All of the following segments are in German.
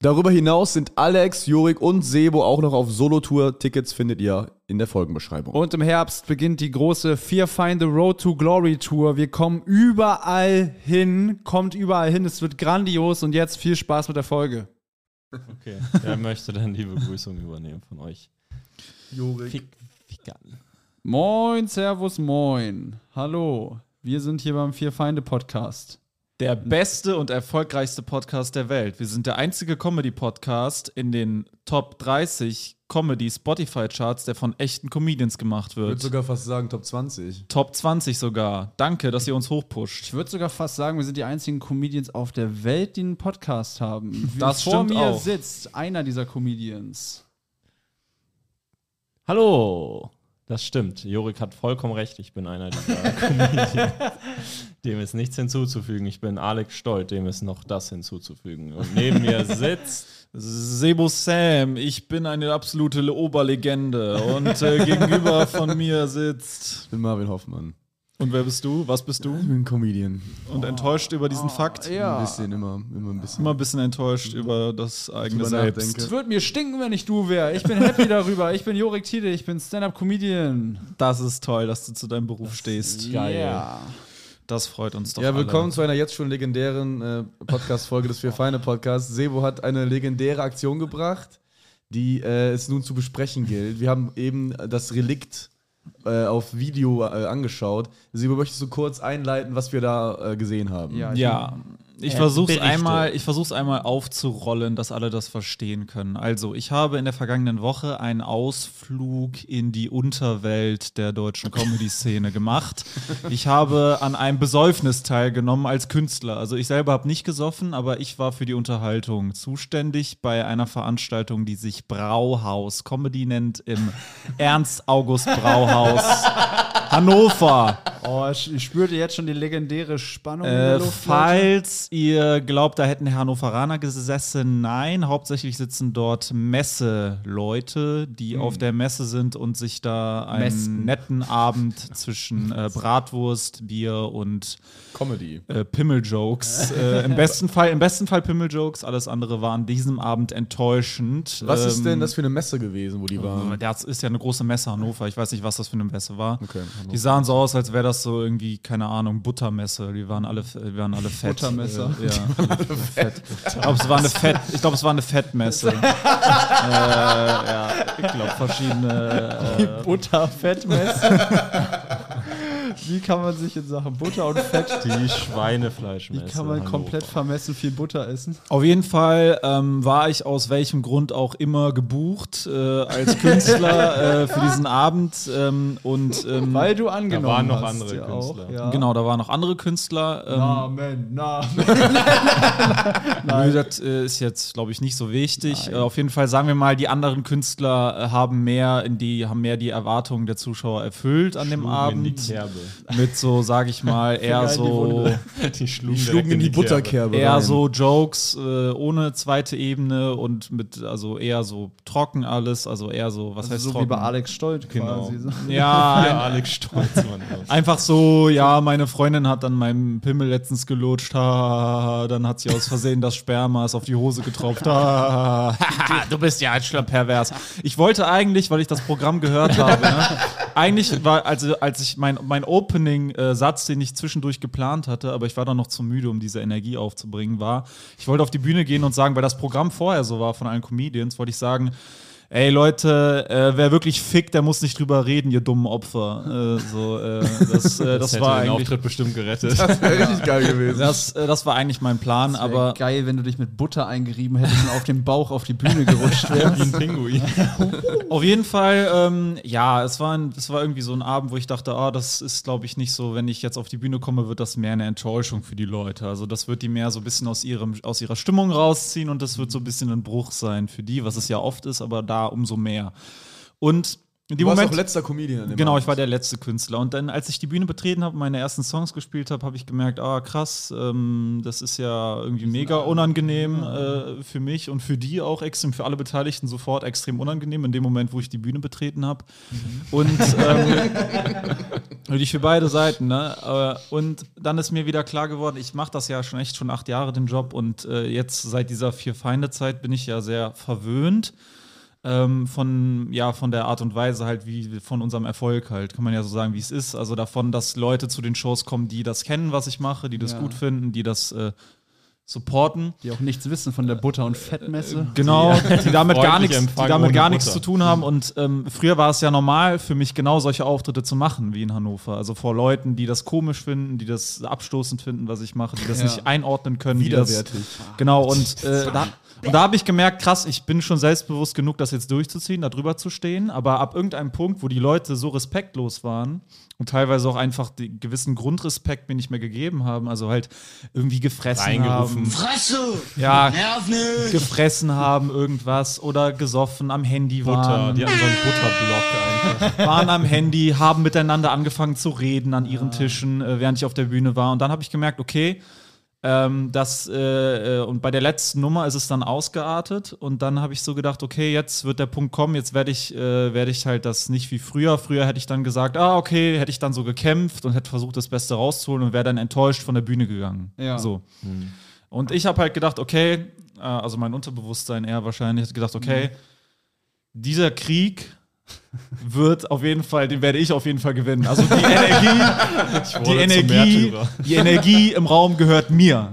Darüber hinaus sind Alex, Jurik und Sebo auch noch auf Solo-Tour. Tickets findet ihr in der Folgenbeschreibung. Und im Herbst beginnt die große Fear Find the Road to Glory Tour. Wir kommen überall hin, kommt überall hin. Es wird grandios und jetzt viel Spaß mit der Folge. Okay, wer möchte denn die Begrüßung übernehmen von euch? Jurik. Fick, Fickern. Moin, Servus, moin. Hallo. Wir sind hier beim Vier Feinde Podcast. Der beste und erfolgreichste Podcast der Welt. Wir sind der einzige Comedy-Podcast in den Top 30 Comedy-Spotify-Charts, der von echten Comedians gemacht Ich würde wird. sogar fast sagen Top 20. Top 20 sogar. Danke, dass ihr uns hochpusht. Ich würde sogar fast sagen, wir sind die einzigen Comedians auf der Welt, die einen Podcast haben. Das Vor stimmt mir auch. sitzt einer dieser Comedians. Hallo! Das stimmt. Jorik hat vollkommen recht. Ich bin einer dieser Comedians. Dem ist nichts hinzuzufügen. Ich bin Alex Stolt, dem ist noch das hinzuzufügen. Und neben mir sitzt. Sebo Sam, ich bin eine absolute Oberlegende und äh, gegenüber von mir sitzt. Ich bin Marvin Hoffmann. Und wer bist du? Was bist Ich du? bin Comedian. Und enttäuscht über diesen Fakt? Ein bisschen, immer, immer ein bisschen. Immer ein bisschen enttäuscht über das eigene Selbst. Es würde mir stinken, wenn ich du wäre. Ich bin happy darüber. Ich bin Jorik Tiede, ich bin Stand-Up-Comedian. Das ist toll, dass du zu deinem Beruf stehst. Yeah. Das freut uns doch Ja, willkommen alle. zu einer jetzt schon legendären äh, Podcast-Folge des Vier Feinde Podcasts. Sebo hat eine legendäre Aktion gebracht, die äh, es nun zu besprechen gilt. Wir haben eben das Relikt äh, auf Video äh, angeschaut. Sebo, möchtest du kurz einleiten, was wir da äh, gesehen haben? Ja, ich Ja, ich Äh, versuche Berichte. einmal, ich versuch's einmal aufzurollen, dass alle das verstehen können. Also, ich habe in der vergangenen Woche einen Ausflug in die Unterwelt der deutschen Comedy-Szene gemacht. Ich habe an einem Besäufnis teilgenommen als Künstler. Also, ich selber habe nicht gesoffen, aber ich war für die Unterhaltung zuständig bei einer Veranstaltung, die sich Brauhaus Comedy nennt, im Ernst-August Brauhaus Hannover. Oh, ich, ich spürte jetzt schon die legendäre Spannung in Äh, der Luft. Leute. falls ihr glaubt, da hätten Hannoveraner gesessen, nein, hauptsächlich sitzen dort Messeleute, die auf der Messe sind und sich da einen Messen. netten Abend zwischen äh, Bratwurst, Bier und Comedy. äh, Pimmeljokes. äh, Im besten Fall, im besten Fall Pimmeljokes, alles andere war an diesem Abend enttäuschend. Was ist denn Ähm, das für eine Messe gewesen, wo die waren? Das ist ja eine große Messe Hannover. Ich weiß nicht, was das für eine Messe war. Okay. Die sahen so aus, als wäre das so irgendwie, keine Ahnung, Buttermesse. Die waren alle, die waren alle fett. Buttermesser. Äh, ja, fett. Ich glaube, es war eine Fett, ich glaube, es war eine Fettmesse. äh, ja, ich glaube, verschiedene. Äh, Butterfettmesse. Wie kann man sich in Sachen Butter und Fett, Die Schweinefleischmesse. wie kann man komplett vermessen viel Butter essen? Auf jeden Fall ähm, war ich aus welchem Grund auch immer gebucht äh, als Künstler äh, für diesen Abend und und ähm, Weil du angenommen waren noch hast, andere Künstler. Auch, ja. genau, da waren noch andere Künstler. Ähm, Namen, Namen. Nö, das äh, ist jetzt, glaube ich, nicht so wichtig. Äh, auf jeden Fall sagen wir mal, die anderen Künstler äh, haben mehr in die, haben mehr die Erwartungen der Zuschauer erfüllt an dem Schlugen in die Abend. Kerbe. Mit so, sage ich mal, eher die so, Wunde. Die schlugen, Die schlugen in die Kerbe. Butterkerbe. eher rein. so Jokes äh, ohne zweite Ebene und mit, also eher so trocken alles, also eher so, was heißt Also so trocken? wie bei Alex Stolt Genau. quasi. So. Ja, Ja, Alex Stolz, Mann. Einfach so, ja, meine Freundin hat an meinem Pimmel letztens gelutscht, ha, ha, ha, dann hat sie aus Versehen das Sperma ist auf die Hose getropft. Ha, ha, ha, du bist ja ein schlimm pervers. Ich wollte eigentlich, weil ich das Programm gehört habe, ne, eigentlich war, also als ich mein, mein Opening-Satz, den ich zwischendurch geplant hatte, aber ich war dann noch zu müde, um diese Energie aufzubringen, war, ich wollte auf die Bühne gehen und sagen, weil das Programm vorher so war von allen Comedians, wollte ich sagen, Ey Leute, äh, wer wirklich fickt, der muss nicht drüber reden, ihr dummen Opfer. Äh, so, äh, das, äh, das, hätte war den eigentlich, Auftritt bestimmt gerettet. Das wäre richtig geil gewesen. das, äh, das war eigentlich mein Plan, Wär aber geil, wenn du dich mit Butter eingerieben hättest und auf dem Bauch auf die Bühne gerutscht Wie wärst. ein Pinguin. auf jeden Fall, ähm, ja, es war, ein, es war irgendwie so ein Abend, wo ich dachte, ah, das ist, glaube ich, nicht so, wenn ich jetzt auf die Bühne komme, wird das mehr eine Enttäuschung für die Leute. Also das wird die mehr so ein bisschen aus, ihrem, aus ihrer Stimmung rausziehen und das wird so ein bisschen ein Bruch sein für die, was es ja oft ist, aber da umso mehr. Und in Du dem warst Moment. auch letzter Comedian. an dem Genau, Abend. ich war der letzte Künstler. Und dann, als ich die Bühne betreten habe und meine ersten Songs gespielt habe, habe ich gemerkt, ah krass, ähm, das ist ja irgendwie mega unangenehm äh, für mich und für die auch extrem, für alle Beteiligten sofort extrem unangenehm in dem Moment, wo ich die Bühne betreten habe. Und ähm, für beide Seiten. Ne? Äh, Und dann ist mir wieder klar geworden, ich mache das ja schon echt schon acht Jahre den Job und äh, jetzt seit dieser Vier-Feinde-Zeit bin ich ja sehr verwöhnt ähm, von, ja, von der Art und Weise halt, wie von unserem Erfolg halt, kann man ja so sagen, wie es ist. Also davon, dass Leute zu den Shows kommen, die das kennen, was ich mache, die das Ja. gut finden, die das äh, supporten. Die auch nichts wissen von der Butter- und Fettmesse. Genau, die damit gar nichts, die damit gar nichts zu tun haben. Und ähm, früher war es ja normal für mich genau solche Auftritte zu machen wie in Hannover. Also vor Leuten, die das komisch finden, die das abstoßend finden, was ich mache, die das Ja. nicht einordnen können. die das- Widerwärtig. Genau, und, äh, da, und da habe ich gemerkt, krass, ich bin schon selbstbewusst genug, das jetzt durchzuziehen, da drüber zu stehen. Aber ab irgendeinem Punkt, wo die Leute so respektlos waren und teilweise auch einfach den gewissen Grundrespekt mir nicht mehr gegeben haben, also halt irgendwie gefressen haben. Fresse! Ja, Nerv nicht! gefressen haben irgendwas oder gesoffen am Handy Butter, waren. die hatten so einen Butterblock einfach. waren am Handy, haben miteinander angefangen zu reden an ihren Tischen, äh, während ich auf der Bühne war. Und dann habe ich gemerkt, okay, ähm, das, äh, äh, und bei der letzten Nummer ist es dann ausgeartet. Und dann habe ich so gedacht, okay, jetzt wird der Punkt kommen, jetzt werde ich, äh, werde ich halt das nicht wie früher. Früher hätte ich dann gesagt, ah, okay, hätte ich dann so gekämpft und hätte versucht, das Beste rauszuholen und wäre dann enttäuscht von der Bühne gegangen. Ja. So. Und ich habe halt gedacht, okay, äh, also mein Unterbewusstsein eher wahrscheinlich, hat gedacht, okay, dieser Krieg wird auf jeden Fall, den werde ich auf jeden Fall gewinnen. Also die Energie, die Energie, die Energie im Raum gehört mir.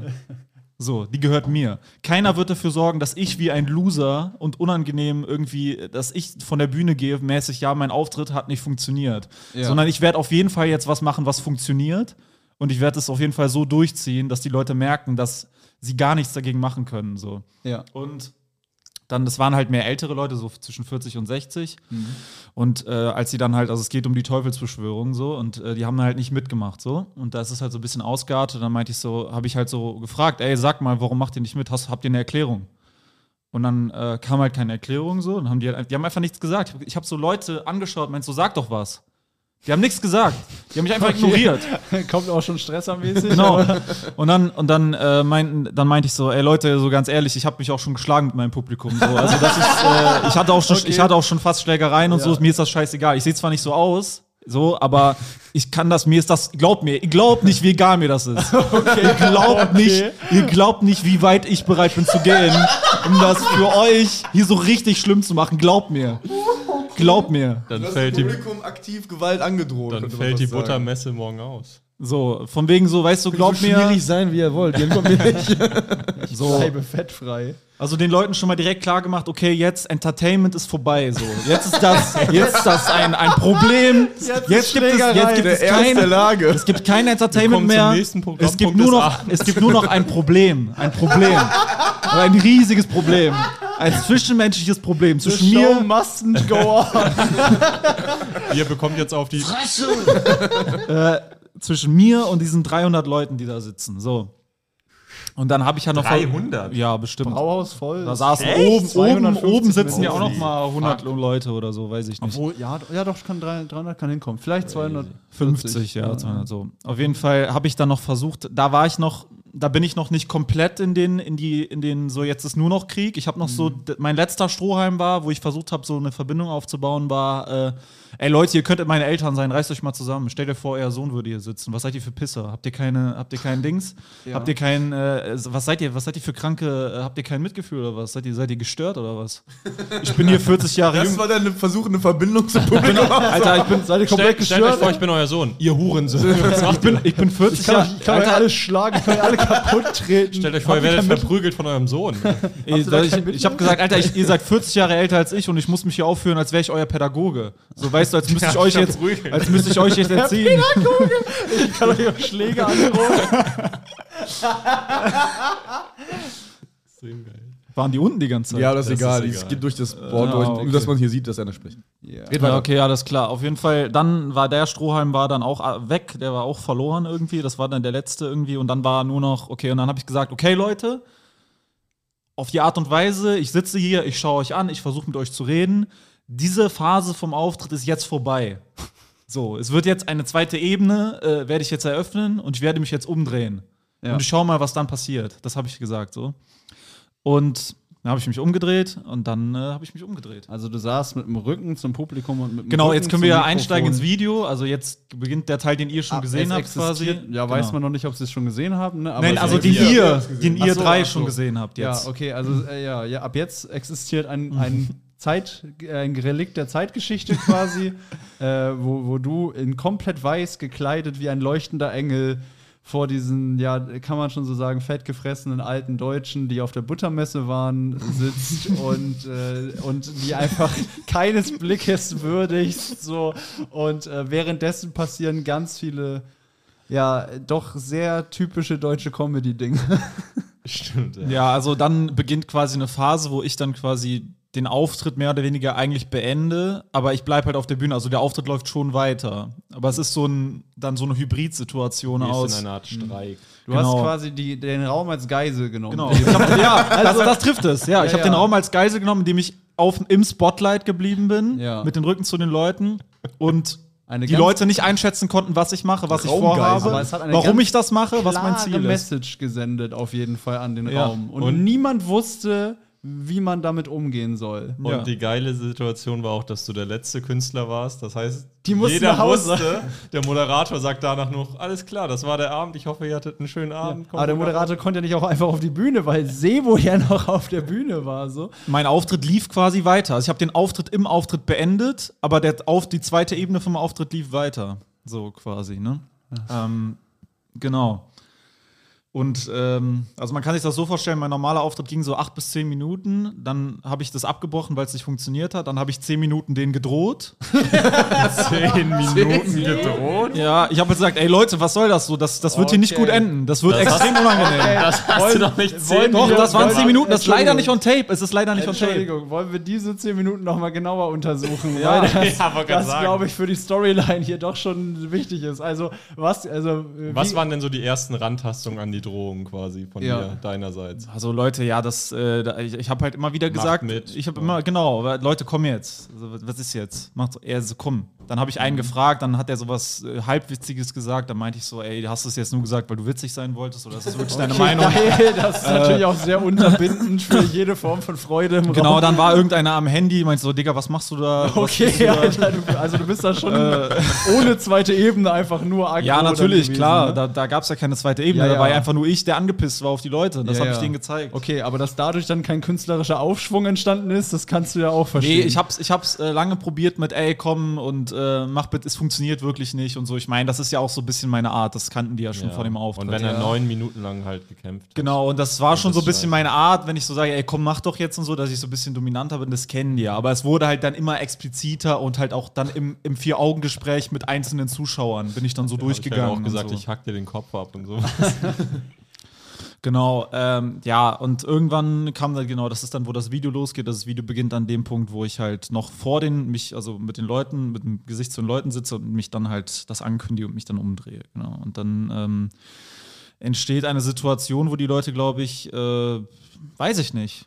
So, die gehört mir. Keiner wird dafür sorgen, dass ich wie ein Loser und unangenehm irgendwie, dass ich von der Bühne gehe, mäßig, ja, mein Auftritt hat nicht funktioniert. Ja. Sondern ich werde auf jeden Fall jetzt was machen, was funktioniert. Und ich werde es auf jeden Fall so durchziehen, dass die Leute merken, dass sie gar nichts dagegen machen können. So. Ja. Und dann, das waren halt mehr ältere Leute, so zwischen 40 und 60. Und äh, als sie dann halt, also es geht um die Teufelsbeschwörung so, und äh, die haben halt nicht mitgemacht so. Und da ist es halt so ein bisschen ausgeartet. Und dann meinte ich so, habe ich halt so gefragt, ey, sag mal, warum macht ihr nicht mit? Hast, habt ihr eine Erklärung? Und dann äh, kam halt keine Erklärung so. Und haben die, halt, die haben einfach nichts gesagt. Ich habe so Leute angeschaut meinte so, sag doch was. Die haben nichts gesagt. Die haben mich einfach ignoriert. Kommt auch schon stressermäßig. Genau. Und dann, und dann, äh, meinten, dann meinte ich so, ey Leute, so ganz ehrlich, ich habe mich auch schon geschlagen mit meinem Publikum. So. Also das ist, äh, ich, hatte auch schon, ich hatte auch schon fast Schlägereien und so, mir ist das scheißegal. Ich sehe zwar nicht so aus, so, aber ich kann das, mir ist das, glaubt mir, ihr glaubt nicht, wie egal mir das ist. Ihr glaubt nicht, ihr glaubt nicht, wie weit ich bereit bin zu gehen, um das für euch hier so richtig schlimm zu machen. Glaubt mir. Glaubt mir. Dann Du hast fällt dem die, Publikum aktiv Gewalt angedroht. dann fällt die sagen. Buttermesse morgen aus. So, von wegen so, weißt du, glaubt so mir. schwierig sein, wie ihr wollt. Ihr kommt mir nicht. So. Bleibe fettfrei. Also den Leuten schon mal direkt klar gemacht, okay, jetzt Entertainment ist vorbei. So. Jetzt ist das, jetzt ist das ein, ein Problem. Jetzt, gibt es, jetzt gibt Der es Ernst der kein, Lage. es gibt kein Entertainment mehr. Es gibt, nur noch, es gibt nur noch ein Problem. Ein Problem. Aber ein riesiges Problem. Ein zwischenmenschliches Problem. Zwischen Show mir, mustn't go on. Ihr bekommt jetzt auf die. Fresse! zwischen mir und diesen 300 Leuten, die da sitzen. So. Und dann habe ich ja noch. 300? Ja, bestimmt. Brauhaus voll. Da saßen Echt? oben, oben, 250 oben sitzen ja auch noch mal 100 Leute oder so, weiß ich nicht. Obwohl, ja, ja, doch, kann 300 300 kann hinkommen. Vielleicht 250. 50, ja, 200 so. Auf jeden Fall habe ich dann noch versucht, da war ich noch, da bin ich noch nicht komplett in den, in die, in den, so jetzt ist nur noch Krieg. Ich habe noch so, d- mein letzter Strohhalm war, wo ich versucht habe, so eine Verbindung aufzubauen, war, äh, ey Leute, ihr könntet meine Eltern sein, reißt euch mal zusammen. Stellt ihr vor, euer Sohn würde hier sitzen. Was seid ihr für Pisser? Habt ihr keine, habt ihr keinen Dings? Habt ihr kein, äh, was seid ihr, was seid ihr für Kranke, äh, habt ihr kein Mitgefühl oder was? Seid ihr, seid ihr gestört oder was? Ich bin hier 40 Jahre Das jung. war dein Versuch, eine Verbindung zum Publikum Alter, ich bin, Seid ihr Stellt, komplett stellt euch gestört? vor, ich bin euer Sohn. Ihr Hurensohn. ich bin, ich bin 40 Ich kann, Jahre euch- ich kann euch alle schlagen, ich kann euch alle kaputt treten. Stellt euch vor, ihr werdet verprügelt von eurem Sohn. Ey, ich kein ich habe gesagt, Alter, ich, ihr seid 40 Jahre älter als ich und ich muss mich hier aufführen, als wäre ich euer Pädagoge. So weißt du, als müsste ich Ja, euch jetzt, als müsste ich euch jetzt erziehen. Ich kann euch auch Schläge androhen. Waren die unten die ganze Zeit? Ja, das ist Das egal. ist Es geht durch das Board Ja, durch, okay. nur dass man hier sieht, dass einer spricht. Ja. Red Ja, okay, alles klar. Auf jeden Fall, dann war der Strohhalm war dann auch äh, weg, der war auch verloren irgendwie. Das war dann der letzte irgendwie und dann war nur noch, okay, und dann habe ich gesagt, okay, Leute, auf die Art und Weise, ich sitze hier, ich schaue euch an, ich versuche mit euch zu reden. Diese Phase vom Auftritt ist jetzt vorbei. So, es wird jetzt eine zweite Ebene, äh, werde ich jetzt eröffnen und ich werde mich jetzt umdrehen. Ja. Und ich schaue mal, was dann passiert. Das habe ich gesagt so. Und dann habe ich mich umgedreht und dann äh, habe ich mich umgedreht. Also du saßt mit dem Rücken zum Publikum und mit dem Genau, Rücken jetzt können wir ja Mikrofon. einsteigen ins Video. Also jetzt beginnt der Teil, den ihr schon Ah, gesehen es habt quasi. Ja, weiß Genau. man noch nicht, ob sie es schon gesehen haben. Ne? Aber Nein, es also den ihr, den ihr drei so. schon gesehen habt jetzt. Ja, okay, also äh, ja, ja, ab jetzt existiert ein, ein Zeit, äh, ein Relikt der Zeitgeschichte quasi, äh, wo, wo du in komplett weiß gekleidet wie ein leuchtender Engel vor diesen, ja, kann man schon so sagen, fettgefressenen alten Deutschen, die auf der Buttermesse waren, sitzt und, äh, und die einfach keines Blickes würdigst. So. Und äh, währenddessen passieren ganz viele, ja, doch sehr typische deutsche Comedy-Dinge. Stimmt, ja. Ja, also dann beginnt quasi eine Phase, wo ich dann quasi den Auftritt mehr oder weniger eigentlich beende, aber ich bleibe halt auf der Bühne. Also der Auftritt läuft schon weiter. Aber es ist so ein, dann so eine Hybrid-Situation Wie ist aus. in einer Art Streik. Du Genau. hast quasi die, den Raum als Geisel genommen. Genau. Ich hab, ja, das, das trifft es. Ja, ich habe ja. den Raum als Geisel genommen, indem ich auf, im Spotlight geblieben bin, Ja. mit den Rücken zu den Leuten und Eine die Leute nicht einschätzen konnten, was ich mache, was ich vorhabe, warum ich das mache, was mein Ziel ist. Message gesendet auf jeden Fall an den Ja. Raum. Und, Und- niemand wusste, wie man damit umgehen soll. Und Ja. die geile Situation war auch, dass du der letzte Künstler warst. Das heißt, jeder wusste, der Moderator sagt danach noch, alles klar, das war der Abend, ich hoffe, ihr hattet einen schönen Abend. Kommt Aber der Moderator konnte ja nicht auch einfach auf die Bühne, weil Sebo ja noch auf der Bühne war. So. Mein Auftritt lief quasi weiter. Also ich habe den Auftritt im Auftritt beendet, aber der auf die zweite Ebene vom Auftritt lief weiter. So quasi, ne? Ähm, genau. Und ähm, also man kann sich das so vorstellen, mein normaler Auftritt ging so acht bis zehn Minuten, dann habe ich das abgebrochen, weil es nicht funktioniert hat, dann habe ich zehn Minuten denen gedroht. Zehn Minuten gedroht. Ja, ich habe gesagt, ey Leute, was soll das so? Das, das wird hier nicht Okay. gut enden. Das wird Das extrem unangenehm. Das hast du doch nicht zehn Doch, das waren wollen- zehn Minuten, das ist leider nicht on tape. Es ist leider nicht on tape. Entschuldigung, wollen wir diese 10 Minuten noch mal genauer untersuchen? Ja, weil das, ja, das glaube ich, für die Storyline hier doch schon wichtig ist. Also, was, also, äh, Was waren denn so die ersten Randtastungen an die Drohung quasi von Ja. dir, deinerseits? Also Leute, ja, das, äh, da, ich, ich habe halt immer wieder gesagt, mit. ich habe immer, genau, Leute, komm jetzt. Also, was- ist jetzt? Macht so, er so, komm. Dann habe ich einen gefragt, dann hat er sowas äh, halbwitziges gesagt, dann meinte ich so, ey, hast du es jetzt nur gesagt, weil du witzig sein wolltest oder ist das wirklich deine Okay, Meinung? geil, das ist natürlich auch sehr unterbindend für jede Form von Freude im Genau, Raum. dann war irgendeiner am Handy, meinte so, Digga, was machst du da? Du Okay, da? Alter, du, also du bist da schon ohne zweite Ebene einfach nur Ja, natürlich, klar. ne? Da, da gab es ja keine zweite Ebene. Ja, Da war ja. ja einfach nur ich, der angepisst war auf die Leute. Das Ja, habe ich ja. denen gezeigt. Okay, aber dass dadurch dann kein künstlerischer Aufschwung entstanden ist, das kannst du ja auch verstehen. Nee, ich hab's, ich hab's äh, lange probiert mit, ey, komm und äh, mach bitte, es funktioniert wirklich nicht und so. Ich meine, das ist ja auch so ein bisschen meine Art, das kannten die ja schon Ja. vor dem Auftritt. Und wenn er ja. neun Minuten lang halt gekämpft hat. Genau, und das war schon das so ein bisschen meine Art, wenn ich so sage, ey, komm, mach doch jetzt und so, dass ich so ein bisschen dominanter bin, das kennen die ja. Aber es wurde halt dann immer expliziter und halt auch dann im, im Vier-Augen-Gespräch mit einzelnen Zuschauern bin ich dann so ich durchgegangen. dann auch gesagt, und so. ich hack dir den Kopf ab und so. Genau, ähm, ja, und irgendwann kam dann, genau, das ist dann, wo das Video losgeht. Das Video beginnt an dem Punkt, wo ich halt noch vor den, mich, also mit den Leuten, mit dem Gesicht zu den Leuten sitze und mich dann halt das ankündige und mich dann umdrehe. Genau. Und dann ähm, entsteht eine Situation, wo die Leute, glaube ich, äh, weiß ich nicht.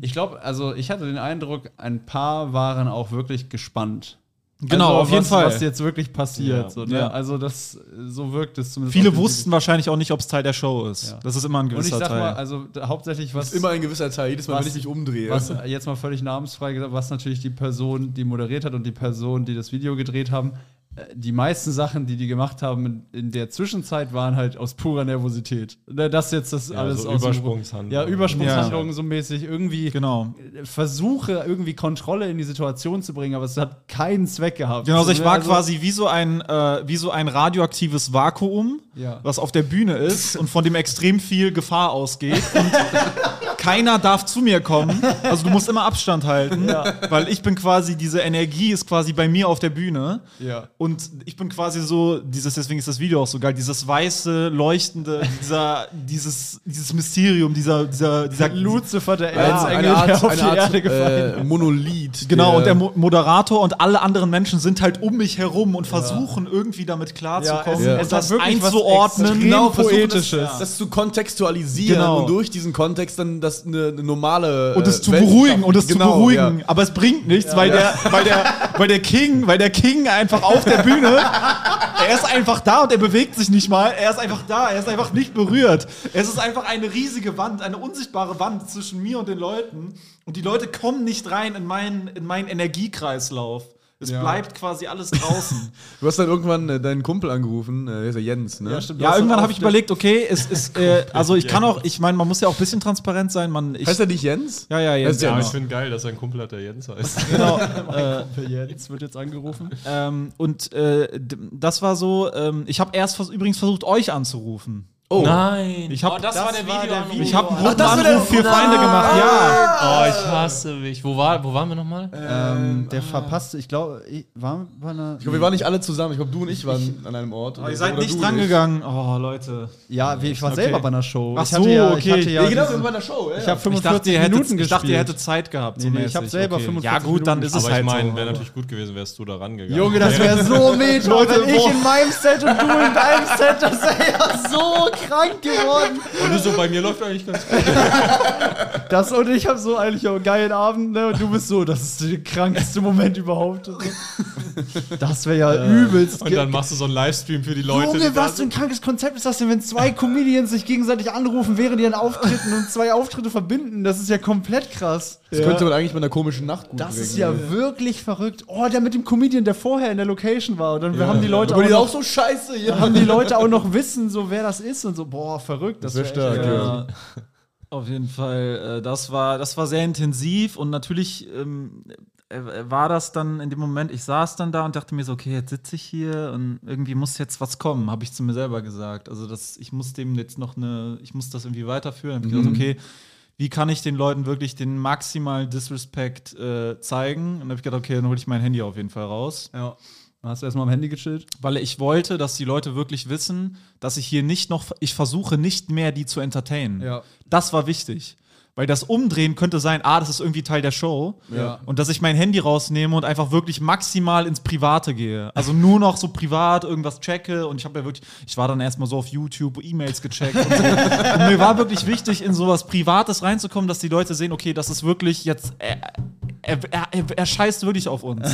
Ich glaube, also ich hatte den Eindruck, ein paar waren auch wirklich gespannt. Genau, also, auf jeden was, Fall. Was jetzt wirklich passiert. Ja. So, ne? Ja. Also das, so wirkt es zumindest. Viele wussten wahrscheinlich auch nicht, ob es Teil der Show ist. Ja. Das ist immer ein Videos. Und ich gewisser sag Teil. mal, also da, hauptsächlich was. Das ist immer ein gewisser Teil, jedes Mal, Was- wenn ich mich umdrehe. was jetzt mal völlig namensfrei gesagt, was natürlich die Person, die moderiert hat und die Person, die das Video gedreht haben, die meisten Sachen, die die gemacht haben in, der Zwischenzeit, waren halt aus purer Nervosität. Ne, Das jetzt das Ja, alles so aus Übersprungshandlungen. Ja, Übersprungshandlungen so mäßig irgendwie genau. versuche irgendwie Kontrolle in die Situation zu bringen, aber es hat keinen Zweck gehabt. Genau, also ich ne, war quasi wie so ein, äh, wie so ein radioaktives Vakuum, Ja. was auf der Bühne ist und von dem extrem viel Gefahr ausgeht. Und keiner darf zu mir kommen. Also du musst immer Abstand halten, weil ich bin quasi, diese Energie ist quasi bei mir auf der Bühne. Ja. Und ich bin quasi so, dieses, deswegen ist das Video auch so geil, dieses weiße, leuchtende, dieser, dieses, dieses Mysterium, dieser, dieser, dieser Lucifer, der Eine, Erzengel, Art, der auf die Art Erde gefallen äh, Monolith. Genau, und der Mo Moderator und alle anderen Menschen sind halt um mich herum und versuchen irgendwie damit klarzukommen Ja, es- und das einzuordnen. genau, Poetisches. Das, das zu kontextualisieren Genau. und durch diesen Kontext dann das eine, eine normale. und es äh, zu beruhigen und es Genau, zu beruhigen. ja. Aber es bringt nichts, weil, der, weil, der, weil der King, weil der King einfach auf der Bühne, er ist einfach da und er bewegt sich nicht mal. Er ist einfach da, er ist einfach nicht berührt. Es ist einfach eine riesige Wand, eine unsichtbare Wand zwischen mir und den Leuten. Und die Leute kommen nicht rein in meinen, in meinen Energiekreislauf. Es bleibt quasi alles draußen. Du hast dann irgendwann äh, deinen Kumpel angerufen, äh, der ist ja Jens, ne? stimmt. ja, irgendwann habe ich überlegt, okay, es ist, äh, also ich kann auch, ich meine, man muss ja auch ein bisschen transparent sein. Man, ich, Heißt er nicht Jens? ja, ja, der- Ja, Genau. ich finde geil, dass sein Kumpel hat, der Jens heißt. Genau. Jetzt wird jetzt angerufen. Ähm, und äh, das war so, ähm, ich habe erst vers übrigens versucht, euch anzurufen. Oh. Nein. Ich hab- oh, das, das war der war der Videoanruf. Video- Ich habe einen Gruppenanruf der- für Feinde gemacht, ja. Oh, ich hasse mich. Wo, war, wo waren wir nochmal? Ähm, der verpasste, ich glaube, ich- war bei einer. Ich glaube, wir waren nicht alle zusammen. Ich glaube, du und ich waren an einem Ort. Ihr seid Oder nicht du drangegangen. Oh, Leute. Ja, ich war Okay. selber bei einer Show. Ach ich hatte so, ja, okay. Ich ja Ja, genau, wir waren bei der Show. Ja, ich habe Ich 45 dachte, ihr Minuten hättet, ich dachte, ihr gespielt. hättet Zeit gehabt. Nee, nee, ich hab mäßig. selber okay. 45 Ja, gut, dann Minuten ist es Aber halt ich meine, so. wäre natürlich gut gewesen, wärst du da rangegangen. Junge, das wäre so meta. Leute, ich in meinem Set und du in deinem Set, das wäre ja so krank geworden. Und du so, bei mir läuft eigentlich ganz gut. Das und ich habe so eigentlich auch einen geilen Abend, ne? Und du bist so, das ist der krankste Moment überhaupt. Das wäre ja übelst. Und dann machst du so einen Livestream für die Leute. Junge, die was für ein krankes Konzept ist das denn, wenn zwei Comedians sich gegenseitig anrufen während ihren Auftritten und zwei Auftritte verbinden? Das ist ja komplett krass. Das könnte man eigentlich bei einer komischen Nacht gut Das bringen. ist ja wirklich verrückt. Oh, der mit dem Comedian, der vorher in der Location war. Und dann haben die Leute Aber auch, die noch, auch so scheiße hier. haben die Leute auch noch wissen, so wer das ist und so. Boah, verrückt. Das wär wär stark, ja. Ja, auf jeden Fall. Äh, das, war, das war sehr intensiv und natürlich ähm, äh, war das dann in dem Moment, ich saß dann da und dachte mir so, okay, jetzt sitze ich hier und irgendwie muss jetzt was kommen, habe ich zu mir selber gesagt. Also das, ich muss dem jetzt noch eine, ich muss das irgendwie weiterführen. Hab ich gedacht, okay, wie kann ich den Leuten wirklich den maximalen Disrespect äh, zeigen? Und dann habe ich gedacht, okay, dann hole ich mein Handy auf jeden Fall raus. Ja. Dann Hast du erstmal am Handy gechillt? Weil ich wollte, dass die Leute wirklich wissen, dass ich hier nicht noch, ich versuche nicht mehr, die zu entertainen. Ja. Das war wichtig. Weil das Umdrehen könnte sein, ah, das ist irgendwie Teil der Show. Ja. Und dass ich mein Handy rausnehme und einfach wirklich maximal ins Private gehe. Also nur noch so privat irgendwas checke. Und ich habe ja wirklich, ich war dann erstmal so auf YouTube, E-Mails gecheckt. Und, so. und mir war wirklich wichtig, in sowas Privates reinzukommen, dass die Leute sehen, okay, das ist wirklich jetzt. Äh, er, er, er, er scheißt wirklich auf uns.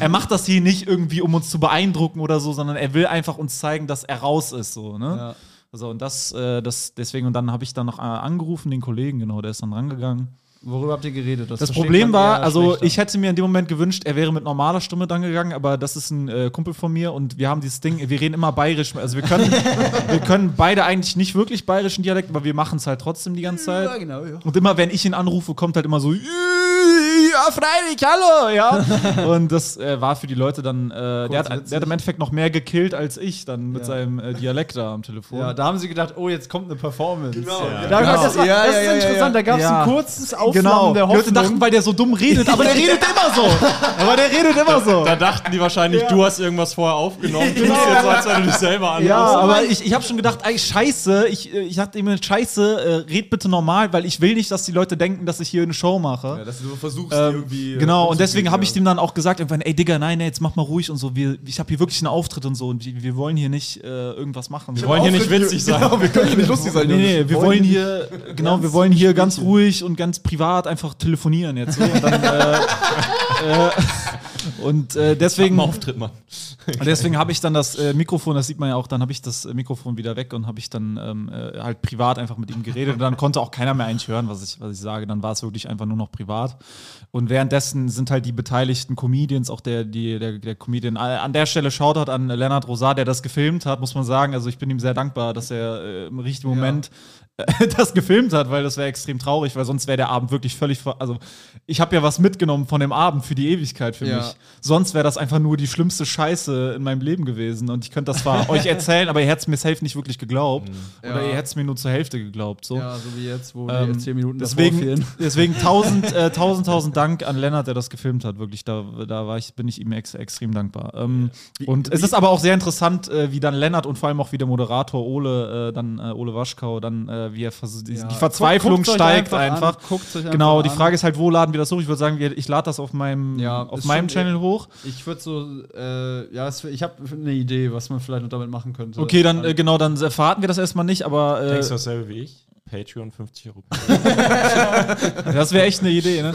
er macht das hier nicht irgendwie, um uns zu beeindrucken oder so, sondern er will einfach uns zeigen, dass er raus ist. So, ne? Ja. So, und das, äh, das, deswegen, und dann habe ich dann noch äh, angerufen, den Kollegen, genau, der ist dann rangegangen. Worüber habt ihr geredet? Das versteht Problem war, also schlechter. ich hätte mir in dem Moment gewünscht, er wäre mit normaler Stimme dann gegangen, aber das ist ein äh, Kumpel von mir und wir haben dieses Ding, wir reden immer bayerisch. Also wir können, wir können beide eigentlich nicht wirklich bayerischen Dialekt, aber wir machen es halt trotzdem die ganze Zeit. Ja, genau, ja. Und immer, wenn ich ihn anrufe, kommt halt immer so, ja, freilich, hallo, ja. Und das äh, war für die Leute dann, äh, der, hat, der hat im Endeffekt noch mehr gekillt als ich dann mit Ja. seinem äh, Dialekt da am Telefon. Ja, da haben sie gedacht, oh, jetzt kommt eine Performance. Genau. Da, Genau. Das, war, Ja, das ja, ist ja, interessant, ja. da gab es Ja. ein kurzes Genau, der die Leute Hoffnung. dachten, weil der so dumm redet, aber der redet immer so. Aber der redet immer so. Da dachten die wahrscheinlich, du hast irgendwas vorher aufgenommen. Du tust jetzt so, als wenn du dich selber anrufst. Ja, aber ich, ich habe schon gedacht, ey, scheiße, ich, äh, ich dachte immer, scheiße, äh, red bitte normal, weil ich will nicht, dass die Leute denken, dass ich hier eine Show mache. Ja, dass du versuchst, die Ähm, irgendwie. äh, genau, und deswegen habe ich ja. dem dann auch gesagt, irgendwann, ey Digga, nein, nee, jetzt mach mal ruhig und so. Wir, ich habe hier wirklich einen Auftritt und so und wir, wir wollen hier nicht äh, irgendwas machen. Wir wollen hier nicht witzig sein. Genau, wir können hier nicht lustig sein. Nee, Jungs. nee, wir wollen hier, genau, wir wollen hier ganz ruhig und ganz privat einfach telefonieren jetzt. So. Und, dann, äh, äh, und äh, deswegen. Einen Auftritt, Mann. Und deswegen habe ich dann das äh, Mikrofon, das sieht man ja auch, dann habe ich das äh, Mikrofon wieder weg und habe ich dann ähm, äh, halt privat einfach mit ihm geredet. Und dann konnte auch keiner mehr eigentlich hören, was ich, was ich sage. Dann war es wirklich einfach nur noch privat. Und währenddessen sind halt die beteiligten Comedians, auch der, die, der, der Comedian, an der Stelle Shoutout an Lennart Rosar, der das gefilmt hat, muss man sagen. Also ich bin ihm sehr dankbar, dass er äh, im richtigen Moment äh, das gefilmt hat, weil das wäre extrem traurig, weil sonst wäre der Abend wirklich völlig. Also, ich habe ja was mitgenommen von dem Abend für die Ewigkeit für Ja. mich. Sonst wäre das einfach nur die schlimmste Scheiße in meinem Leben gewesen. Und ich könnte das zwar euch erzählen, aber ihr hättet es mir safe nicht wirklich geglaubt. Oder Ja. ihr hättet es mir nur zur Hälfte geglaubt. So. Ja, so wie jetzt, wo Ähm, die zehn Minuten deswegen, fehlen. deswegen tausend, äh, tausend, tausend Dank an Lennart, der das gefilmt hat. Wirklich, da, da war ich, bin ich ihm ex extrem dankbar. Ähm, und es ist aber auch sehr interessant, äh, wie dann Lennart und vor allem auch wie der Moderator Ole, äh, dann äh, Ole Waschkau, dann äh, wie er vers die, die Verzweiflung Guckt's euch steigt einfach einfach. an, Genau, einfach die an. Frage ist halt, wo laden wir das hoch? Ich würde sagen, ich lade das auf meinem, Ja, auf meinem schon- Channel hoch. Ich würde so, äh, ja, ich habe eine Idee, was man vielleicht noch damit machen könnte. Okay, dann äh, genau, dann verraten wir das erstmal nicht, aber äh, Denkst du dasselbe wie ich? Patreon 50 Euro. Das wäre echt eine Idee, ne?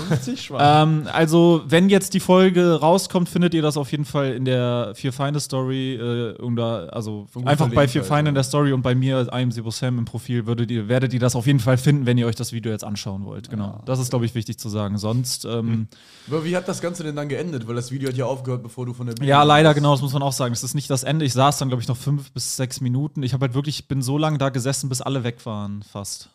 ähm, also, wenn jetzt die Folge rauskommt, findet ihr das auf jeden Fall in der Vier Feinde Story. Äh, oder, also einfach bei Vier Feinde in ja. der Story und bei mir, I am Sebo Sam im Profil, würdet ihr, werdet ihr das auf jeden Fall finden, wenn ihr euch das Video jetzt anschauen wollt. Genau. Das ist, glaube ich, wichtig zu sagen. Sonst, ähm, Aber wie hat das Ganze denn dann geendet? Weil das Video hat ja aufgehört, bevor du von der Bühne Ja, leider, warst. genau, das muss man auch sagen. Es ist nicht das Ende. Ich saß dann, glaube ich, noch fünf bis sechs Minuten. Ich habe halt wirklich, bin so lange da gesessen, bis alle weg waren, fast.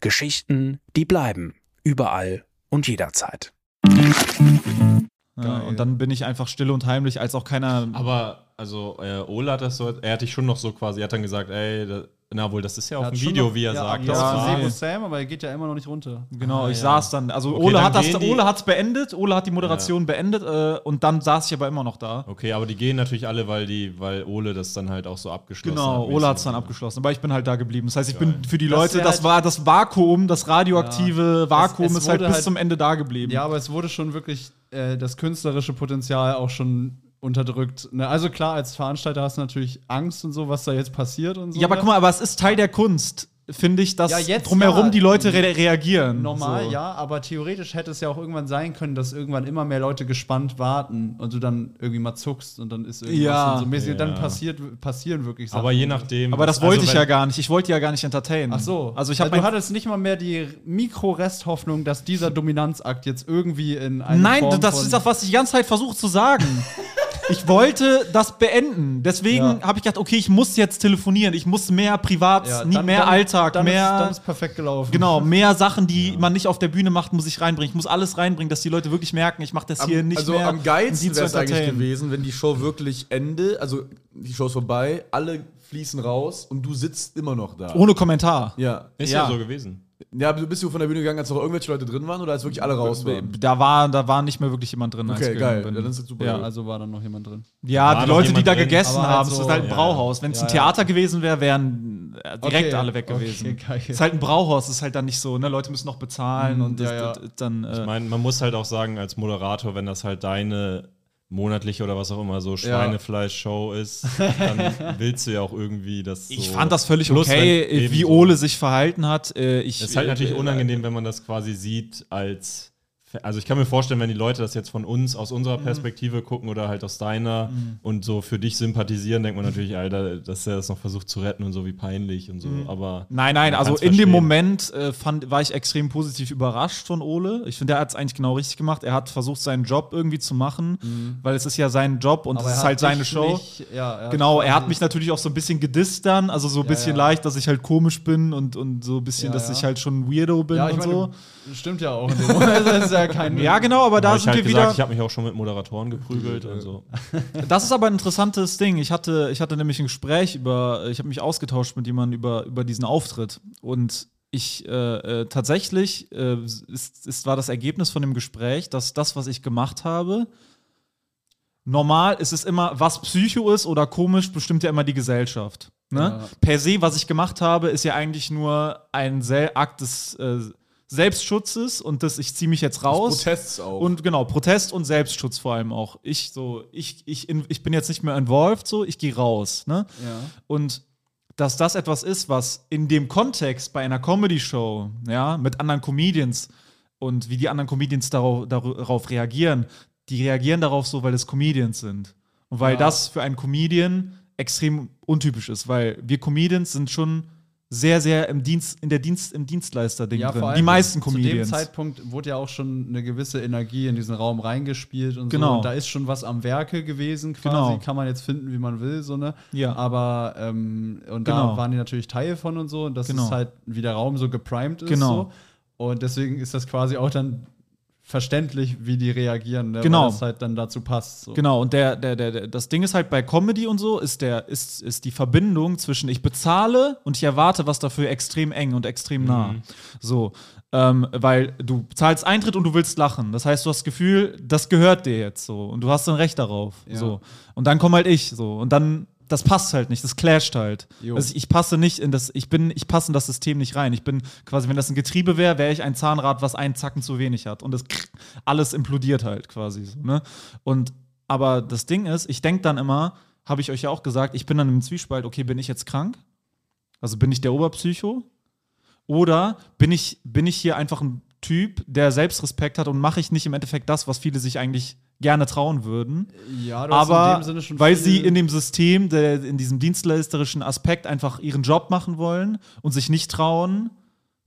Geschichten, die bleiben. Überall und jederzeit. Ja, und dann bin ich einfach still und heimlich, als auch keiner. Aber, also, äh, Ola hat das so, er hat dich schon noch so quasi, er hat dann gesagt, ey, da, na wohl, das ist ja auf dem hat Video, noch- wie er ja, sagt. Ja, das ja, war- Sebo. Sam, aber er geht ja immer noch nicht runter. Genau, Ah, ich ja. saß dann. Also Okay, Ole dann hat das, Ole hat's beendet, Ole hat die Moderation beendet äh, und dann saß ich aber immer noch da. Okay, aber die gehen natürlich alle, weil die, weil Ole das dann halt auch so abgeschlossen hat. Genau. Ole hat's dann abgeschlossen, aber ich bin halt da geblieben. Das heißt, ich Geil. bin für die Das Leute, das halt- war das Vakuum, das radioaktive Vakuum Es- es ist halt bis halt- zum Ende da geblieben. Ja, aber es wurde schon wirklich äh, das künstlerische Potenzial auch schon unterdrückt. Ne? Also klar, als Veranstalter hast du natürlich Angst und so, was da jetzt passiert und so. Ja, aber ne? guck mal, aber es ist Teil der Kunst, finde ich, dass Ja, jetzt drumherum ja. die Leute re reagieren. Normal, so. ja, aber theoretisch hätte es ja auch irgendwann sein können, dass irgendwann immer mehr Leute gespannt warten und du dann irgendwie mal zuckst und dann ist irgendwas Ja. und so mäßig. Und dann Ja. passiert, passieren wirklich Sachen. Aber je nachdem. Aber das also wollte ich wenn- ja gar nicht. Ich wollte ja gar nicht entertainen. Ach so. Also ich habe du hattest nicht mal mehr die Mikro-Resthoffnung, dass dieser Dominanzakt jetzt irgendwie in eine Nein, Form das von ist auch, was ich die ganze Zeit versuche zu sagen. ich wollte das beenden. Deswegen Ja. habe ich gedacht, okay, ich muss jetzt telefonieren. Ich muss mehr privat, Ja, nie mehr dann- Alltag, dann mehr. Ist, dann ist perfekt gelaufen. Genau, mehr Sachen, die man nicht auf der Bühne macht, muss ich reinbringen. Ich muss alles reinbringen, dass die Leute wirklich merken, ich mache das hier Am, nicht also mehr. am um geilsten wäre es eigentlich gewesen, wenn die Show wirklich Ende, also die Show ist vorbei, alle fließen raus und du sitzt immer noch da. Ohne Kommentar. ja. Ist ja. Ja. so gewesen. Ja, aber bist du von der Bühne gegangen, als noch irgendwelche Leute drin waren oder als wirklich alle raus waren? Da war, da war nicht mehr wirklich jemand drin. als Okay, ich geil. gegangen bin. Ja, dann ist das super. Ja. Also war dann noch jemand drin. Ja, War die Leute, die da drin? gegessen Aber halt haben, es so- ist halt ein Ja, Brauhaus. Wenn es ja, ein ja. Theater gewesen wäre, wären direkt Okay, alle weg okay, gewesen. geil. Es ist halt ein Brauhaus, es ist halt dann nicht so, ne? Leute müssen noch bezahlen und ja, das, das, dann. Äh, Ich meine, man muss halt auch sagen, als Moderator, wenn das halt deine monatliche oder was auch immer so Schweinefleisch-Show ist, dann willst du ja auch irgendwie das. So ich fand das völlig Plus, okay, äh, wie. Ole sich verhalten hat. Äh, ich, Es ist halt natürlich äh, unangenehm, wenn man das quasi sieht als. Also ich kann mir vorstellen, wenn die Leute das jetzt von uns, aus Mhm. unserer Perspektive gucken oder halt aus deiner und so für dich sympathisieren, denkt man natürlich, Alter, dass er das noch versucht zu retten und so, wie peinlich und so. Aber Nein, nein, also in dem verstehen. Moment äh, fand, war ich extrem positiv überrascht von Ole. Ich finde, er hat es eigentlich genau richtig gemacht. Er hat versucht, seinen Job irgendwie zu machen, weil es ist ja sein Job und es ist halt seine Show. Nicht, ja, er Genau, er hat mich natürlich auch so ein bisschen gedisst dann, also so ein bisschen ja. leicht, dass ich halt komisch bin und, und so ein bisschen, Ja, dass ja. ich halt schon ein Weirdo bin Ja, ich und meine, so. stimmt ja auch. In dem Moment. Das ist ja kein. Ja, genau, aber da ich sind halt wir gesagt, wieder. ich habe mich auch schon mit Moderatoren geprügelt und so. Das ist aber ein interessantes Ding. Ich hatte, ich hatte nämlich ein Gespräch über, ich habe mich ausgetauscht mit jemandem über, über diesen Auftritt. Und ich äh, äh, tatsächlich äh, ist, ist, war das Ergebnis von dem Gespräch, dass das, was ich gemacht habe, normal ist es immer, was Psycho ist oder komisch, bestimmt ja immer die Gesellschaft. Ne? Ja. Per se, was ich gemacht habe, ist ja eigentlich nur ein Sel Akt des äh, Selbstschutzes und das, ich ziehe mich jetzt raus. Protests auch. Und genau, Protest und Selbstschutz vor allem auch. Ich so, ich, ich, ich bin jetzt nicht mehr involved, so, ich gehe raus. Ne? Ja. Und dass das etwas ist, was in dem Kontext bei einer Comedy-Show, ja, mit anderen Comedians und wie die anderen Comedians darauf, darauf reagieren, die reagieren darauf so, weil es Comedians sind. Und weil Ja. das für einen Comedian extrem untypisch ist, weil wir Comedians sind schon sehr, sehr im Dienst, in der Dienst, im Dienstleister-Ding Ja, drin. Die meisten Zu dem Comedians. Zeitpunkt wurde ja auch schon eine gewisse Energie in diesen Raum reingespielt und Genau. so. Und da ist schon was am Werke gewesen, quasi. Genau. Kann man jetzt finden, wie man will, so ne. Ja. Aber ähm, und da Genau. waren die natürlich Teil von und so. Und das Genau. ist halt, wie der Raum so geprimed ist. Genau. So. Und deswegen ist das quasi auch dann verständlich, wie die reagieren, ne? Genau. weil das halt dann dazu passt. So. Genau, und der, der, der, das Ding ist halt bei Comedy und so, ist, der, ist, ist die Verbindung zwischen ich bezahle und ich erwarte was dafür extrem eng und extrem nah. So, ähm, weil du zahlst Eintritt und du willst lachen. Das heißt, du hast das Gefühl, das gehört dir jetzt so und du hast ein Recht darauf. So. Und dann komm halt ich so. Und dann, das passt halt nicht, das clasht halt. Jo. Also ich passe nicht in das, ich bin, ich passe in das System nicht rein. Ich bin quasi, wenn das ein Getriebe wäre, wäre ich ein Zahnrad, was einen Zacken zu wenig hat. Und das alles implodiert halt quasi so, ne? Und aber das Ding ist, ich denke dann immer, habe ich euch ja auch gesagt, ich bin dann im Zwiespalt, okay, bin ich jetzt krank? Also bin ich der Oberpsycho? Oder bin ich, bin ich hier einfach ein Typ, der Selbstrespekt hat und mache ich nicht im Endeffekt das, was viele sich eigentlich gerne trauen würden? Ja, aber dem Sinne schon weil sie in dem System, der, in diesem dienstleisterischen Aspekt einfach ihren Job machen wollen und sich nicht trauen,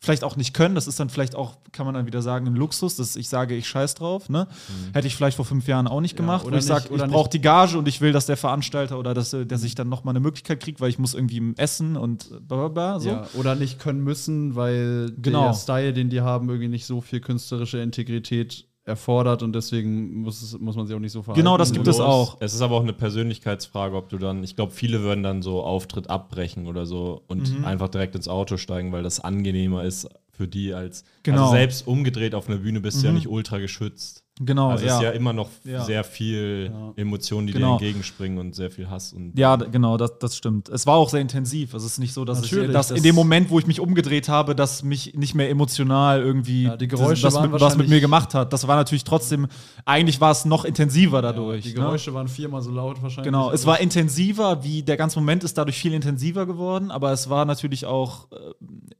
vielleicht auch nicht können, das ist dann vielleicht auch, kann man dann wieder sagen, ein Luxus, dass ich sage, ich scheiß drauf, ne? Hätte ich vielleicht vor fünf Jahren auch nicht Mhm. Ja, gemacht, wo oder ich sage, ich brauche die Gage und ich will, dass der Veranstalter oder dass äh, der sich dann noch mal eine Möglichkeit kriegt, weil ich muss irgendwie essen und bla bla bla, so. Ja, oder nicht können müssen, weil Genau. der Style, den die haben, irgendwie nicht so viel künstlerische Integrität erfordert und deswegen muss, es, muss man sich auch nicht so verhalten. Genau, das gibt es auch. Es ist aber auch eine Persönlichkeitsfrage, ob du dann, ich glaube, viele würden dann so Auftritt abbrechen oder so und Mhm. einfach direkt ins Auto steigen, weil das angenehmer ist für die als. Genau. Mhm. Also selbst umgedreht auf einer Bühne bist du ja nicht ultra geschützt. Genau, also es ja. ist ja immer noch Ja. sehr viel Emotionen, die Genau. dir entgegenspringen und sehr viel Hass und Ja, genau, das, das stimmt. Es war auch sehr intensiv. Es ist nicht so, dass, ich, dass das- in dem Moment, wo ich mich umgedreht habe, dass mich nicht mehr emotional irgendwie Ja, die Geräusche das, waren mit, was mit mir gemacht hat. Das war natürlich trotzdem, eigentlich war es noch intensiver dadurch. Die ne? Geräusche waren viermal so laut wahrscheinlich. Genau, es war intensiver, wie der ganze Moment ist dadurch viel intensiver geworden, aber es war natürlich auch, äh,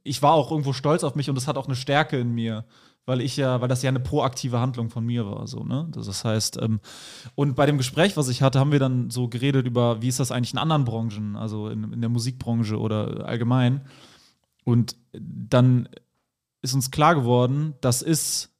ich war auch irgendwo stolz auf mich und es hat auch eine Stärke in mir, weil ich ja, weil das ja eine proaktive Handlung von mir war, so, ne? Das, heißt, ähm, und bei dem Gespräch, was ich hatte, haben wir dann so geredet über, wie ist das eigentlich in anderen Branchen, also in, in der Musikbranche oder allgemein. Und dann ist uns klar geworden, das ist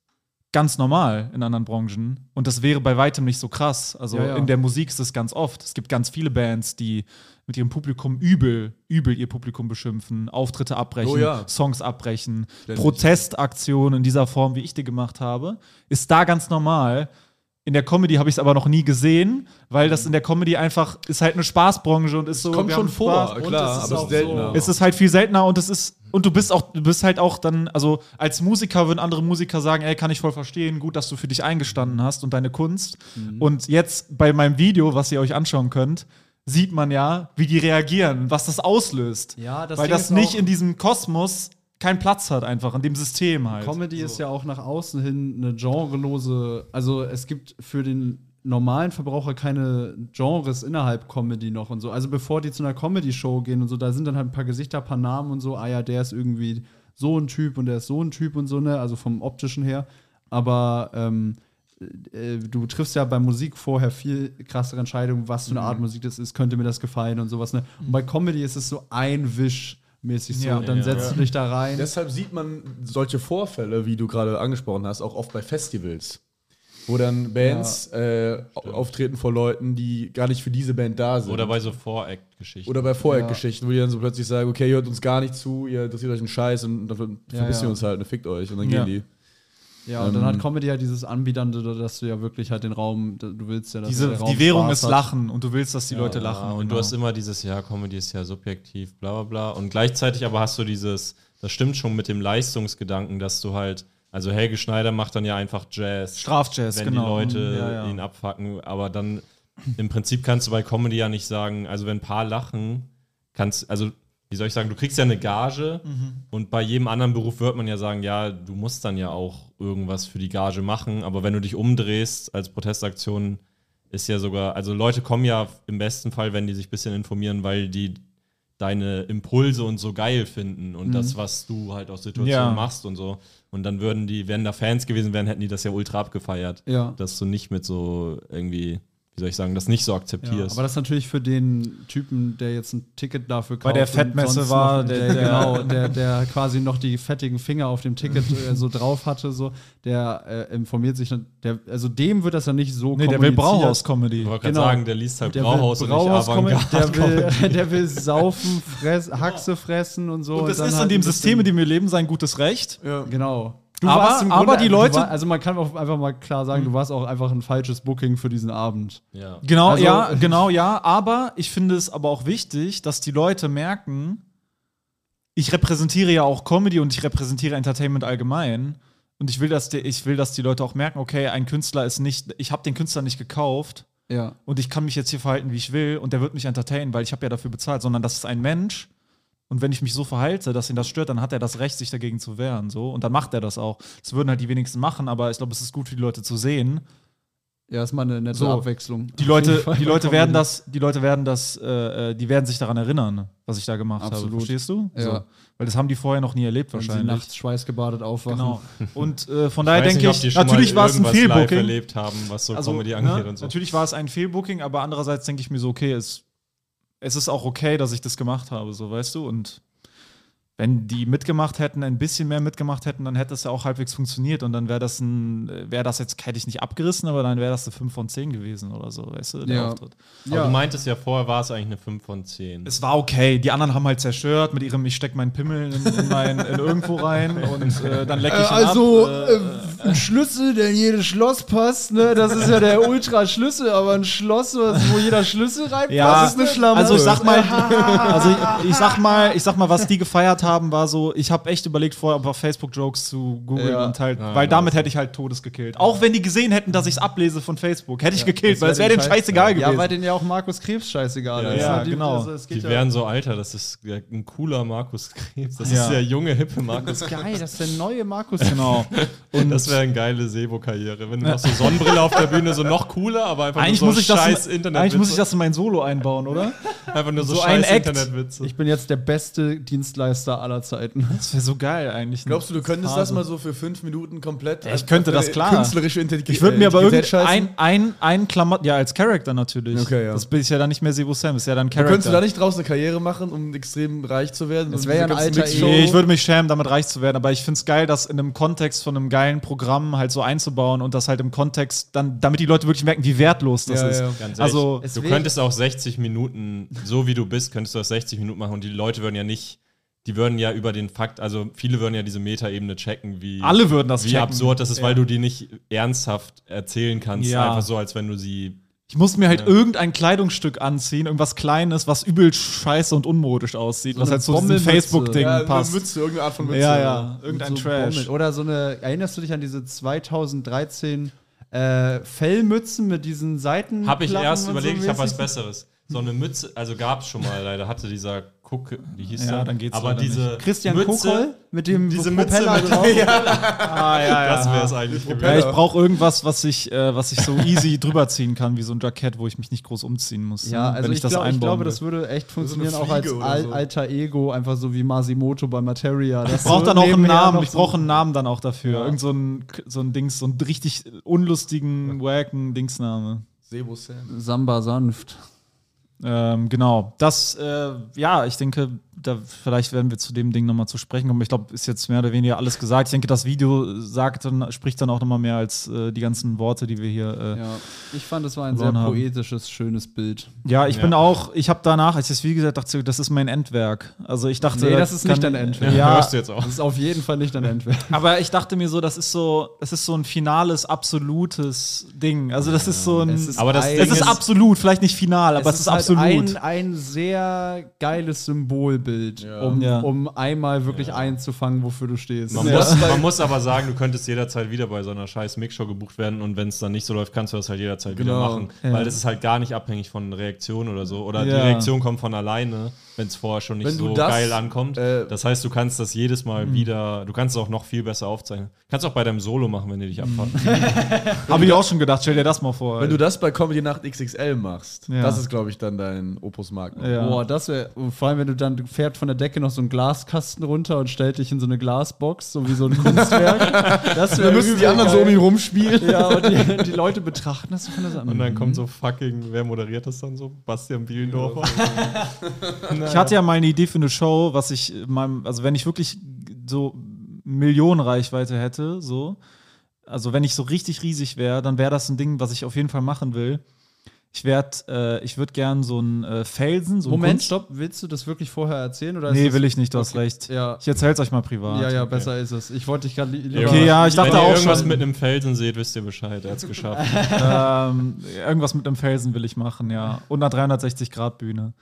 ganz normal in anderen Branchen und das wäre bei weitem nicht so krass. Also Ja, ja. in der Musik ist es ganz oft. Es gibt ganz viele Bands, die mit ihrem Publikum übel, übel ihr Publikum beschimpfen, Auftritte abbrechen, Oh ja. Songs abbrechen, Ständig. Protestaktionen in dieser Form, wie ich die gemacht habe, ist da ganz normal. In der Comedy habe ich es aber noch nie gesehen, weil das in der Comedy einfach ist halt eine Spaßbranche und ist so. Kommt schon vor, Spaß. klar, es ist aber ist seltener. so- Es ist halt viel seltener und es ist und du bist auch du bist halt auch dann also als Musiker würden andere Musiker sagen, ey, kann ich voll verstehen, gut, dass du für dich eingestanden hast und deine Kunst. Mhm. Und jetzt bei meinem Video, was ihr euch anschauen könnt, sieht man ja, wie die reagieren, was das auslöst. Ja, das weil Ding das nicht in diesem Kosmos keinen Platz hat einfach in dem System halt. Comedy ist ja auch nach außen hin eine genrelose, also es gibt für den normalen Verbraucher keine Genres innerhalb Comedy noch und so. Also bevor die zu einer Comedy-Show gehen und so, da sind dann halt ein paar Gesichter, ein paar Namen und so, ah ja, der ist irgendwie so ein Typ und der ist so ein Typ und so, ne, also vom optischen her. Aber ähm, äh, du triffst ja bei Musik vorher viel krassere Entscheidungen, was für eine Art Musik das ist, könnte mir das gefallen und sowas. Ne? Und bei Comedy ist es so ein Wisch mäßig so, Ja. und dann Ja. setzt du dich da rein. Deshalb sieht man solche Vorfälle, wie du gerade angesprochen hast, auch oft bei Festivals. Wo dann Bands äh, au- auftreten vor Leuten, die gar nicht für diese Band da sind. Oder bei so Voract-Geschichten. Oder bei Vorher-Geschichten, wo die dann so plötzlich sagen, okay, ihr hört uns gar nicht zu, ihr interessiert euch einen Scheiß und dann ver vermissen ja. wir uns halt, ne, fickt euch. Und dann Ja. gehen Ja, und dann hat Comedy ja dieses Anbiedernde, dass du ja wirklich halt den Raum, du willst ja, dass Diese, der Raum die Währung Spaß ist hat. Lachen und du willst, dass die Leute lachen. Ja, und genau. du hast immer dieses, ja, Comedy ist ja subjektiv, bla bla bla. Und gleichzeitig aber hast du dieses, das stimmt schon mit dem Leistungsgedanken, dass du halt, also Helge Schneider macht dann ja einfach Jazz. Strafjazz, wenn genau. die Leute Ja, ja. ihn abfacken. Aber dann im Prinzip kannst du bei Comedy ja nicht sagen, also wenn ein paar lachen, kannst, also wie soll ich sagen, du kriegst ja eine Gage Mhm. und bei jedem anderen Beruf wird man ja sagen, ja, du musst dann ja auch irgendwas für die Gage machen, aber wenn du dich umdrehst als Protestaktion, ist ja sogar, also Leute kommen ja im besten Fall, wenn die sich ein bisschen informieren, weil die deine Impulse und so geil finden und das, was du halt aus Situationen Ja. machst und so. Und dann würden die, wenn da Fans gewesen wären, hätten die das ja ultra abgefeiert. Ja. Dass du nicht mit so irgendwie, wie soll ich sagen, das nicht so Ja, akzeptierst. aber das ist natürlich für den Typen, der jetzt ein Ticket dafür kauft. Bei der und Fettmesse war, noch, der- der, genau, der, der quasi noch die fettigen Finger auf dem Ticket äh, so drauf hatte, so, der äh, informiert sich, dann- der, also dem wird das ja nicht so Nee, der will. Brauhaus-Comedy. ich wollte gerade genau. sagen, der liest halt Der Brauhaus will und nicht Avantgarde. der will, der will saufen, fress, Haxe fressen und so. Und das dann ist halt in dem ein bisschen- System, in dem wir leben, sein gutes Recht. Ja. Genau. Du Aber- warst im aber die Leute- war, also man kann auch einfach mal klar sagen, du warst auch einfach ein falsches Booking für diesen Abend. Ja. Genau, Also- ja, genau, ja. Aber ich finde es aber auch wichtig, dass die Leute merken, ich repräsentiere ja auch Comedy und ich repräsentiere Entertainment allgemein. Und ich will, dass die, ich will, dass die Leute auch merken, okay, ein Künstler ist nicht, ich habe den Künstler nicht gekauft Ja. und ich kann mich jetzt hier verhalten, wie ich will und der wird mich entertainen, weil ich habe ja dafür bezahlt, sondern das ist ein Mensch. Und wenn ich mich so verhalte, dass ihn das stört, dann hat er das Recht, sich dagegen zu wehren. So. Und dann macht er das auch. Das würden halt die wenigsten machen, aber ich glaube, es ist gut für die Leute zu sehen. Ja, ist mal eine nette So. Abwechslung. Die Leute, die Leute werden das, die Leute werden das, äh, äh, die werden sich daran erinnern, was ich da gemacht habe. Absolut. Verstehst du? Ja. So. Weil das haben die vorher noch nie erlebt Wenn sie wahrscheinlich. nachts schweißgebadet aufwachen. Genau. Und äh, von Ich daher denke nicht, ob ich, die schon natürlich war es ein irgendwas live Fehlbooking. erlebt haben, was so Also, Comedy ne, angeht und so. Natürlich war es ein Fehlbooking, aber andererseits denke ich mir so, okay, es, es ist auch okay, dass ich das gemacht habe, so weißt du. Und wenn die mitgemacht hätten, ein bisschen mehr mitgemacht hätten, dann hätte es ja auch halbwegs funktioniert und dann wäre das ein, wäre das jetzt, hätte ich nicht abgerissen, aber dann wäre das eine 5 von 10 gewesen oder so, weißt du, der Ja. Auftritt. Aber du meintest ja vorher, war es eigentlich eine 5 von 10. Es war okay. Die anderen haben halt zerstört mit ihrem, ich steck meinen Pimmel in, in, mein, in irgendwo rein und äh, dann lecke ich ihn also, ab. Äh, ein Schlüssel, der in jedes Schloss passt, ne? Das ist ja der Ultraschlüssel, aber ein Schloss, wo jeder Schlüssel reinpasst, Ja, ist eine Schlampe. Also ich sag mal, also ich, ich sag mal, ich sag mal, was die gefeiert haben, war so, ich habe echt überlegt vorher ein paar Facebook-Jokes zu googeln Ja. und halt, Ja, weil damit hätte ich halt Todes gekillt. Auch wenn die gesehen hätten, dass ich es ablese von Facebook, hätte ich gekillt, das weil es wäre denen scheiß- scheißegal Ja, gewesen. weil denen ja auch Markus Krebs scheißegal Ja, ist. ja? Die- genau. Also, es geht Die ja- wären so alter, das ist ja ein cooler Markus Krebs. Das Ja. ist der junge, hippe Markus Krebs. Geil, das ist der neue Markus. genau. Und Das wäre eine geile Sebo-Karriere. Wenn du noch so Sonnenbrille auf der Bühne, so noch cooler, aber einfach eigentlich, nur muss so ich das, scheiß in- Internet eigentlich muss ich das in mein Solo einbauen, oder? Einfach nur so, so ein scheiß. Internetwitze. Ich bin jetzt der beste Dienstleister aller Zeiten. Das wäre so geil eigentlich. Glaubst du, du könntest Phase. das mal so für fünf Minuten komplett? Ja, ich könnte das, klar. Künstlerische Intelligenz. Ich würde mir aber irgendein scheißen. ein, ein Klamotten, ja, als Charakter natürlich. Okay, ja. Das bin ich ja dann nicht mehr Sebo Sam, ist ja dann Du Charakter. könntest du da nicht draus eine Karriere machen, um extrem reich zu werden? Das Und wär ja ein alter Nee, ich würde mich schämen, damit reich zu werden, aber ich finde es geil, das in einem Kontext von einem geilen Programm halt so einzubauen und das halt im Kontext, dann, damit die Leute wirklich merken, wie wertlos das Ja, ist. ja. Ganz Also, du könntest auch 60 Minuten, so wie du bist, könntest du auch 60 Minuten machen und die Leute würden ja nicht, die würden ja über den Fakt, also viele würden ja diese Metaebene checken, wie, alle würden das wie checken. absurd das ist, weil du die nicht ernsthaft erzählen kannst. Ja. Einfach so, als wenn du sie. Ich muss mir halt irgendein Kleidungsstück anziehen, irgendwas Kleines, was übel scheiße und unmodisch aussieht, was eine halt so zu diesem. Facebook-Ding Ja, eine passt. Mütze, irgendeine Art von Mütze. ja, ja, irgendein so Trash. Bommel. Oder so eine, erinnerst du dich an diese 2013 äh, Fellmützen mit diesen Seiten? Habe ich erst überlegt, so ich habe was? Besseres. So eine Mütze, also gab es schon mal leider, hatte dieser Cook, wie hieß Ja, der? dann geht's Aber diese Christian Mütze, Kokoll mit dem diese Mütze Propeller mit- drauf. Ah, ja, ja. Das wäre es eigentlich Ja, gewesen. ich brauche irgendwas, was ich, äh, was ich so easy drüber ziehen kann, wie so ein Jackett, wo ich mich nicht groß umziehen muss. Ja, ne, also ich, glaub, ich glaube, will. das würde echt funktionieren, eine auch als Al so. alter Ego, einfach so wie Masimoto bei Materia. Ich brauche dann auch einen Namen. Ich brauche einen Namen dann auch dafür. Irgend so ein, so ein Dings, so einen richtig unlustigen, wacken Dingsname. Sebo Sam. Samba sanft. Ähm, genau. Das, äh, ja, ich denke, da, vielleicht werden wir zu dem Ding nochmal zu sprechen kommen. Ich glaube, ist jetzt mehr oder weniger alles gesagt. Ich denke, das Video sagt dann, spricht dann auch nochmal mehr als äh, die ganzen Worte, die wir hier. Äh, ja. Ja, ich fand, es war ein sehr haben. poetisches, schönes Bild. ich Ja. bin auch, ich habe danach, als ich das Video gesagt habe, dachte, das ist mein Endwerk. Also ich dachte, Nee, das ist nicht kann- dein Endwerk. Ja, Hörst du jetzt auch. Das ist auf jeden Fall nicht ein Endwerk. aber ich dachte mir so, das ist so, es ist so ein finales, absolutes Ding. Also das ist so ein. Es ist Aber das ein- es ist ist- absolut, vielleicht nicht final, aber es, ist, halt absolut. Ein, ein sehr geiles Symbolbild, Ja. um, Ja. um einmal wirklich einzufangen, wofür du stehst. Man, Ja. muss, man muss aber sagen, du könntest jederzeit wieder bei so einer scheiß Mixshow gebucht werden und wenn es dann nicht so läuft, kannst du das halt jederzeit wieder Genau. machen. Ja. Weil das ist halt gar nicht abhängig von Reaktion oder so. Oder die Ja. Reaktion kommt von alleine, wenn es vorher schon nicht Wenn du so das, geil ankommt. äh, das heißt, du kannst das jedes Mal Mhm. wieder, du kannst es auch noch viel besser aufzeichnen. Kannst auch bei deinem Solo machen, wenn du dich abfahrt. Habe ich auch schon gedacht, stell dir das mal vor. Wenn du das bei Comedy Nacht XXL machst, Ja. das ist, glaube ich, dann dein Opus Magnum. Ja. Boah, das wäre, vor allem wenn du dann fährt von der Decke noch so ein Glaskasten runter und stellt dich in so eine Glasbox, so wie so ein Kunstwerk. Das Da müssen die anderen so um ihn rumspielen. Ja, und die, die Leute betrachten das von der Seite. und dann kommt so fucking, wer moderiert das dann so? Bastian Bielendorfer. Ich hatte ja mal eine Idee für eine Show, was ich meinem, also wenn ich wirklich so Millionenreichweite hätte, so, also wenn ich so richtig riesig wäre, dann wäre das ein Ding, was ich auf jeden Fall machen will. Ich werde, äh, ich würde gern so einen äh, Felsen, so Moment, Kunst- stopp. Willst du das wirklich vorher erzählen? Oder ist Nee, das- will ich nicht, du hast Okay. recht. Ja. Ich erzähl's euch mal privat. Ja, ja, besser ist es. Ich wollte dich gerade. li- Okay, ja, ich dachte Wenn ihr auch irgendwas schon. mit einem Felsen seht, wisst ihr Bescheid. Er hat's geschafft. ähm, irgendwas mit einem Felsen will ich machen, ja. Und einer 360-Grad-Bühne.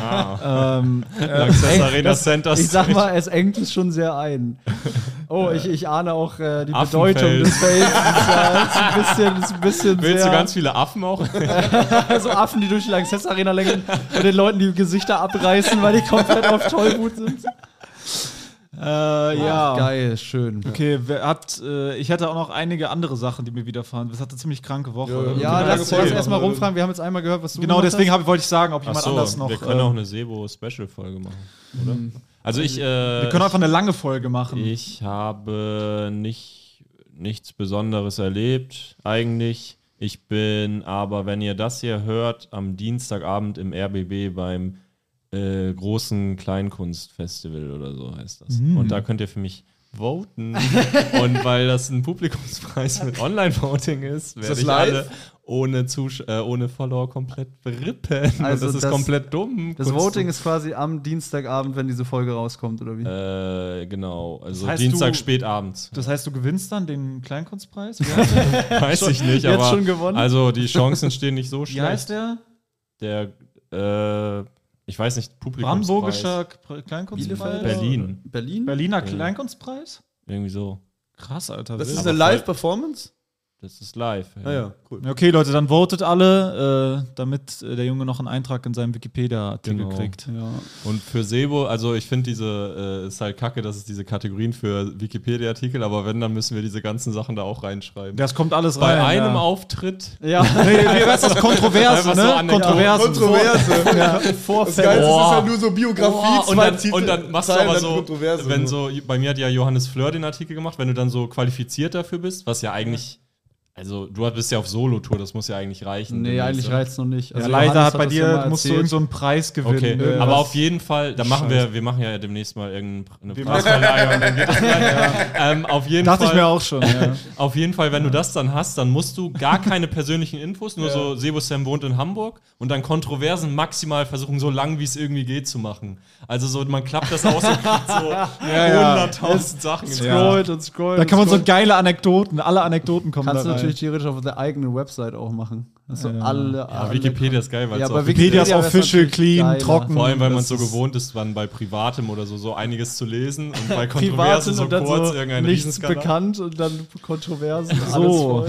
ah. ähm, äh, Arena das- Center Ich sag mal, es engt es schon sehr ein. Oh, ich, ich ahne auch äh, die. Bedeutung des Felsens. Ja, ist ein bisschen, ist ein bisschen Willst sehr, du ganz viele Affen auch? so Affen, die durch die Lanxess Arena lenken und den Leuten die Gesichter abreißen, weil die komplett auf Tollwut sind. äh, ja. Geil, schön. Okay, wer hat, äh, ich hätte auch noch einige andere Sachen, die mir widerfahren. Das hatte eine ziemlich kranke Woche. Ja. Ja, Eine lass uns erstmal rumfragen. Wir haben jetzt einmal gehört, was du genau gemacht deswegen hast. hab, wollte ich sagen, ob Ach jemand so, anders noch. wir können äh, auch eine Sebo-Special-Folge machen, oder? Also ich, äh, wir können einfach eine lange Folge machen. ich habe nicht, nichts Besonderes erlebt, eigentlich. Ich bin aber, wenn ihr das hier hört, am Dienstagabend im RBB beim äh, großen Kleinkunstfestival oder so heißt das. Mhm. Und da könnt ihr für mich voten. Und weil das ein Publikumspreis mit Online-Voting ist, werde das ich live? alle ohne, Zusch äh, ohne Follower komplett berippen. Also Und das ist das- komplett dumm. Das Kunst- Voting ist quasi am Dienstagabend, wenn diese Folge rauskommt, oder wie? Äh, genau. Also Das heißt, Dienstag du- spätabends. Das heißt, du gewinnst dann den Kleinkunstpreis? Wie? Weiß ich nicht, jetzt aber. schon gewonnen? Also die Chancen stehen nicht so Wie schlecht. heißt der? Der, äh, ich weiß nicht, Publikumspreis. Brandenburgischer K- Kleinkunstpreis? Berlin. Berlin? Berliner Kleinkunstpreis? Irgendwie so. Krass, Alter. Das ist eine Live-Performance? Das ist live. Ah ja, cool. Okay, Leute, dann votet alle, äh, damit äh, der Junge noch einen Eintrag in seinem Wikipedia-Artikel Genau. kriegt. Ja. Und für Sebo, also ich finde diese, äh, ist halt kacke, dass es diese Kategorien für Wikipedia-Artikel, aber wenn, dann müssen wir diese ganzen Sachen da auch reinschreiben. Das kommt alles Bei rein. einem ja. Auftritt. Ja. Nee, das? Kontroverse, Einfach so ne? an- Kontroverse. Kontroverse. Ja. Das Geilste ist Oh. ja nur so Biografie, Oh, und, dann, Titel, und dann machst du aber dann so, Kontroverse. wenn so, bei mir hat ja Johannes Fleur den Artikel gemacht, wenn du dann so qualifiziert dafür bist, was ja eigentlich, also du bist ja auf Solo-Tour, das muss ja eigentlich reichen. Nee, eigentlich reicht es noch nicht. Ja, Also leider Johannes hat bei ja dir, musst du irgendeinen so einen Preis gewinnen. Okay, Irgendwas. aber auf jeden Fall, da machen wir, wir machen ja demnächst mal irgendeine Preisverleihung. ähm, auf jeden Dachte Fall, ich mir auch schon, ja. Auf jeden Fall, wenn du das dann hast, dann musst du gar keine persönlichen Infos, nur so Sebo Sam wohnt in Hamburg und dann Kontroversen maximal versuchen, so lang wie es irgendwie geht zu machen. Also so, man klappt das aus und kriegt so ja. 100.000 Sachen. Ja. Scrollt und scrollt. Da kann man so geile Anekdoten, alle Anekdoten kommen Kannst da rein. Natürlich theoretisch auf der eigenen Website auch machen. Also alle, Ja, alle Wikipedia ist geil, weil Ja, auch Wikipedia ist official, clean, geiler. trocken. vor allem, weil man so gewohnt ist, dann bei Privatem oder so, so einiges zu lesen und bei Kontroversen so und dann kurz so irgendein nichts bekannt und dann Kontroversen. So.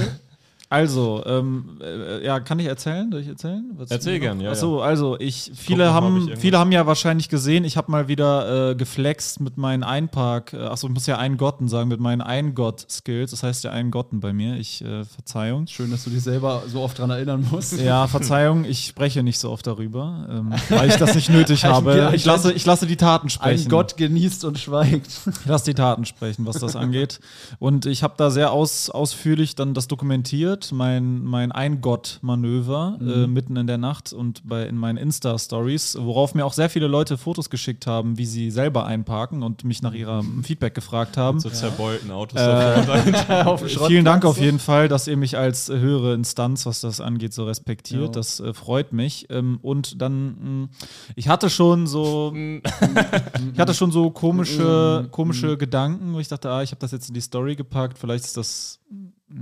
Also, ähm, äh, ja, kann ich erzählen? Soll ich erzählen? Was Erzähl gern, ja, Achso, also ich, viele ich haben, irgendwas- viele haben ja wahrscheinlich gesehen, ich habe mal wieder äh, geflext mit meinen Einpark, äh, achso, ich muss ja Eingotten sagen, mit meinen Eingott-Skills. Das heißt ja Eingotten bei mir. Ich, äh, Verzeihung. Schön, dass du dich selber so oft dran erinnern musst. Ja, Verzeihung, ich spreche nicht so oft darüber, ähm, weil ich das nicht nötig habe. Ich lasse, ich lasse die Taten sprechen. Ein Gott genießt und schweigt. Ich lasse die Taten sprechen, was das angeht. Und ich habe da sehr aus, ausführlich dann das dokumentiert, mein, mein Ein-Gott-Manöver äh, mitten in der Nacht und bei, in meinen Insta-Stories, worauf mir auch sehr viele Leute Fotos geschickt haben, wie sie selber einparken und mich nach ihrem Feedback gefragt haben. So zerbeulten Autos Äh, auf Vielen Dank auf jeden Fall, dass ihr mich als äh, höhere Instanz, was das angeht, so respektiert. Ja. Das äh, freut mich. Ähm, und dann, mh, ich hatte schon so, ich hatte schon so komische, komische Gedanken, wo ich dachte, ah, ich habe das jetzt in die Story gepackt. Vielleicht ist das,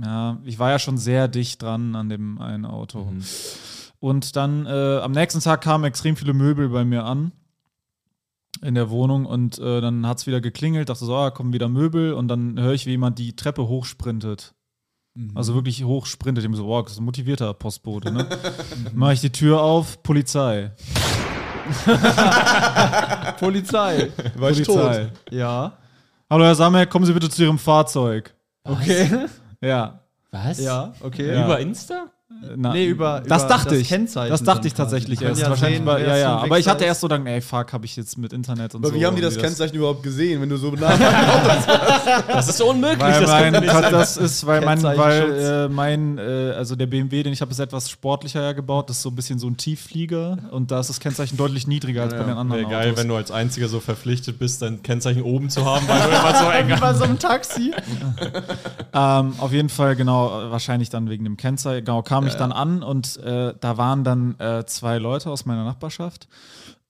ja, ich war ja schon sehr dicht dran an dem einen Auto. Und dann äh, am nächsten Tag kamen extrem viele Möbel bei mir an in der Wohnung und äh, dann hat es wieder geklingelt, dachte so, ah, kommen wieder Möbel und dann höre ich, wie jemand die Treppe hochsprintet. Also wirklich hochsprintet. Ich bin so, wow, das ist ein motivierter Postbote, ne? Mache ich die Tür auf, Polizei. Polizei. War ich Polizei. tot? Ja. Hallo Herr Sammer, kommen Sie bitte zu Ihrem Fahrzeug. Okay. Ja. Was? Ja, okay. Ja. Über Insta? Na, Nee, über- das über dachte das ich. Kennzeichen das dachte ich tatsächlich erst. ja Wahrscheinlich sehen, wer ja, ja. Aber ich hatte erst so gedacht, ey, fuck, habe ich jetzt mit Internet und Aber so. wie haben die das irgendwie Kennzeichen überhaupt gesehen, wenn du so nah Das ist unmöglich. Weil das mein, das ist, weil mein, weil äh, mein, äh, also der BMW, den ich habe, ist etwas sportlicher ja gebaut. Das ist so ein bisschen so ein Tiefflieger und da ist das Kennzeichen deutlich niedriger als bei den anderen Wäre geil, Autos. wenn du als Einziger so verpflichtet bist, dein Kennzeichen oben zu haben, weil du immer so eng Bei so einem Taxi. Ähm, auf jeden Fall, genau, wahrscheinlich dann wegen dem Kennzeichen. Genau, kam kam ich dann an und äh, da waren dann äh, zwei Leute aus meiner Nachbarschaft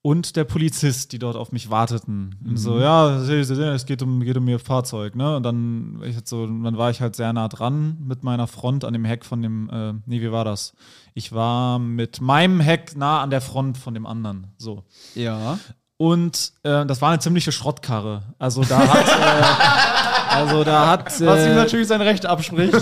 und der Polizist, die dort auf mich warteten. Und so, ja, es geht um, geht um ihr Fahrzeug, ne? Und dann, ich halt so, dann war ich halt sehr nah dran mit meiner Front an dem Heck von dem, äh, nee, wie war das? Ich war mit meinem Heck nah an der Front von dem anderen. So. Ja. Und äh, das war eine ziemliche Schrottkarre. Also da hat, äh, also da hat Was ihm äh, natürlich sein Recht abspricht.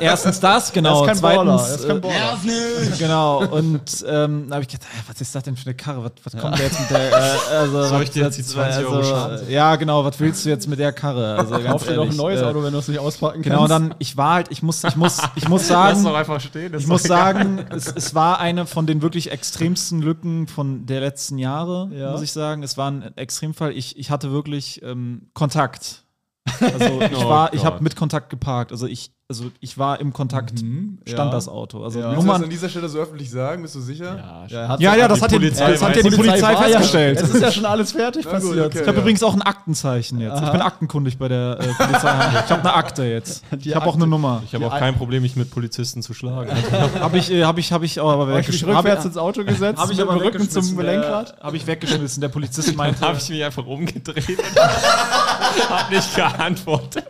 erstens das, genau. er ist kein Baller. zweitens, Er ist kein äh, Baller. Genau, und ähm, da habe ich gedacht, äh, was ist das denn für eine Karre? Was, was kommt der jetzt mit der? Äh, also, Soll ich dir jetzt die 20 Euro Schaden? Ja, genau, was willst du jetzt mit der Karre? Also, Kauf dir doch ein neues äh, Auto, wenn du es nicht auspacken kannst. Genau, dann, ich war halt, ich muss, ich muss, ich muss Lass sagen, doch einfach stehen. ich muss egal. sagen, es, es war eine von den wirklich extremsten Lücken von der letzten Jahre, Ja. muss ich sagen. Es war ein Extremfall. Ich, ich hatte wirklich ähm, Kontakt. Also ich Oh war, ich habe mit Kontakt geparkt. Also ich, also ich war im Kontakt, Mhm, stand ja. das Auto. Also Ja. Willst du das Nummern. an dieser Stelle so öffentlich sagen? Bist du sicher? Ja, Ja, hat- Ja, ja, das hat, die, Polizei das hat weiß ja die es. Polizei festgestellt. Es ist ja schon alles fertig Na gut, passiert. okay. Ich habe Ja. übrigens auch ein Aktenzeichen jetzt. Ich bin aktenkundig bei der äh, Polizei. Ich habe eine Akte jetzt. Die Ich habe auch eine. Nummer. Ich habe auch kein Problem, mich mit Polizisten zu schlagen. Habe ich, äh, habe ich, habe ich auch aber weggeschmissen. Habe rückwärts ins Auto gesetzt, hab ich aber Rücken zum. Lenkrad. Habe ich weggeschmissen. Der Polizist meinte, habe ich mich einfach umgedreht und hab nicht geantwortet.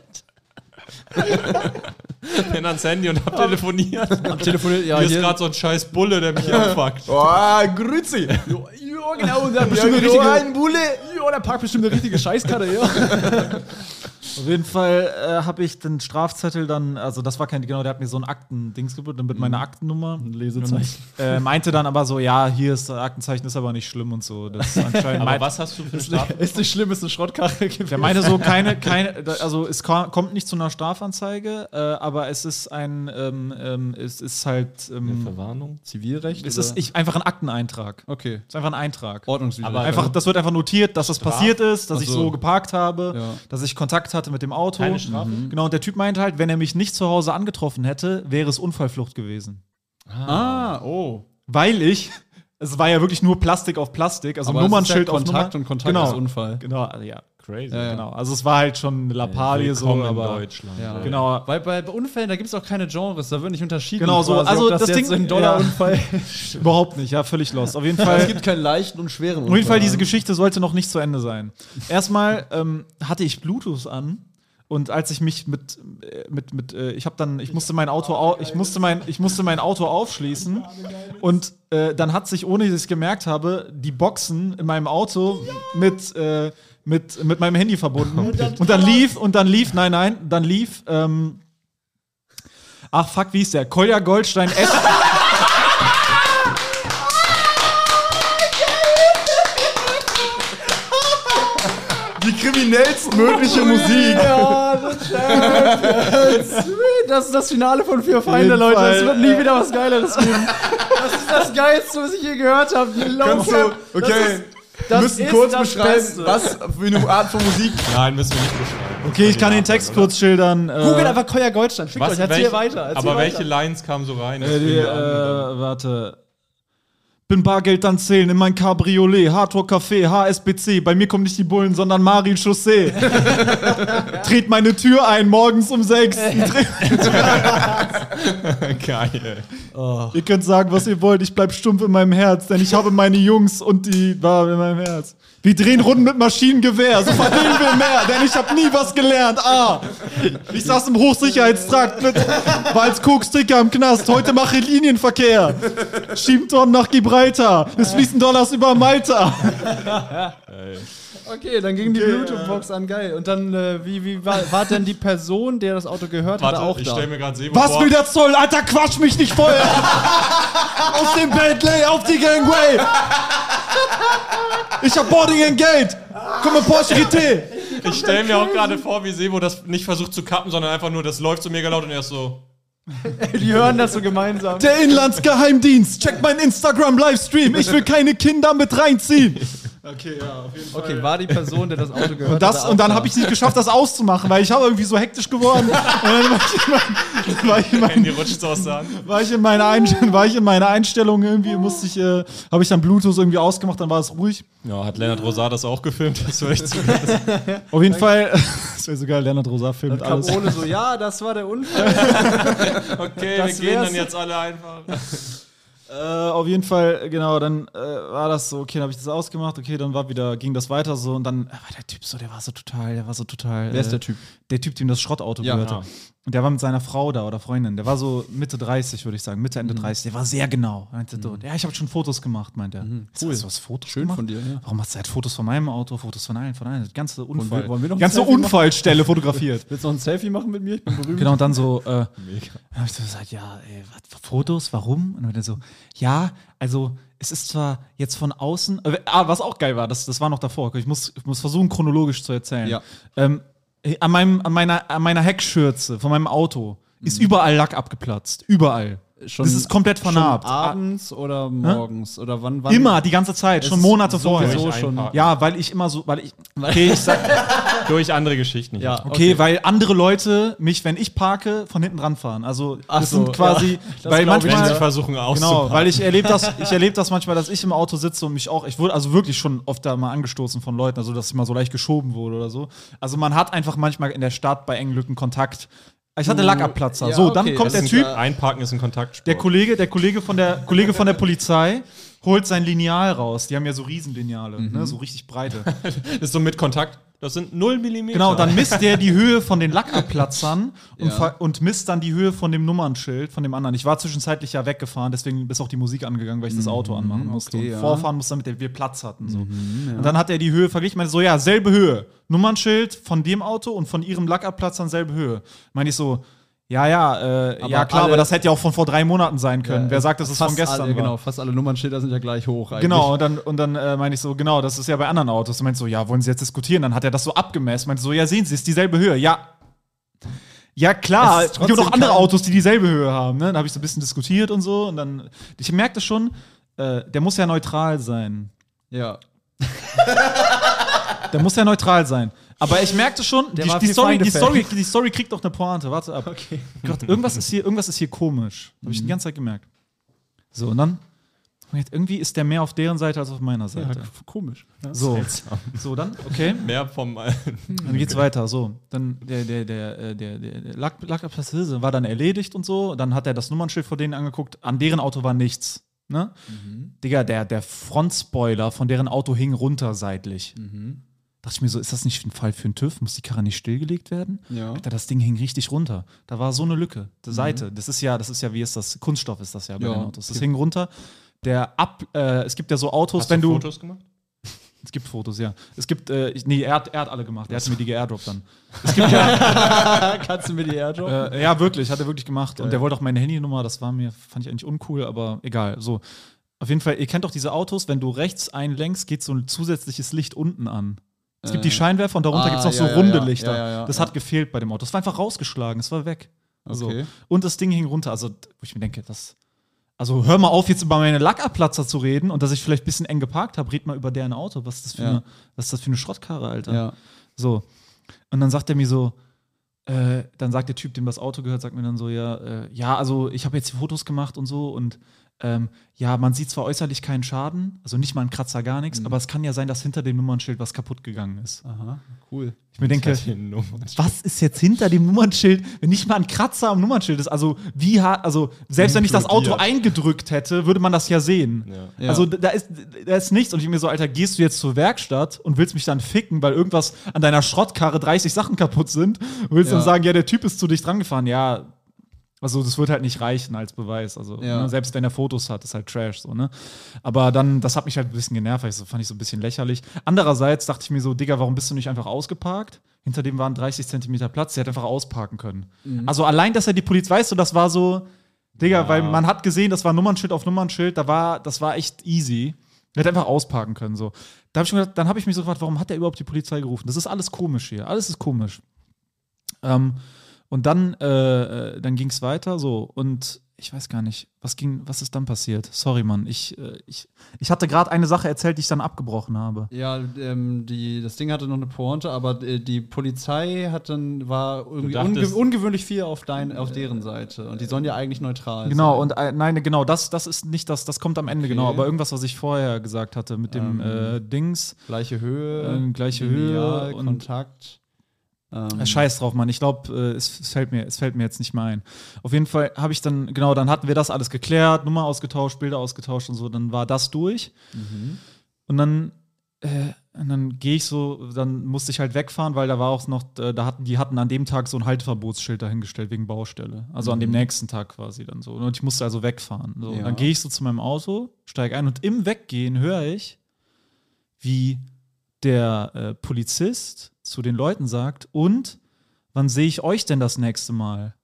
Bin ans Handy und hab telefoniert. Am Telefon, ja, hier ist hier, gerade so ein scheiß Bulle, der mich abfuckt. Oh, grüezi! ja, genau, der hat Ja, bestimmt eine richtige, ein Bulle! ja, der parkt bestimmt eine richtige Scheißkarte, ja. Auf jeden Fall äh, habe ich den Strafzettel dann, also das war kein, genau, der hat mir so ein Aktendings geboten mit meiner Aktennummer. Ein Lesezeichen. Äh, meinte dann aber so, ja, hier ist das Aktenzeichen, ist aber nicht schlimm und so. Das ist anscheinend Aber meint- was hast du für eine Strafe? Ist nicht schlimm, ist eine Schrottkarre gewesen. Der meinte so, keine, keine, also es ko- kommt nicht zu einer Strafanzeige, äh, aber es ist ein, ähm, ähm, es ist halt, ähm, Verwarnung? Zivilrecht? es ist ich, einfach ein Akteneintrag. okay. Es ist einfach ein Eintrag. Ordnungswidrig. Aber- Einfach, das wird einfach notiert, dass das passiert ist, dass ich Ach so. so geparkt habe, Ja. dass ich Kontakt hatte mit dem Auto. Keine Strafe? Genau, und der Typ meinte halt, wenn er mich nicht zu Hause angetroffen hätte, wäre es Unfallflucht gewesen. ah, oh. Weil ich, es war ja wirklich nur Plastik auf Plastik, also Aber es Nummernschild ist ja auf Kontakt Nummer. und Kontakt genau. ist Unfall. Genau, also ja, Crazy. Ja, ja. genau. Also es war halt schon eine Lappalie so, Willkommen aber in Deutschland. Ja. genau. Weil bei, Unfällen, da gibt es auch keine Genres, da wird nicht unterschieden. Genau so. quasi, Also ob das, das Ding- ein Dollarunfall. Überhaupt nicht, ja, völlig lost. Auf jeden Es Fall. gibt keinen leichten und schweren Auf jeden Fall, diese Unfall. Geschichte sollte noch nicht zu Ende sein. Erstmal ähm, hatte ich Bluetooth an und als ich mich mit äh, mit mit äh, ich habe dann ich musste mein Auto au ich musste mein ich musste mein Auto aufschließen und äh, dann hat sich ohne dass ich es gemerkt habe die Boxen in meinem Auto mit äh, mit mit meinem Handy verbunden und dann lief und dann lief nein nein dann lief ähm, ach fuck wie ist der Kolja Goldstein S Die kriminellst mögliche Musik. ja, das ist das Finale von Vier Feinde, Leute. Es wird nie wieder was Geileres geben. Das ist das Geilste, was ich je gehört habe. Kannst du, okay, das müssen ist kurz das beschreiben, Beste. was für eine Art von Musik. Nein, müssen wir nicht beschreiben. Okay, ich kann den Text kurz schildern. Äh, Googelt einfach Koya Goldstein. Fickt Was, euch, erzähl welche, weiter. Erzähl aber weiter. welche Lines kamen so rein? Das Äh, die, äh, wir warte. Bin Bargeld dann zählen in mein Cabriolet, Hardrock Café, HSBC. Bei mir kommen nicht die Bullen, sondern Marien Chaussee. Dreht meine Tür ein, morgens um sechs. Geil. ihr könnt sagen, was ihr wollt, ich bleib stumpf in meinem Herz, denn ich habe meine Jungs und die war in meinem Herz. Wir drehen Runden mit Maschinengewehr, so verdienen wir mehr, denn ich habe nie was gelernt. Ah, ich saß im Hochsicherheitstrakt mit, war als Koksticker im Knast. Heute mache ich Linienverkehr. Schieben Tonnen nach Gibraltar. Es fließen Dollars über Malta. Okay, dann ging die Bluetooth-Box an, geil. Und dann, äh, wie, wie war, war denn die Person, der das Auto gehört Warte, auch ich da? stelle mir gerade Sebo Was vor. will der Zoll? Alter, quatsch mich nicht voll. Aus dem Bentley auf die Gangway. Ich hab Boarding and Gate. Komm mal, Porsche GT. Ich stelle mir auch gerade vor, wie Sebo das nicht versucht zu kappen, sondern einfach nur, das läuft so mega laut und er ist so. Die hören das so gemeinsam. Der Inlandsgeheimdienst. Check meinen Instagram-Livestream. Ich will keine Kinder mit reinziehen. Okay, ja, auf jeden Fall. Okay, war die Person, der das Auto gehört Und, das, hat, und dann habe ich es nicht geschafft, das auszumachen, weil ich habe irgendwie so hektisch geworden. und dann war ich in, mein, war ich in, mein, Handy rutscht aus war ich in meiner Einstellung, war ich in meiner Einstellung irgendwie, musste ich, äh, habe ich dann Bluetooth irgendwie ausgemacht, dann war es ruhig. Ja, hat Lennart Rosar das auch gefilmt? Das war echt so. Auf jeden Fall, das wäre so geil, Leonard Rosa filmt da? Kam alles. ohne so, ja, das war der Unfall. Okay, Das wir gehen dann jetzt alle einfach. Äh, auf jeden Fall, genau, dann äh, war das so, okay, dann habe ich das ausgemacht, okay, dann war wieder, ging das weiter so und dann äh, war der Typ so, der war so total, der war so total. Wer ist äh, der Typ? Der Typ, dem das Schrottauto Ja. gehörte. Ah. Und der war mit seiner Frau da oder Freundin. Der war so Mitte 30, würde ich sagen, Mitte, Mhm. Ende 30. Der war sehr genau. Meinte so, ja, ich habe schon Fotos gemacht, meint er. Mhm. Cool. Hast du was Fotos Schön gemacht? von dir, ja. Warum hast du halt Fotos von meinem Auto, Fotos von allen, von allen? Die ganze Unfall. wollen wir noch ganze machen? Unfallstelle fotografiert. Willst du noch ein Selfie machen mit mir? Ich bin berühmt. Genau, und dann so, äh, Mega. dann habe ich so gesagt, ja, ey, was, Fotos, warum? Und dann so, ja, also es ist zwar jetzt von außen, äh, ah, was auch geil war, das, das war noch davor, ich muss, ich muss versuchen, chronologisch zu erzählen. Ja. Ähm, an, meinem, an, meiner, an meiner Heckschürze von meinem Auto ist überall Lack abgeplatzt. Überall. Schon- das ist komplett vernarbt. Schon abends oder morgens? Oder wann? wann Immer, die ganze Zeit, schon Monate vorher. so schon. Ja, weil ich immer so, weil ich, okay, ich sag, Durch andere Geschichten. Ja, hier. okay, weil andere Leute mich, wenn ich parke, von hinten ranfahren. Also, Ach das so, sind quasi, ja. Das weil ich, manchmal, sie versuchen Genau, auszupacken. weil ich erlebe das, ich erlebe das manchmal, dass ich im Auto sitze und mich auch, ich wurde also wirklich schon oft da mal angestoßen von Leuten, also dass ich mal so leicht geschoben wurde oder so. Also man hat einfach manchmal in der Stadt bei engen Lücken Kontakt. Ich hatte Lackabplatzer. ja, so, dann okay, kommt der Typ, Einparken ist ein Kontaktsport. der Kollege, der Kollege von der Kollege von der Polizei holt sein Lineal raus. Die haben ja so Riesenlineale, Mhm. ne, so richtig breite. Das ist so mit Kontakt. Das sind 0 Millimeter. Genau, dann misst der die Höhe von den Lackabplatzern und, Ja. und misst dann die Höhe von dem Nummernschild von dem anderen. Ich war zwischenzeitlich ja weggefahren, deswegen ist auch die Musik angegangen, weil ich das Auto anmachen musste. Mhm, okay, und ja. Mhm, vorfahren musste, damit wir Platz hatten. So. Und dann hat er die Höhe verglichen, meinte so, ja, selbe Höhe. Nummernschild von dem Auto und von ihrem Lackabplatzern selbe Höhe. Meine ich so, ja, ja, äh, Aber ja klar, alle- aber das hätte ja auch von vor drei Monaten sein können. Wer sagt, dass es Fast von gestern alle? Genau, fast alle Nummernschilder sind ja gleich hoch eigentlich. Genau, und dann, und dann äh, meine ich so, genau, das ist ja bei anderen Autos. Und meinte so, ja, wollen Sie jetzt diskutieren? Dann hat er das so abgemessen. Meinte so, ja, sehen Sie, ist dieselbe Höhe. Ja. Ja, klar, Es es ist gibt auch trotzdem andere Autos, die dieselbe Höhe haben. Ne? Dann habe ich so ein bisschen diskutiert und so. Und dann, ich merkte schon, äh, der muss ja neutral sein. Ja. Der muss ja neutral sein. Aber ich merkte schon, die, die, Story, die. Story, die Story kriegt doch eine Pointe. Warte ab. Okay. Gott, irgendwas ist hier, irgendwas ist hier komisch. Habe ich die ganze Zeit gemerkt. So, und dann, irgendwie ist der mehr auf deren Seite als auf meiner Ja, Seite. komisch. Ja. So, so dann, okay. Mehr vom. Dann geht's weiter. So, dann der, der, der, äh, der, der, der Lack, Lackabpassage war dann erledigt und so. Dann hat er das Nummernschild vor denen angeguckt. An deren Auto war nichts. Ne? Digga, der, der Frontspoiler von deren Auto hing runter seitlich. Dachte ich mir so, ist das nicht ein Fall für einen TÜV? Muss die Karre nicht stillgelegt werden? Ja. Alter, das Ding hing richtig runter. Da war so eine Lücke. Die Seite. Das ist ja, das ist ja, wie ist das? Kunststoff ist das ja bei Ja. den Autos. Das hing runter. Der ab, äh, es gibt ja so Autos, Hast wenn du du. Fotos gemacht? Es gibt Fotos, ja. Es gibt, äh, ich, nee, er hat, er hat alle gemacht. Er hat mir die geairdroppt dann. Es gibt ja, Kannst du mir die Airdrop? äh, ja, wirklich, hat er wirklich gemacht. Und der wollte auch meine Handynummer, das war mir, fand ich eigentlich uncool, aber egal. So. Auf jeden Fall, ihr kennt doch diese Autos, wenn du rechts einlenkst, geht so ein zusätzliches Licht unten an. Es gibt die Scheinwerfer und darunter ah, gibt es noch ja, so runde ja. Lichter. Ja, das hat gefehlt bei dem Auto. Es war einfach rausgeschlagen, es war weg. So. Okay. Und das Ding hing runter. Also, wo ich mir denke, das. Also hör mal auf, jetzt über meine Lackabplatzer zu reden und dass ich vielleicht ein bisschen eng geparkt habe. Red mal über deren Auto. Was ist das für, eine, was ist das für eine Schrottkarre, Alter? So. Und dann sagt er mir so, äh, dann sagt der Typ, dem das Auto gehört, sagt mir dann so, ja, äh, ja, also ich habe jetzt die Fotos gemacht und so und ähm, ja, man sieht zwar äußerlich keinen Schaden, also nicht mal einen Kratzer, gar nichts, Mhm. aber es kann ja sein, dass hinter dem Nummernschild was kaputt gegangen ist. Aha, cool. Ich mir denke, was ist jetzt hinter dem Nummernschild, wenn nicht mal ein Kratzer am Nummernschild ist? Also, wie hart, also, selbst wenn ich das Auto eingedrückt hätte, würde man das ja sehen. Ja. Ja. Also, da ist, da ist nichts. Und ich mir so, Alter, gehst du jetzt zur Werkstatt und willst mich dann ficken, weil irgendwas an deiner Schrottkarre 30 Sachen kaputt sind und willst Ja. dann sagen, ja, der Typ ist zu dicht dran gefahren. Ja, also das wird halt nicht reichen als Beweis. Also Ja. ne, selbst wenn er Fotos hat, ist halt Trash so, ne? Aber dann, das hat mich halt ein bisschen genervt, weil ich so, fand ich so ein bisschen lächerlich. Andererseits dachte ich mir so, Digga, warum bist du nicht einfach ausgeparkt? Hinter dem waren 30 Zentimeter Platz, der hätte einfach ausparken können. Also allein, dass er die Polizei, weißt du, das war so, Digga, weil man hat gesehen, das war Nummernschild auf Nummernschild, da war, das war echt easy. Er hätte einfach ausparken können. So. Da hab ich gedacht, dann habe ich mich so gefragt, warum hat er überhaupt die Polizei gerufen? Das ist alles komisch hier. Alles ist komisch. Ähm, Und dann, äh, äh, dann ging es weiter so. Und ich weiß gar nicht, was ging, was ist dann passiert? Sorry, Mann. Ich, äh, ich, ich hatte gerade eine Sache erzählt, die ich dann abgebrochen habe. Ja, ähm, die, das Ding hatte noch eine Pointe, aber äh, die Polizei hat dann, war irgendwie dachtest- unge ungewöhnlich viel auf, dein, auf deren Seite. Und die sollen ja eigentlich neutral Genau, sein. und äh, nein, genau, das, das ist nicht das, das kommt am Ende, genau, aber irgendwas, was ich vorher gesagt hatte mit dem äh, Dings. Gleiche Höhe, Ähm, gleiche lineal, Höhe und- Kontakt. Ähm, Äh, Scheiß drauf, Mann. Ich glaube, äh, es, es, fällt mir, es fällt mir jetzt nicht mehr ein. Auf jeden Fall habe ich dann, genau, dann hatten wir das alles geklärt, Nummer ausgetauscht, Bilder ausgetauscht und so. Dann war das durch. Und dann, äh, und dann gehe ich so, dann musste ich halt wegfahren, weil da war auch noch, äh, da hatten, die hatten an dem Tag so ein Halteverbotsschild dahingestellt wegen Baustelle. Also an dem nächsten Tag quasi dann so. Und ich musste also wegfahren. So. Und Ja. dann gehe ich so zu meinem Auto, steige ein und im Weggehen höre ich, wie der äh, Polizist zu den Leuten sagt, und wann sehe ich euch denn das nächste Mal?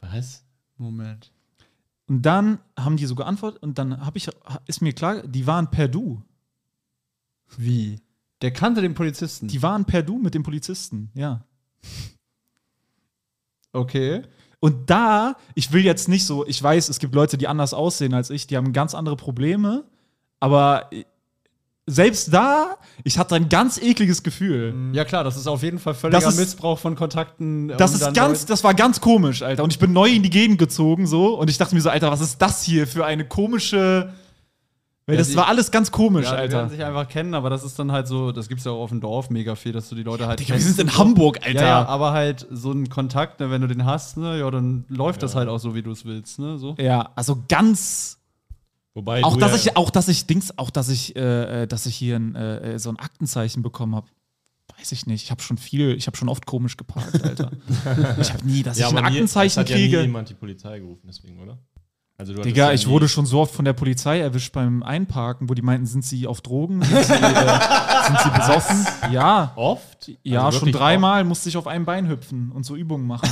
Was? Moment. Und dann haben die so geantwortet und dann habe ich, ist mir klar, die waren per Du. Wie? Der kannte den Polizisten. Die waren per Du mit dem Polizisten, ja. okay. Und da, ich will jetzt nicht so, ich weiß, es gibt Leute, die anders aussehen als ich, die haben ganz andere Probleme, aber selbst da, ich hatte ein ganz ekliges Gefühl. Ja, klar, das ist auf jeden Fall völliger Das ist- Missbrauch von Kontakten. Das um ist ganz, das war ganz komisch, Alter. Und ich bin neu in die Gegend gezogen so und ich dachte mir so, Alter, was ist das hier für eine komische. Weil Ja, das die- war alles ganz komisch, Ja, die Alter. werden sich einfach kennen, aber das ist dann halt so, das gibt's ja auch auf dem Dorf mega viel, dass du die Leute halt. Digga, wir sind in so. Hamburg, Alter. Ja, ja, aber halt so ein Kontakt, ne, wenn du den hast, ne, ja, dann läuft das halt auch so, wie du es willst, ne, so. Ja, also ganz. Wobei Auch dass ja, ich, auch dass ich Dings, auch dass ich, äh, äh, dass ich hier ein, äh, so ein Aktenzeichen bekommen habe. Weiß ich nicht. Ich habe schon viel, ich habe schon oft komisch geparkt, Alter. ich habe nie, dass ja, ich ein aber nie, Aktenzeichen hat ja nie kriege. jemand die Polizei gerufen, deswegen, oder? Also Digga, ja ich wurde schon so oft von der Polizei erwischt beim Einparken, wo die meinten, sind sie auf Drogen? Sind sie, äh, sind sie besoffen? Ja. oft? Ja, Also schon dreimal musste ich auf einem Bein hüpfen und so Übungen machen.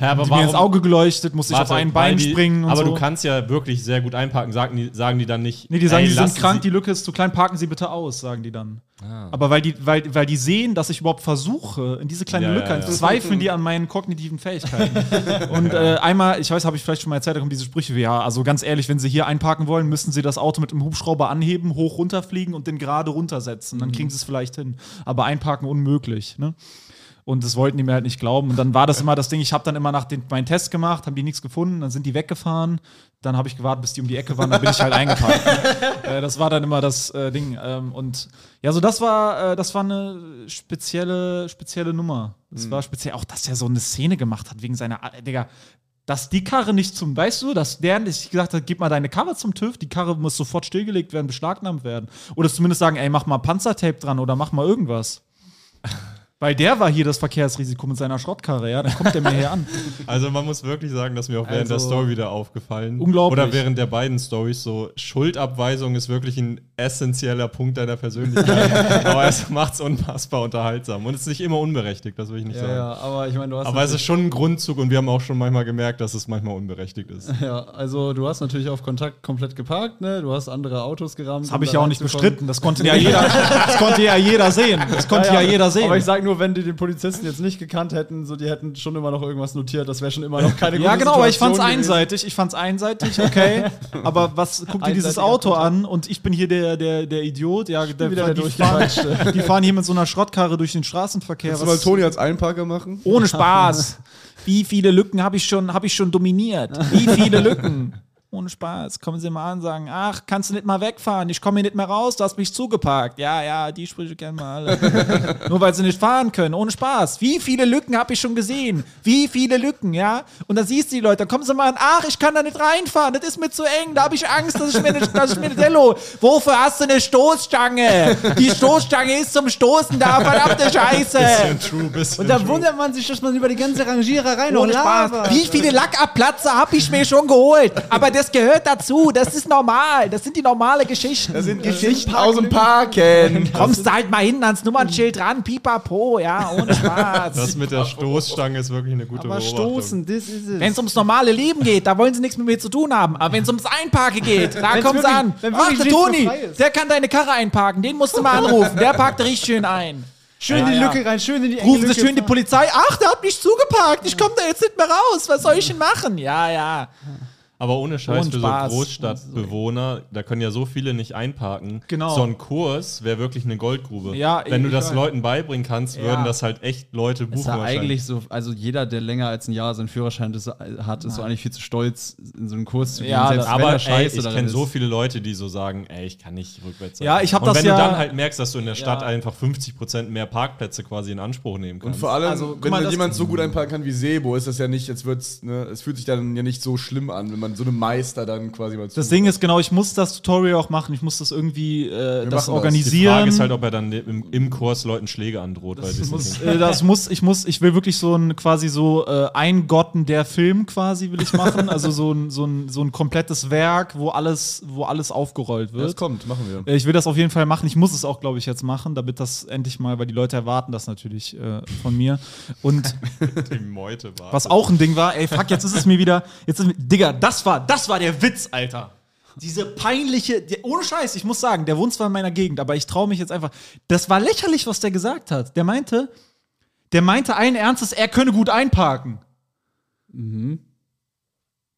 Ja, aber Die mir ins warum? Auge geleuchtet, musste ich auf ein Bein die, springen und Aber so. du kannst ja wirklich sehr gut einparken. Sagen die, sagen die dann nicht. Nee, die sagen, ey, die sind krank, Sie- die Lücke ist zu klein, parken Sie bitte aus, sagen die dann. Ah. Aber weil die, weil, weil die sehen, dass ich überhaupt versuche, in diese kleine Ja, Lücke, ja, ja, zweifeln die an meinen kognitiven Fähigkeiten. und äh, einmal, ich weiß, habe ich vielleicht schon mal erzählt, da kommen diese Sprüche wie, ja, also ganz ehrlich, wenn Sie hier einparken wollen, müssen Sie das Auto mit dem Hubschrauber anheben, hoch runterfliegen und den gerade runtersetzen. Dann kriegen Sie es vielleicht hin. Aber einparken unmöglich, ne? Und das wollten die mir halt nicht glauben. Und dann war das immer das Ding, ich habe dann immer nach den, meinen Test gemacht, haben die nichts gefunden, dann sind die weggefahren. Dann habe ich gewartet, bis die um die Ecke waren, dann bin ich halt eingeparkt. äh, das war dann immer das äh, Ding. Ähm, und ja, so das war, äh, das war eine spezielle, spezielle Nummer. Das war speziell auch, dass er so eine Szene gemacht hat wegen seiner, äh, Digga, dass die Karre nicht zum, weißt du, dass der nicht gesagt hat, gib mal deine Karre zum TÜV, die Karre muss sofort stillgelegt werden, beschlagnahmt werden. Oder zumindest sagen, ey, mach mal Panzertape dran oder mach mal irgendwas. Weil der war hier das Verkehrsrisiko mit seiner Schrottkarre, ja, dann kommt der mir hier an. Also man muss wirklich sagen, dass mir auch während der Also, Story wieder aufgefallen. unglaublich. Oder während der beiden Stories so Schuldabweisung ist wirklich ein essentieller Punkt deiner Persönlichkeit. aber es macht's unfassbar unterhaltsam und es ist nicht immer unberechtigt, das will ich nicht Ja, sagen. ja, aber ich meine, du hast. Aber es ist schon ein Grundzug und wir haben auch schon manchmal gemerkt, dass es manchmal unberechtigt ist. ja, also du hast natürlich auf Kontakt komplett geparkt, ne? Du hast andere Autos gerammt. Das habe ich ja auch nicht bestritten. Das konnte ja jeder, das konnte ja jeder sehen. Das konnte ja, jeder sehen. Aber ich sag nur, wenn die den Polizisten jetzt nicht gekannt hätten, so die hätten schon immer noch irgendwas notiert, das wäre schon immer noch keine ja, gute genau, aber ich fand's gewesen. einseitig. Ich fand's einseitig, okay. aber was, guck dir dieses Auto an und ich bin hier der, der, der Idiot. Ja, der, wieder der die, fahren, die fahren hier mit so einer Schrottkarre durch den Straßenverkehr. Kannst du mal Toni als Einparker machen? Ohne Spaß. Wie viele Lücken habe ich, schon- hab ich schon dominiert? Wie viele Lücken? Ohne Spaß. Kommen Sie mal an und sagen, ach, kannst du nicht mal wegfahren? Ich komme hier nicht mehr raus, du hast mich zugeparkt. Ja, ja, die Sprüche kennen wir alle. Nur weil sie nicht fahren können. Ohne Spaß. Wie viele Lücken habe ich schon gesehen? Wie viele Lücken, ja? Und dann siehst du die Leute, dann kommen sie mal an, ach, ich kann da nicht reinfahren, das ist mir zu eng, da habe ich Angst, dass ich mir nicht, dass ich mir nicht Hello. Wofür hast du eine Stoßstange? Die Stoßstange ist zum Stoßen da, verdammte Scheiße. True, bisschen Und da true. wundert man sich, dass man über die ganze Rangiererei noch Ohne Spaß. labert. Wie viele Lackabplatzer habe ich mir schon geholt? Aber das gehört dazu. Das ist normal. Das sind die normale Geschichten. Das sind Geschichten aus dem Parken. Kommst du halt mal hinten ans Nummernschild ran, pipapo, ja, ohne Spaß. Das mit der Stoßstange ist wirklich eine gute Aber Beobachtung. stoßen, das ist es. Wenn es ums normale Leben geht, da wollen sie nichts mit mir zu tun haben. Aber wenn es ums Einparken geht, da sie wirklich- an. wenn Ach, der Toni, der kann deine Karre einparken. Den musst du mal anrufen. Der parkt richtig schön ein. Schön in die Lücke rein, schön in die Rufen Sie schön die fahren. Polizei. Ach, der hat mich zugeparkt. Ich komme da jetzt nicht mehr raus. Was soll ich denn machen? Ja, ja. Aber ohne Scheiß Und für so. Großstadtbewohner, da können ja so viele nicht einparken. Genau. So ein Kurs wäre wirklich eine Goldgrube. Ja, Wenn du das. Leuten beibringen kannst, würden das halt echt Leute buchen. Ist ja wahrscheinlich. eigentlich so, also jeder, der länger als ein Jahr seinen Führerschein ist, hat, ist so eigentlich viel zu stolz, in so einen Kurs zu gehen, Ja, selbst wenn Aber er ey, scheiße ich kenne so viele Leute, die so sagen, ey, ich kann nicht rückwärts sein. Ja, ich hab Und das wenn ja- du dann halt merkst, dass du in der Stadt einfach 50% mehr Parkplätze quasi in Anspruch nehmen Und kannst. vor allem, Also, wenn mal, jemand so gut einparken kann wie Sebo, ist das ja nicht, jetzt wird's, ne, es fühlt sich dann ja nicht so schlimm an, wenn man so einem Meister dann quasi mal Das Ding ist genau, ich muss das Tutorial auch machen. Ich muss das irgendwie äh, das machen das. die organisieren. Frage ist halt, ob er dann im, im Kurs Leuten Schläge androht. Das muss, äh, das muss, ich muss, ich will wirklich so ein quasi so äh, ein Gotten der Film quasi will ich machen. also so ein, so ein, so ein komplettes Werk, wo alles, wo alles aufgerollt Das wird. kommt, machen wir. Äh, Ich will das auf jeden Fall machen. Ich muss es auch, glaube ich, jetzt machen, damit das endlich mal, weil die Leute erwarten das natürlich äh, von mir. Und die Meute war. was auch ein Ding war, ey, fuck, jetzt ist es mir wieder, jetzt ist, mir- Digga, das war, das war der Witz, Alter. Diese peinliche, der, ohne Scheiß, ich muss sagen, der wohnt zwar in meiner Gegend, aber ich traue mich jetzt einfach. Das war lächerlich, was der gesagt hat. Der meinte, der meinte allen Ernstes, er könne gut einparken.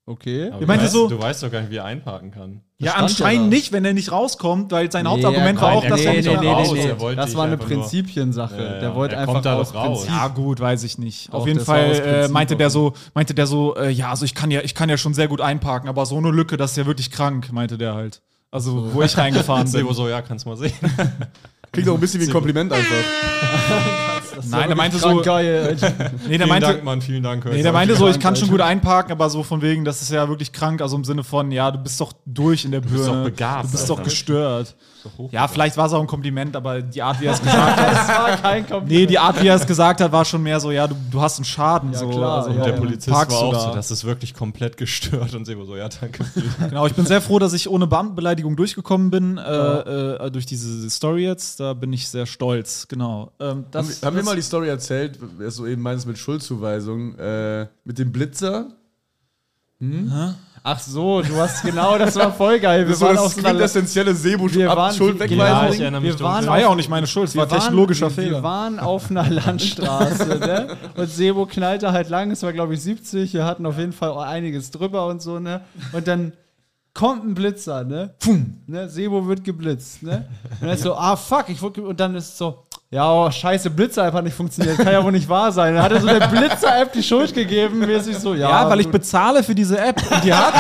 Okay. Aber Ich meinte du, weißt, so- du weißt doch gar nicht, wie er einparken kann. ja, anscheinend ja da. nicht, wenn er nicht rauskommt, weil sein Nee, Hauptargument war auch, dass nee, er nicht nee, nee, raus. nee, Das war eine Prinzipiensache. Ja, ja. Der wollte Er einfach kommt da aus raus. Prinzip. Ja, gut, weiß ich nicht. Doch, Auf jeden das Fall äh, meinte der so, meinte der so, äh, ja, also ich kann ja, ich kann ja schon sehr gut einparken, aber so eine Lücke, das ist ja wirklich krank, meinte der halt. Also, wo ich reingefahren Sebo bin. so, ja, kannst mal sehen. Klingt auch ein bisschen wie ein Kompliment einfach. Nein, der meinte so, geil. nee, der vielen meinte, Dank, Mann, vielen Dank. Nee, der meinte so, ich kann schon gut einparken, aber so von wegen, das ist ja wirklich krank, also im Sinne von, ja, du bist doch durch in der Birne. bist doch begabt, Du bist Alter. Doch gestört. Ja, vielleicht war es auch ein Kompliment, aber die Art, wie er es gesagt hat, Das war kein Kompliment. nee, die Art, wie er es gesagt hat, war schon mehr so, ja, du, du hast einen Schaden. Ja, so. klar, also, ja, der ja. Polizist Parkst war auch da? so, das ist wirklich komplett gestört. Und Sebo so, ja, danke. Genau, ich bin sehr froh, dass ich ohne Beamtenbeleidigung durchgekommen bin, äh, äh, durch diese Story jetzt. Da bin ich sehr stolz, genau. Ähm, Haben, das, wir- haben wir mal die Story erzählt, du eben meinst mit Schuldzuweisung, äh, mit dem Blitzer? Ach so, du hast genau, das war voll geil. Wir Das so waren das auf so einer quintessentielle Sebo Wir waren-. Ja, ich erinnere mich wir waren Das war ja auch nicht meine Schuld, es war technologischer wir, Wir Fehler. waren auf einer Landstraße, ne? Und Sebo knallte halt lang, es war glaube ich 70, wir hatten auf jeden Fall einiges drüber und so, ne? Und dann kommt ein Blitzer, ne? Pum, ne? Sebo wird geblitzt, ne? Und dann ist so, ah fuck, ich wurde und dann ist so, ja, oh, scheiße, Blitzer-App hat nicht funktioniert, kann ja wohl nicht wahr sein. Dann hat er so der Blitzer-App die Schuld gegeben, mäßig so, ja. ja, weil ich bezahle für diese App. Und die hat,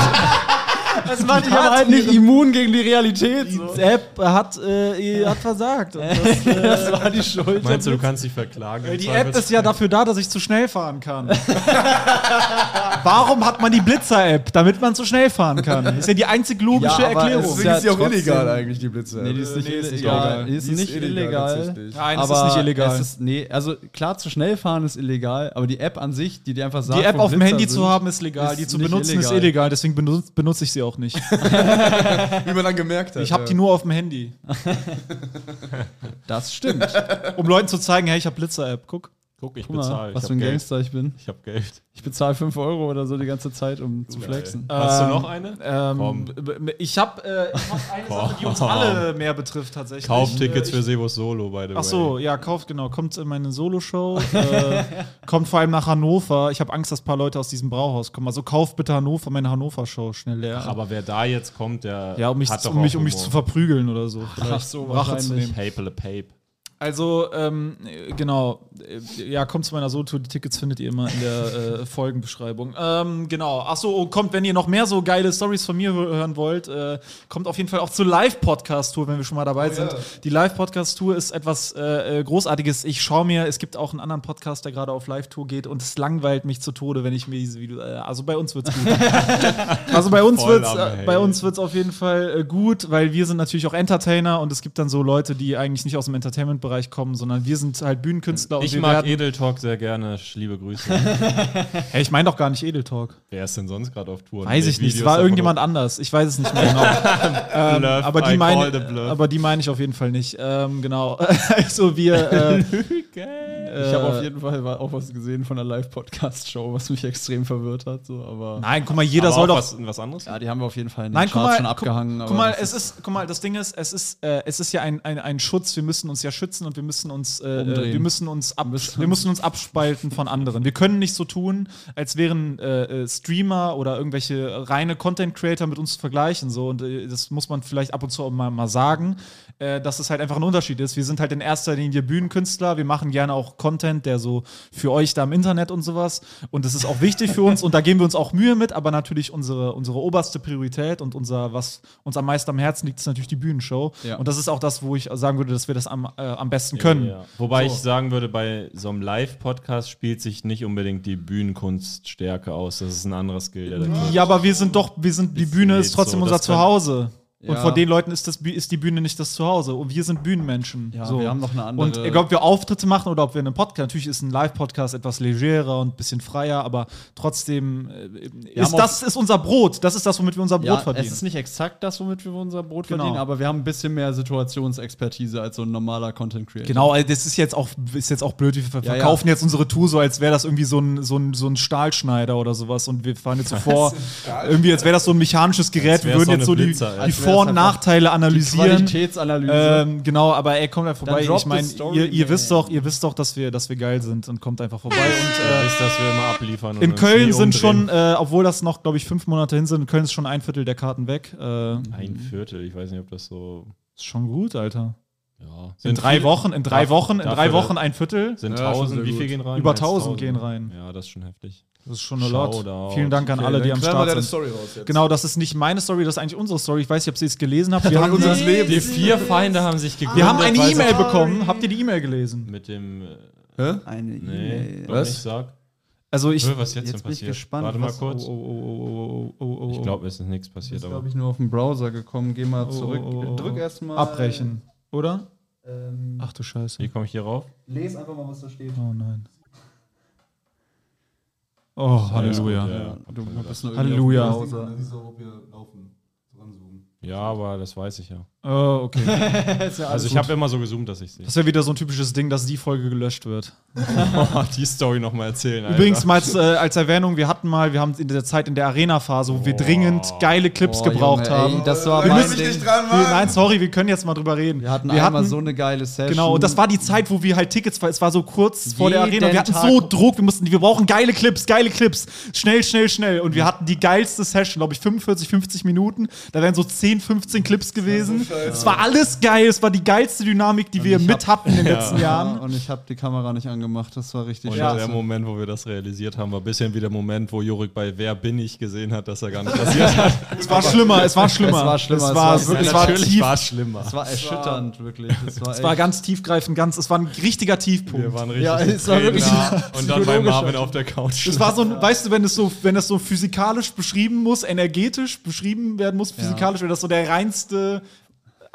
das macht dich aber halt nicht immun gegen die Realität. So. die App hat, äh, hat versagt. Und das, äh, Das war die Schuld. Meinst du, du kannst dich verklagen? im die App ist ja dafür da, dass ich zu schnell fahren kann. Warum hat man die Blitzer-App? Damit man zu schnell fahren kann. Ist ja die einzig logische Ja, Erklärung. ist Deswegen ist die auch trotzdem- illegal eigentlich, die Blitzer. Nee, die ist nicht Nee, ist nicht illegal. illegal. Die ist Die ist nicht illegal, illegal. Nein, es aber ist nicht illegal. Es ist, nee, also klar, zu schnell fahren ist illegal, aber die App an sich, die dir einfach sagt, die App auf dem Handy sind, zu haben ist legal, ist die zu benutzen ist illegal. deswegen benutze, benutze ich sie auch nicht. Wie man dann gemerkt hat. Ich habe die nur auf dem Handy, Das stimmt. um Leuten zu zeigen, hey, ich habe Blitzer-App, guck. Guck, ich bezahle. was für ein Geld. Gangster ich bin. Ich hab Geld. Ich bezahle 5 Euro oder so die ganze Zeit, um zu flexen. Hast du Ähm, noch eine? Ähm, Komm. ich habe äh, ich hab eine Sache, die uns alle mehr betrifft tatsächlich. Kauftickets Äh, für Sebos Solo, by the way. Ach so, ja, kauft, genau. Kommt in meine Solo-Show. äh, kommt vor allem nach Hannover. Ich habe Angst, dass ein paar Leute aus diesem Brauhaus kommen. Also kauft bitte Hannover, meine Hannover-Show schnell leer. Ach, aber wer da jetzt kommt, der ja, um mich, hat doch um mich, um mich zu verprügeln oder so. Ach so, Rache zu nehmen. Pape Pape. Also, ähm, äh, genau. Äh, Ja, kommt zu meiner Solo-Tour. Die Tickets findet ihr immer in der äh, Folgenbeschreibung. Ähm, genau. Achso, kommt, wenn ihr noch mehr so geile Stories von mir hö- hören wollt, äh, kommt auf jeden Fall auch zur Live-Podcast-Tour, wenn wir schon mal dabei sind. Die Live-Podcast-Tour ist etwas äh, äh, Großartiges. Ich schaue mir, es gibt auch einen anderen Podcast, der gerade auf Live-Tour geht und es langweilt mich zu Tode, wenn ich mir diese Videos. Äh, also bei uns wird's gut. also bei uns Voll wird's, Hate. bei uns wird's auf jeden Fall gut, weil wir sind natürlich auch Entertainer und es gibt dann so Leute, die eigentlich nicht aus dem Entertainment-Bereich kommen, sondern wir sind halt Bühnenkünstler und Ich wir mag werden, Edeltalk sehr gerne. Liebe Grüße. Hey, ich meine doch gar nicht Edeltalk. Wer ist denn sonst gerade auf Tour? und Weiß ich nicht. Es war irgendjemand anders. Ich weiß es nicht mehr genau. ähm, Bluff, aber, die bluff. aber die meine ich auf jeden Fall nicht. Ähm, genau. also wir. Äh, Ich habe auf jeden Fall auch was gesehen von der Live-Podcast-Show, was mich extrem verwirrt hat. So, aber Nein, guck mal, jeder soll auch doch. was, was anderes? ja, die haben wir auf jeden Fall in den Nein, guck Charts mal, schon guck, abgehangen. guck aber mal, das es ist, guck mal, das Ding ist, es ist, äh, es ist ja ein, ein, ein Schutz. Wir müssen uns ja schützen und wir müssen uns, äh, Umdrehen. wir müssen uns, ab, müssen wir müssen uns abspalten von anderen. Wir können nicht so tun, als wären äh, äh, Streamer oder irgendwelche reine Content Creator mit uns zu vergleichen. So und äh, das muss man vielleicht ab und zu auch mal, mal sagen, äh, dass es halt einfach ein Unterschied ist. Wir sind halt in erster Linie Bühnenkünstler. Wir machen gerne auch Content, der so für euch da im Internet und sowas. Und das ist auch wichtig für uns und da geben wir uns auch Mühe mit. Aber natürlich unsere unsere oberste Priorität und unser was uns am meisten am Herzen liegt, ist natürlich die Bühnenshow. Ja. Und das ist auch das, wo ich sagen würde, dass wir das am, äh, am besten können. Ja. Wobei So. ich sagen würde, bei so einem Live-Podcast spielt sich nicht unbedingt die Bühnenkunststärke aus. Das ist ein anderes Skill, Ja, aber wir sind doch, wir sind, die Bühne ist trotzdem so, unser das Zuhause. Und Ja. vor den Leuten ist, das, ist die Bühne nicht das Zuhause. Und wir sind Bühnenmenschen. Ja, so. wir haben noch eine andere- Und egal, ob wir Auftritte machen oder ob wir einen Podcast, natürlich ist ein Live-Podcast etwas legerer und ein bisschen freier, aber trotzdem äh, ist das ist unser Brot. Das ist das, womit wir unser Brot ja, verdienen. es ist nicht exakt das, womit wir unser Brot Genau. verdienen, aber wir haben ein bisschen mehr Situationsexpertise als so ein normaler Content Creator. Genau, also das ist jetzt auch, ist jetzt auch blöd. Wir ver Ja, ja. verkaufen jetzt unsere Tour so, als wäre das irgendwie so ein, so, ein, so ein Stahlschneider oder sowas. Und wir fahren jetzt so vor, irgendwie, als wäre das so ein mechanisches Gerät. Wir würden so jetzt so die, die Vor- und einfach Nachteile analysieren. Qualitätsanalyse. Ähm, genau, aber ey, kommt da vorbei. Ich meine, ihr, ihr wisst doch, ihr wisst doch, dass wir, dass wir geil sind und kommt einfach vorbei. Und äh, wisst, dass wir immer abliefern. in Köln sind schon, umdrehen. äh, obwohl das noch, glaube ich, fünf Monate hin sind, in Köln ist schon ein Viertel der Karten weg. Äh, Ein Viertel, ich weiß nicht, ob das so. ist schon gut, Alter. Ja. In drei Wochen, in drei Wochen, in drei Wochen ein Viertel. Sind Ja, schon 1000, sehr wie gut. viel gehen rein? Über 1000 1000 gehen rein. Ja, das ist schon heftig. Das ist schon eine Lot. Vielen Dank an Okay, alle, die am Start deine sind. Story raus jetzt. Genau, das ist nicht meine Story, das ist eigentlich unsere Story. Ich weiß nicht, ob ihr es gelesen habt. Wir haben, unseres Lebens. Die vier Feinde haben sich gegründet. wir haben eine sie- E-Mail bekommen. Habt ihr die E-Mail gelesen? Mit dem. äh, Hä? Eine Nee, E-Mail. Was? nicht sag. Also ich. Was jetzt, Jetzt denn bin ich passiert? gespannt, Warte mal was- kurz. Oh, oh, oh, oh, oh, oh, oh. Ich glaube, es ist nichts passiert, ist, aber. glaube ich, nur auf den Browser gekommen. Geh mal Oh, zurück. oh, oh, oh. Drück erstmal. Abbrechen, oder? Ähm, Ach du Scheiße. Wie komme ich hier rauf? les einfach mal, was da steht. Oh nein. Oh, Halleluja. Ja, Ja, du bist nur irgendwie Halleluja. Ranzoomen. Ja, aber das weiß ich ja. Oh, okay. Also ich habe immer so gezoomt, dass ich sehe. Das wäre wieder so ein typisches Ding, dass die Folge gelöscht wird. die Story nochmal erzählen. Alter. Übrigens mal als, äh, als Erwähnung, wir hatten mal, wir haben in der Zeit in der Arena-Phase, wo wir Oh. dringend geile Clips Boah, gebraucht Junge, ey, haben. das war Wir mein müssen Ding. nicht dran, Wir, Mann. nein, sorry, wir können jetzt mal drüber reden. Wir hatten einmal so eine geile Session. Genau, und das war die Zeit, wo wir halt Tickets, es war so kurz vor der Jeden Arena, wir hatten Tag- so Druck, wir mussten, wir brauchen geile Clips, geile Clips, schnell, schnell, schnell. Und wir hatten die geilste Session, glaube ich, 45, 50 Minuten. Da wären so 10, 15 Clips gewesen. Es war alles geil, es war die geilste Dynamik, die wir ich mit hab- hatten in den Ja. letzten Ja, Jahren. und ich habe die Kamera nicht angemacht. Das war richtig Und Ja. der Moment, wo wir das realisiert haben, war ein bisschen wie der Moment, wo Jorik bei Wer bin ich gesehen hat, dass er gar nicht passiert hat. Es war schlimmer, es war schlimmer. Es war schlimmer, Es es war war wirklich, es Ja, war tief, war es schlimmer. Es war erschütternd, wirklich. Es war, es war ganz tiefgreifend, ganz, es war ein richtiger Tiefpunkt. Wir waren richtig Ja, es war wirklich Und dann bei Marvin auf der Couch. Es war so ein, weißt du, wenn es so, wenn das so physikalisch beschrieben muss, energetisch beschrieben werden muss, physikalisch, wäre das so der reinste,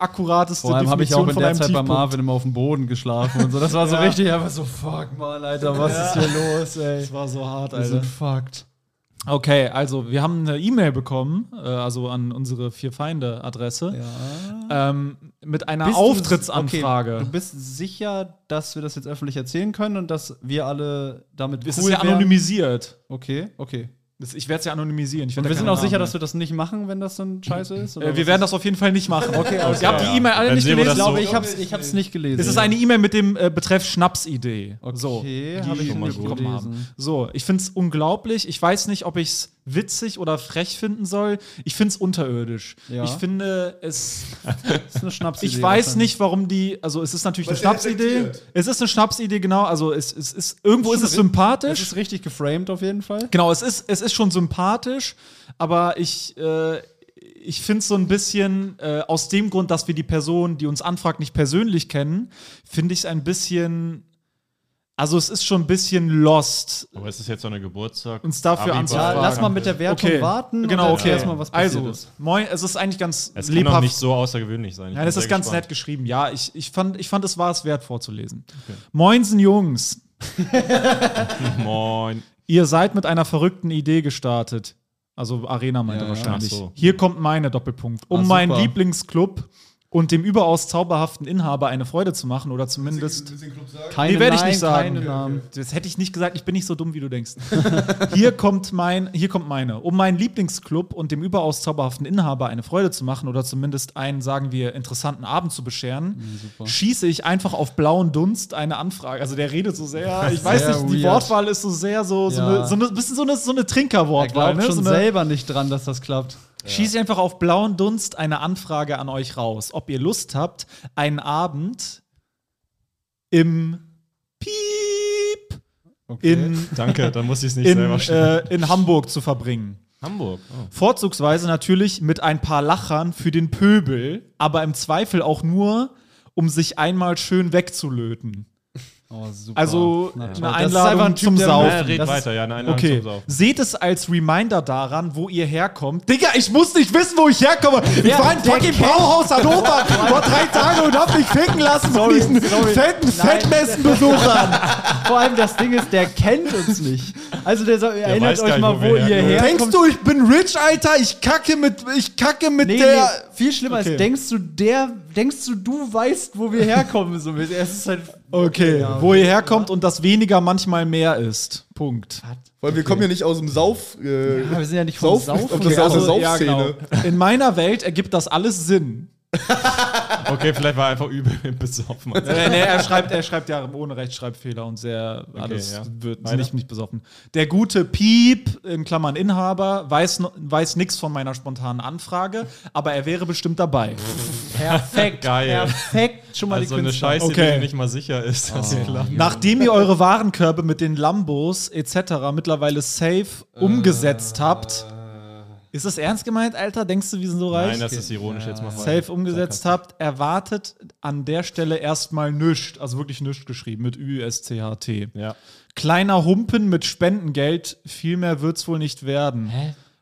akkurateste Vor allem habe ich auch in der Zeit bei Tiefpunkt. Marvin immer auf dem Boden geschlafen und so. Das war so Ja. richtig einfach so, fuck mal, Alter, was ist hier los, ey? Das war so hart, Wir Alter. sind fucked. Okay, also wir haben eine E-Mail bekommen, äh, also an unsere vier Feinde Adresse, ähm, mit einer Bist du- Auftrittsanfrage. Okay, du bist sicher, dass wir das jetzt öffentlich erzählen können und dass wir alle damit es cool ist ja wären? anonymisiert. Okay, okay. Das, ich werde es ja anonymisieren. Wir sind auch sicher, Namen dass wir das nicht machen, wenn das so ein Scheiße ist? oder Äh, wir werden das auf jeden Fall nicht machen. Okay, alles Ihr habt die E-Mail alle nicht gelesen. Ich glaube, so- ich hab's, ich hab's nicht gelesen. Es ist eine E-Mail mit dem äh, Betreff Schnapsidee. So, Okay, die habe ich wir nicht bekommen gelesen. haben. So, ich finde es unglaublich. Ich weiß nicht, ob ich es witzig oder frech finden soll. Ich finde es unterirdisch. Ja. Ich finde es. Das ist eine Schnapsidee. Ich weiß nicht, warum die. Also, es ist natürlich Weil eine Schnapsidee. Es ist eine Schnapsidee, genau. Also, es, es ist irgendwo ist es sympathisch. ist richtig geframed auf jeden Fall. Genau, es ist, es ist schon sympathisch, aber ich, äh, ich finde es so ein bisschen, äh, aus dem Grund, dass wir die Person, die uns anfragt, nicht persönlich kennen, finde ich es ein bisschen. Also, es ist schon ein bisschen lost, Aber es ist jetzt so eine Geburtstag. uns dafür anzufragen. Ja, lass mal mit der Wertung okay. warten. Genau, und okay. erzähl erst mal, was passiert also, ist. moin, es ist eigentlich ganz Es kann auch lebhaft. nicht so außergewöhnlich sein. Ich Nein, bin es ist ganz gespannt. nett geschrieben. Ja, ich, ich, fand, ich fand, es war es wert vorzulesen. Moinsen, Jungs. Moin. Ihr seid mit einer verrückten Idee gestartet. Also Arena meinte Ja, ja. wahrscheinlich. Ach so. Hier kommt meine Doppelpunkt. Um Ah, meinen. Lieblingsclub und dem überaus zauberhaften Inhaber eine Freude zu machen oder zumindest. Keine Nee, werde ich nicht sagen. Keine Namen. Das hätte ich nicht gesagt, ich bin nicht so dumm, wie du denkst. hier kommt mein, hier kommt meine. Um meinen Lieblingsclub und dem überaus zauberhaften Inhaber eine Freude zu machen oder zumindest einen, sagen wir, interessanten Abend zu bescheren, schieße ich einfach auf blauen Dunst eine Anfrage. Also der redet so sehr, ich weiß Sehr nicht, die weird. Wortwahl ist so sehr so, so, Ja. eine, so eine bisschen so eine, so eine Er Trinkerwortwahl. glaubt Ne? schon so eine, selber nicht dran, dass das klappt. Schieße ich einfach auf blauen Dunst eine Anfrage an euch raus, ob ihr Lust habt, einen Abend im Piep in, Danke, dann muss ich es nicht in, selber schneiden. äh, in Hamburg zu verbringen. Hamburg. Oh. Vorzugsweise natürlich mit ein paar Lachern für den Pöbel, aber im Zweifel auch nur, um sich einmal schön wegzulöten. Oh, super. Also toll. eine Einladung ein Typ, zum der- Saufen. Ja, red Das weiter, ja, nein, nein, Okay, zum Saufen. seht es als Reminder daran, wo ihr herkommt. Digga, ich muss nicht wissen, wo ich herkomme. Ich war in fucking Brauhaus Hannover vor drei Tagen und hab mich ficken lassen von diesen sorry. fetten Nein. Fettmessenbesuchern. Vor allem das Ding ist, der kennt uns nicht. Also der soll, erinnert euch mal, wo wo ihr herkommen. Denkst herkommt. du, ich bin rich, Alter? Ich kacke mit, ich kacke mit Nee, der. nee, viel schlimmer Okay. ist, denkst du, der, denkst du, du weißt, wo wir herkommen? So, es ist halt, Okay, ja. wo ihr herkommt und das weniger manchmal mehr ist. Punkt. Weil wir kommen ja nicht aus dem Sauf. Äh, Ja, wir sind ja nicht vom Sauf, Saufen. Ob das aus der Also, ja, Saufszene. genau. In meiner Welt ergibt das alles Sinn. Okay, vielleicht war er einfach übel besoffen. Äh, nee, er schreibt, er schreibt ja ohne Rechtschreibfehler und sehr alles ja. wird Weiter. nicht, nicht besoffen. Der gute Piep, in Klammern Inhaber, weiß, weiß nichts von meiner spontanen Anfrage, aber er wäre bestimmt dabei. Perfekt. Geil. Perfekt. Schon mal Also die eine Künstler. Scheiße, Okay. die nicht mal sicher ist, klappt. Nachdem ihr eure Warenkörbe mit den Lambos etc. mittlerweile safe umgesetzt habt, ist das ernst gemeint, Alter? Denkst du, wir sind so reich? Nein, das ist ironisch jetzt mal. safe umgesetzt habt, erwartet an der Stelle erstmal nüscht, also wirklich nüscht geschrieben, mit Ü-S-C-H-T. Ja. Kleiner Humpen mit Spendengeld, viel mehr wird's wohl nicht werden.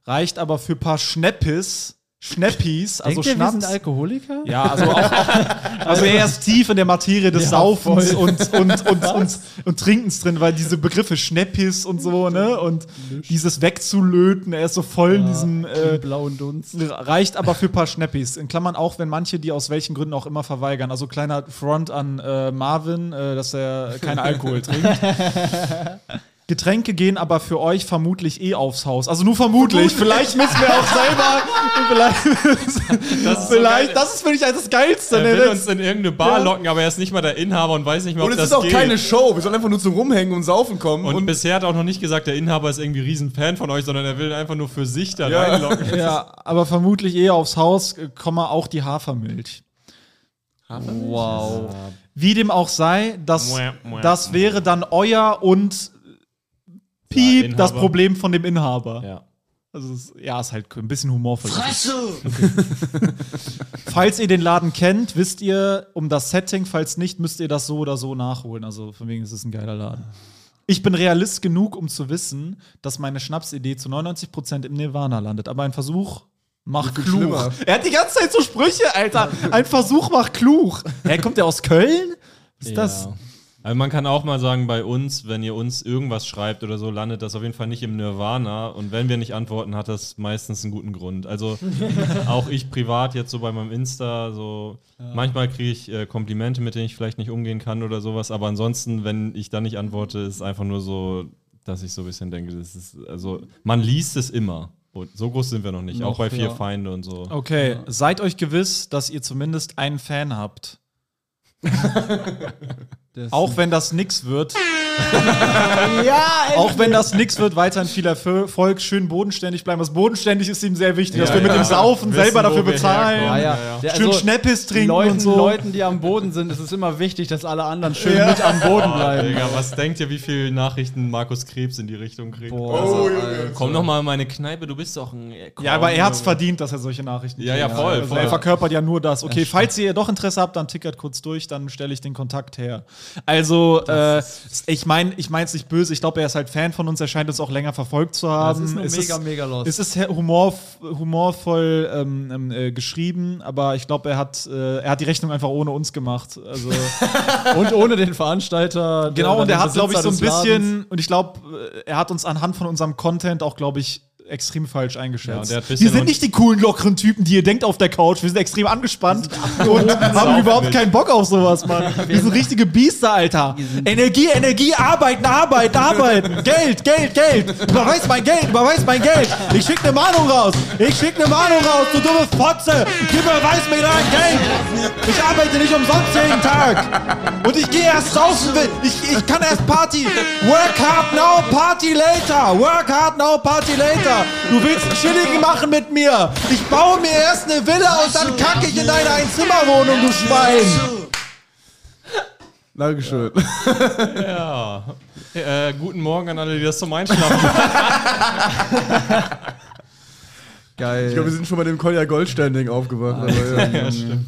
Reicht aber für paar Schneppis, Schneppis, also Denkt ihr, wir Schnaps. sind Alkoholiker? Ja, also auch, auch also er ist tief in der Materie des Ja, Saufens voll. und, und, und, und, und Trinkens drin, weil diese Begriffe Schneppis und so, ne? Und dieses wegzulöten, er ist so voll in diesem Äh, blauen Dunst. Reicht aber für ein paar Schneppis. In Klammern auch, wenn manche die aus welchen Gründen auch immer verweigern. Also kleiner Front an äh, Marvin, äh, dass er keinen Alkohol trinkt. Getränke gehen aber für euch vermutlich eh aufs Haus. Also nur vermutlich. Vielleicht müssen wir auch selber. vielleicht, Das ist so vielleicht geil. das ist für mich das Geilste. Er ne? will Das- uns in irgendeine Bar Ja. locken, aber er ist nicht mal der Inhaber und weiß nicht mal, ob Und es das ist auch geht. keine Show. Wir sollen einfach nur zum Rumhängen und Saufen kommen. und, Und, bisher hat er auch noch nicht gesagt, der Inhaber ist irgendwie riesen Fan von euch, sondern er will einfach nur für sich da Ja. reinlocken. ja, aber vermutlich eher aufs Haus, äh, Komma auch die Hafermilch. Wow. Wie dem auch sei, das, das wäre dann euer und Piep Ja, das. Problem von dem Inhaber. Ja. Also es, ja, ist halt ein bisschen humorvoll. falls ihr den Laden kennt, wisst ihr um das Setting. Falls nicht, müsst ihr das so oder so nachholen. Also von wegen ist es ein geiler Laden. Ich bin Realist genug, um zu wissen, dass meine Schnapsidee zu 99% im Nirvana landet. Aber ein Versuch macht klug. schlimmer. Er hat die ganze Zeit so Sprüche, Alter. Ein Versuch macht klug. Hä, kommt der aus Köln? Was ist das? Ja. Also man kann auch mal sagen, bei uns, wenn ihr uns irgendwas schreibt oder so, landet das auf jeden Fall nicht im Nirvana. Und wenn wir nicht antworten, hat das meistens einen guten Grund. Also auch ich privat jetzt so bei meinem Insta, so manchmal kriege ich äh, Komplimente, mit denen ich vielleicht nicht umgehen kann oder sowas. Aber ansonsten, wenn ich da nicht antworte, ist es einfach nur so, dass ich so ein bisschen denke, das ist, also man liest es immer. Und so groß sind wir noch nicht, auch Noch, bei vier ja. Feinde und so. Okay, seid euch gewiss, dass ihr zumindest einen Fan habt. Das Auch wenn das nix wird. ja, Auch wenn das nix wird, weiterhin viel Erfolg, schön bodenständig bleiben. Was bodenständig ist ihm sehr wichtig, dass Ja, wir mit ja. dem Saufen Wissen, selber dafür wir bezahlen. Ja, ja. Ja, ja. Schön Schneppes trinken Leuten, und so. Leuten, die am Boden sind, ist es immer wichtig, dass alle anderen schön Ja. mit am Boden Oh, bleiben. Digga, was denkt ihr, wie viele Nachrichten Markus Krebs in die Richtung kriegt? Boah, Oh, also, Junge. Alter. Komm noch mal in meine Kneipe, du bist doch ein. komm, Ja, aber er hat's Junge. verdient, dass er solche Nachrichten Ja, ja, kriegt. voll, Also voll. Er verkörpert ja nur das. Okay, falls ihr doch Interesse habt, dann tickert kurz durch, dann stelle ich den Kontakt her. Also, äh, ich meine, ich meine es nicht böse. Ich glaube, er ist halt Fan von uns. Er scheint uns auch länger verfolgt zu haben. Das ist nur Es mega, mega lost. Es ist humor, humorvoll ähm, ähm, äh, geschrieben, aber ich glaube, er hat, äh, er hat die Rechnung einfach ohne uns gemacht. Also, Und ohne den Veranstalter. genau, und er hat, glaube ich, so ein bisschen, und ich glaube, er hat uns anhand von unserem Content auch, glaube ich, extrem falsch Ja, eingeschätzt. hat wir sind nicht die coolen, lockeren Typen, die ihr denkt auf der Couch. Wir sind extrem angespannt und haben überhaupt nicht. keinen Bock auf sowas, Mann. Wir sind richtige Biester, Alter. Energie, Energie, arbeiten, arbeiten, arbeiten. Geld, Geld, Geld. Überweis mein Geld, überweis mein Geld. Ich schick eine Mahnung raus. Ich schick eine Mahnung raus, du dumme Fotze. Gib überweis mir dein Geld. Ich arbeite nicht umsonst jeden Tag. Und ich gehe erst saufen. Ich, ich kann erst Party. Work hard now, party later. Work hard now, party later. Du willst einen Chilligen machen mit mir. Ich baue mir erst eine Villa und dann kacke ich in deine Einzimmerwohnung, du Schwein. Dankeschön. Ja. Äh, guten Morgen an alle, die das zum Einschlafen Geil. Ich glaube, wir sind schon bei dem Kolja Goldstein-Ding aufgewacht. Aber, ja. Ja, stimmt.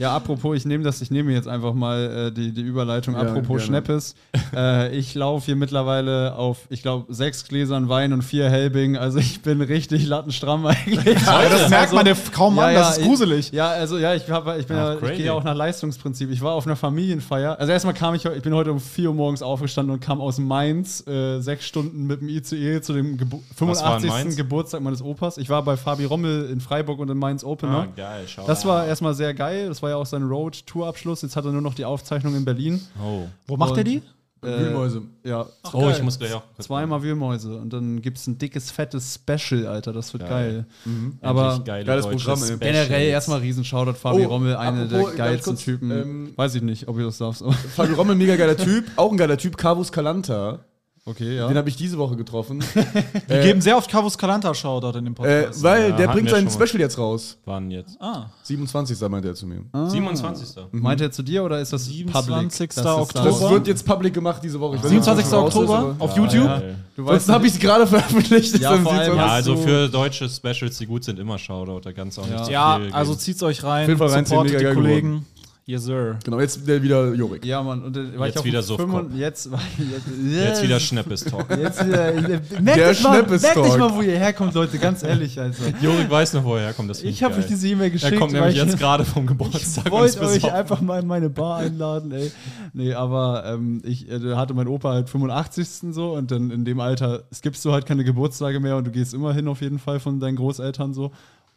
Ja, apropos, ich nehme das, ich nehme jetzt einfach mal äh, die, die Überleitung. Ja, apropos gerne. Schneppes. äh, ich laufe hier mittlerweile auf, ich glaube, sechs Gläsern Wein und vier Helbing. Also ich bin richtig lattenstramm eigentlich. Das merkt man ja kaum an, das ist gruselig. Ich, ja, also ja, ich, hab, ich, bin Ach, ja, ich gehe ja auch nach Leistungsprinzip. Ich war auf einer Familienfeier. Also erstmal kam ich, ich bin heute um 4 Uhr morgens aufgestanden und kam aus Mainz äh, sechs Stunden mit dem ICE zu dem Gebu Was war in 85. Mainz? Geburtstag meines Opas. Ich war bei Fabi Rommel in Freiburg und in Mainz Opener. Ah, geil, schau. Das war erstmal sehr geil. Das war ja auch sein Road-Tour-Abschluss. Jetzt hat er nur noch die Aufzeichnung in Berlin. Oh. Wo macht er die? Wühlmäuse. Ja, oh, ich muss gleich auch. zweimal Wühlmäuse. Und dann gibt es ein dickes, fettes Special, Alter. Das wird geil. Geil. Aber Endlich geile geiles Programm, ey. Specials. generell erstmal riesen Shoutout Fabi Oh, Rommel, eine apropos, der geilsten kurz, Typen. ähm, Weiß ich nicht, ob ihr das darfst. aber- Fabi Rommel, mega geiler Typ. Auch ein geiler Typ. Carvus Calanta. Okay, ja. Den habe ich diese Woche getroffen. Wir geben sehr oft Cavus Calanta Shoutout in dem äh, Podcast. weil Ja, der bringt sein. Special jetzt raus. Wann jetzt? ah, 27. meinte er zu mir. 27. Meint er zu dir oder ist das 27. Public? Das ist Oktober. Das wird jetzt public gemacht diese Woche. Ich weiß nicht, ob 27. das schon raus ist, Oktober aber- auf YouTube. Geil. Du Ansonsten habe ich es gerade veröffentlicht. Ja. Ja, also für deutsche Specials, die gut sind, immer Shoutout. Da kannst auch nicht Ja, also zieht's euch rein. Auf jeden Fall supportet mega die Kollegen. Yes, sir. Genau, jetzt der wieder Jorik. Ja, Mann. Und dann war Jetzt ich wieder Softcore. 5 Jetzt, war- jetzt, Jetzt wieder Schneppes-Talk. Jetzt wieder. Merkt Der euch mal, Schneppes merkt euch Talk. mal, wo ihr herkommt, Leute. Ganz ehrlich, also. Jorik weiß noch, wo er herkommt. Das Ich habe euch diese E-Mail geschickt. Er kommt nämlich ich- jetzt gerade vom Geburtstag. Ich wollte euch einfach mal in meine Bar einladen, ey. Nee, aber ähm, ich äh, hatte mein Opa halt 85. so und dann in dem Alter skippst du halt keine Geburtstage mehr und du gehst immer hin auf jeden Fall von deinen Großeltern so.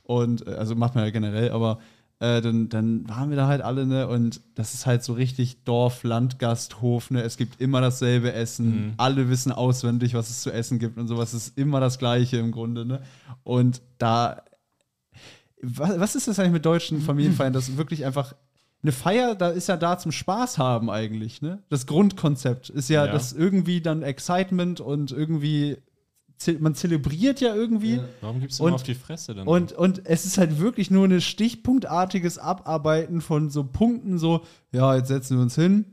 Und äh, also macht man ja generell, aber äh, dann, dann waren wir da halt alle, ne? Und das ist halt so richtig Dorf, Landgasthof, ne? Es gibt immer dasselbe Essen. Alle wissen auswendig, was es zu essen gibt und sowas. Es ist immer das Gleiche im Grunde, ne? Und da was, was ist das eigentlich mit deutschen Familienfeiern? Das ist wirklich einfach eine Feier, da ist ja da zum Spaß haben eigentlich, ne? Das Grundkonzept ist ja, Ja. das irgendwie dann Excitement und irgendwie man zelebriert ja irgendwie Warum gibst du Und- immer auf die Fresse dann? und, und es ist halt wirklich nur ein stichpunktartiges Abarbeiten von so Punkten, so, ja, jetzt setzen wir uns hin,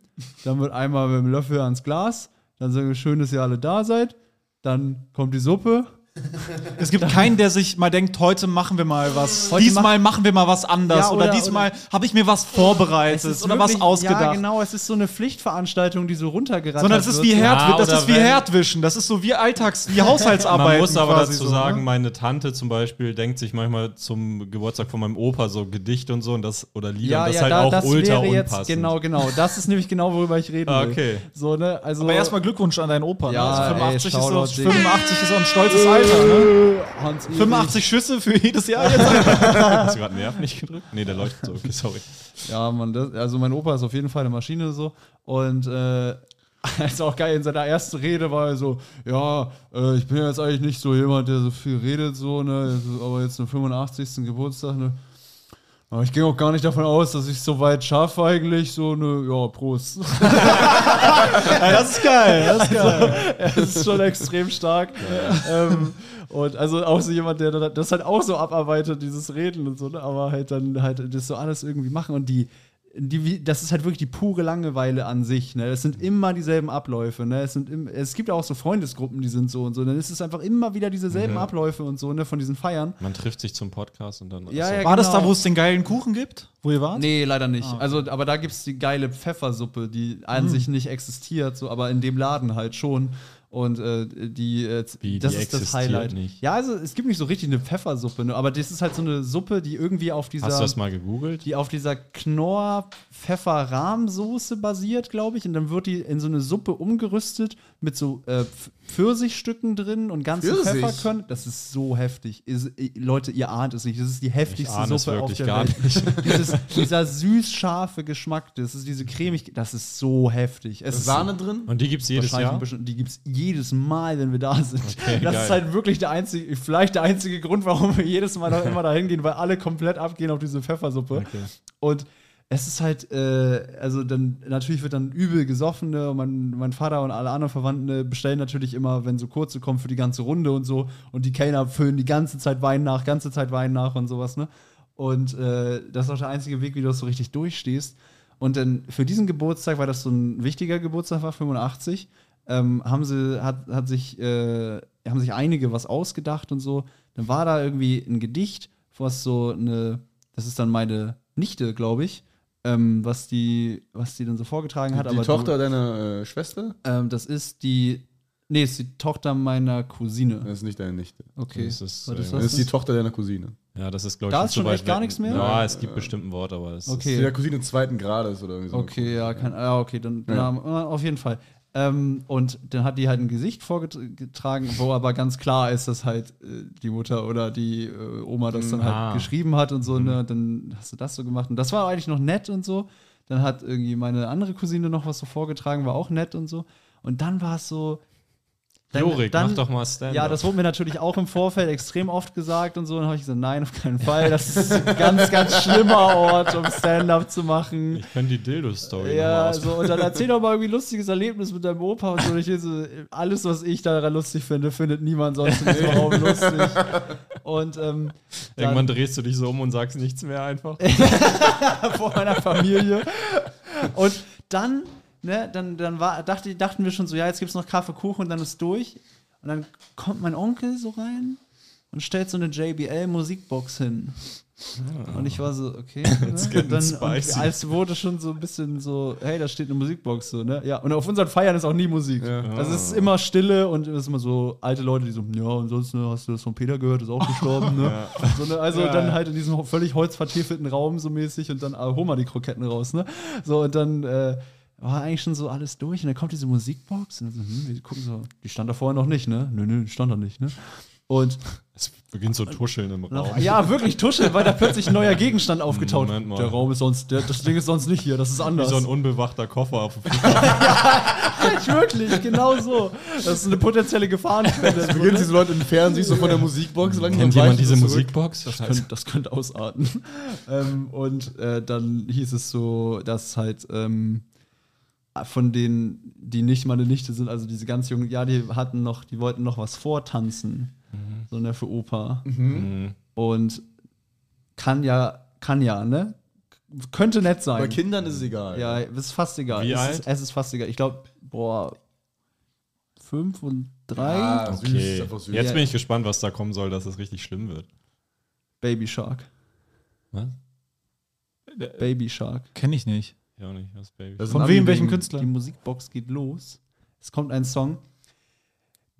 dann wird einmal mit dem Löffel ans Glas, dann sagen wir schön, dass ihr alle da seid, dann kommt die Suppe, Es gibt keinen, der sich mal denkt, heute machen wir mal was. Heute diesmal machen wir mal was anders. Ja, oder, oder- diesmal habe ich mir was vorbereitet ist oder wirklich- was ausgedacht. Ja, genau, es ist so eine Pflichtveranstaltung, die so runtergerattert Sondern das ist wird. wie Herd, Ja, das ist wie Herdwischen. Das ist so wie Alltags, wie Haushaltsarbeit. Man muss aber quasi dazu so, sagen, ne? meine Tante zum Beispiel denkt sich manchmal zum Geburtstag von meinem Opa so Gedichte und so und das oder Lieder Ja, und das ja, halt da, auch das ultra wäre jetzt unpassend. genau, genau. Das ist nämlich genau, worüber ich Ah, will. okay. So, ne? Also, Aber erstmal Glückwunsch an deinen Opa. Ja, ne? also ey, 85, ist Shoutout, so, Digga. 85 ist so ein stolzes Alter. Ne? Hans Erich. 85 Schüsse für jedes Jahr jetzt. Hast du gerade einen Nerv nicht gedrückt? Nee, der leuchtet so. Okay, sorry. Ja, man, das, also mein Opa ist auf jeden Fall eine Maschine so. Und äh, ist auch geil, in seiner ersten Rede war er so, ja, äh, ich bin ja jetzt eigentlich nicht so jemand, der so viel redet, so, ne? Aber jetzt zum 85. Geburtstag, ne? Aber ich ging auch gar nicht davon aus, dass ich so weit schaffe eigentlich, so, ne, ja, Prost. ja, das ist geil. Das ist geil. Das ist schon extrem stark. Ähm, und also auch so jemand, der da- das halt auch so abarbeitet, dieses Reden und so, ne? aber halt dann halt das so alles irgendwie machen und die, die, das ist halt wirklich die pure Langeweile an sich. Ne? Es sind immer dieselben Abläufe. Ne? Es, sind im, es gibt auch so Freundesgruppen, die sind so und so. Dann ist es einfach immer wieder dieselben Abläufe und so ne? von diesen Feiern. Man trifft sich zum Podcast und dann. Ja, Achso. ja, War das genau. da, wo es den geilen Kuchen gibt? Wo ihr wart? Nee, leider nicht. Also, aber da gibt es die geile Pfeffersuppe, die an sich nicht existiert, so, aber in dem Laden halt schon. Und äh, die, äh, Wie, das die ist das Highlight. nicht? Ja, also es gibt nicht so richtig eine Pfeffersuppe, ne, aber das ist halt so eine Suppe, die irgendwie auf dieser, Hast du das mal gegoogelt? die auf dieser Knorr-Pfeffer-Rahmsoße basiert, glaube ich. Und dann wird die in so eine Suppe umgerüstet mit so äh, Pf- Pfirsichstücken drin und ganzen Pfirsich? Pfefferkörner. Das ist so heftig. Ist, Leute, ihr ahnt es nicht. Das ist die heftigste ahne es Suppe auf der gar Welt. Dieses, dieser süß-scharfe Geschmack, das ist diese cremig, das ist so heftig. Es ist Sahne drin? Und die gibt es jedes Jahr? bisschen, die gibt es jedes Mal, wenn wir da sind. das geil. ist halt wirklich der einzige, vielleicht der einzige Grund, warum wir jedes Mal noch immer dahin gehen, weil alle komplett abgehen auf diese Pfeffersuppe. Und es ist halt, äh, also dann, natürlich wird dann übel gesoffen, ne? und mein, mein Vater und alle anderen Verwandten ne, bestellen natürlich immer, wenn so kurze kommen, für die ganze Runde und so. Und die Kellner füllen die ganze Zeit Wein nach, ganze Zeit Wein nach und sowas, ne? Und äh, das ist auch der einzige Weg, wie du das so richtig durchstehst. Und dann für diesen Geburtstag, weil das so ein wichtiger Geburtstag war, 85, ähm, haben sie, hat, hat sich, äh, haben sich einige was ausgedacht und so. Dann war da irgendwie ein Gedicht, was so eine, das ist dann meine Nichte, glaube ich, ähm, was die, was die dann so vorgetragen hat. die aber Tochter deiner äh, Schwester? Du, ähm, das ist die, nee, ist die Tochter meiner Cousine. Das ist nicht deine Nichte. Okay. Das ist, äh, Das ist die Tochter deiner Cousine. Ja, das ist, glaube ich, Da ist schon echt gar nichts mehr? Ja, es gibt bestimmt ein Wort, aber es Okay. Das ist der Cousine zweiten Grades oder irgendwie so. Okay, ja, kann, ja, okay, dann, Ja. äh, auf jeden Fall. Ähm, und dann hat die halt ein Gesicht vorgetragen, wo aber ganz klar ist, dass halt äh, die Mutter oder die äh, Oma das dann halt Ah. geschrieben hat und so, ne? Dann hast du das so gemacht. Und das war eigentlich noch nett und so. Dann hat irgendwie meine andere Cousine noch was so vorgetragen, war auch nett und so. Und dann war es so. Dann- Jorik, dann- mach doch mal Stand-up. Ja, das wurde mir natürlich auch im Vorfeld extrem oft gesagt und so. Und dann habe ich gesagt, nein, auf keinen Fall. Das ist ein ganz, ganz schlimmer Ort, um Stand-up zu machen. Ich könnte die Dildo-Story Ja, so, und dann erzähl doch mal irgendwie ein lustiges Erlebnis mit deinem Opa und so. Und Ich so alles, was ich daran lustig finde, findet niemand sonst in diesem Raum lustig. Und ähm, Irgendwann drehst du dich so um und sagst nichts mehr einfach. vor meiner Familie. Und dann, ne, dann, dann war, dachte, dachten wir schon so, ja, jetzt gibt's noch Kaffee, Kuchen und dann ist durch. Und dann kommt mein Onkel so rein und stellt so eine JBL-Musikbox hin. Und ich war so, okay. Ne? Und dann. Und als wurde schon so ein bisschen so, hey, da steht eine Musikbox so, ne? Ja, und auf unseren Feiern ist auch nie Musik. Also es ist immer Stille und es ist immer so alte Leute, die so, ja, und sonst ne, hast du das von Peter gehört, ist auch gestorben, ne? So, ne? Also dann halt in diesem völlig holzvertäfelten Raum so mäßig und dann ah, hol mal die Kroketten raus, ne? So, und dann äh, war eigentlich schon so alles durch und dann kommt diese Musikbox und dann so, hm, wir gucken so, die stand da vorher noch nicht, ne? Nö, nö, die stand da nicht, ne? Und Es beginnt so tuscheln im Raum. ja, wirklich tuscheln, weil da plötzlich ein neuer Gegenstand aufgetaucht mal. Der Raum ist sonst, der, das Ding ist sonst nicht hier, das ist Wie anders. so ein unbewachter Koffer auf dem Nicht wirklich, genau so. Das ist eine potenzielle Gefahrenquelle. Beginnen ne? diese Leute entfernen sich so von der Musikbox langsam Kennt jemand diese zurück. Musikbox? Das könnte, das könnte ausarten. ähm, und äh, dann hieß es so, dass halt ähm, von denen, die nicht meine Nichte sind, also diese ganz jungen, ja, die hatten noch, die wollten noch was vortanzen. So ne, für Opa. Mhm. Und kann ja, kann ja, ne? Könnte nett sein. Bei Kindern ist es egal. Ja, es ist fast egal. Wie es, alt? Ist, es ist fast egal. Ich glaube, boah, fünf und drei. Ah, süß, Okay. einfach süß. Jetzt Ja. bin ich gespannt, was da kommen soll, dass es richtig schlimm wird. Baby Shark. Was? Baby Shark. Kenne ich nicht. Ja, auch nicht. Was, Baby? Das Von wem, welchem Künstler? Die Musikbox geht los. Es kommt ein Song.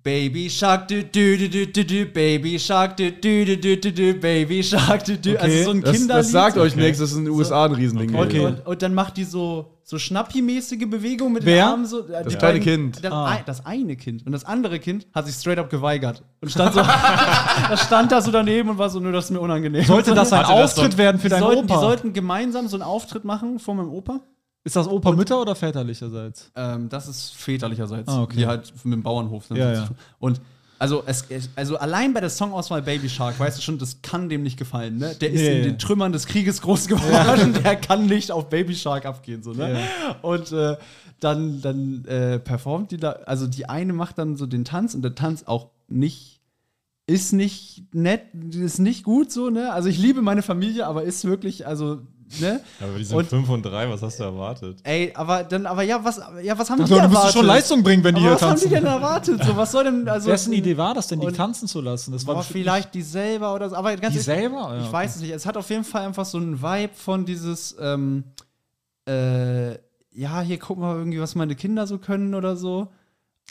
Baby Shark, du, du, du, du, du, du, Baby Shark, du, du, du, du, du, du, Baby Shark, du, du. Also so ein Das, Kinderlied. das sagt euch nichts, das ist in den USA ein Riesending. Und, Okay. und, und dann macht die so, so Schnappi-mäßige Bewegungen mit Wer? den Armen. So, äh, Das die kleine Kind. Das, Ah. das eine Kind. Und das andere Kind hat sich straight up geweigert. Und stand so, das stand da so daneben und war so, nö, das ist mir unangenehm. Sollte das ein Hatte das Auftritt so- werden für die deinen sollten, die Opa? sollten gemeinsam so einen Auftritt machen vor meinem Opa. Ist das Opa Mütter oder väterlicherseits? Ähm, das ist väterlicherseits. Ah, okay. Die halt mit dem Bauernhof dann Ja, ja. Und also, es, es, also allein bei der Songauswahl Baby Shark, weißt du schon, das kann dem nicht gefallen. Ne? Der ist Nee. in den Trümmern des Krieges groß geworden, der kann nicht auf Baby Shark abgehen. So, ne? Und äh, dann, dann äh, performt die da, also die eine macht dann so den Tanz und der Tanz auch nicht, ist nicht nett, ist nicht gut so, ne? Also ich liebe meine Familie, aber ist wirklich, also, ne? Aber die sind Und- 5 und 3, was hast du erwartet? Ey, aber dann, aber ja, was, ja, was haben Ach die so, du erwartet? musst schon Leistung bringen, wenn die aber hier was haben die tanzen. denn erwartet? So, was soll denn, also. Wessen Idee war das denn, die tanzen zu lassen? Das war bestimmt vielleicht die selber oder so. Aber ganz Die ehrlich, selber? Ja, Ich okay. weiß es nicht. Es hat auf jeden Fall einfach so einen Vibe von dieses, ähm, äh, ja, hier gucken wir irgendwie, was meine Kinder so können oder so.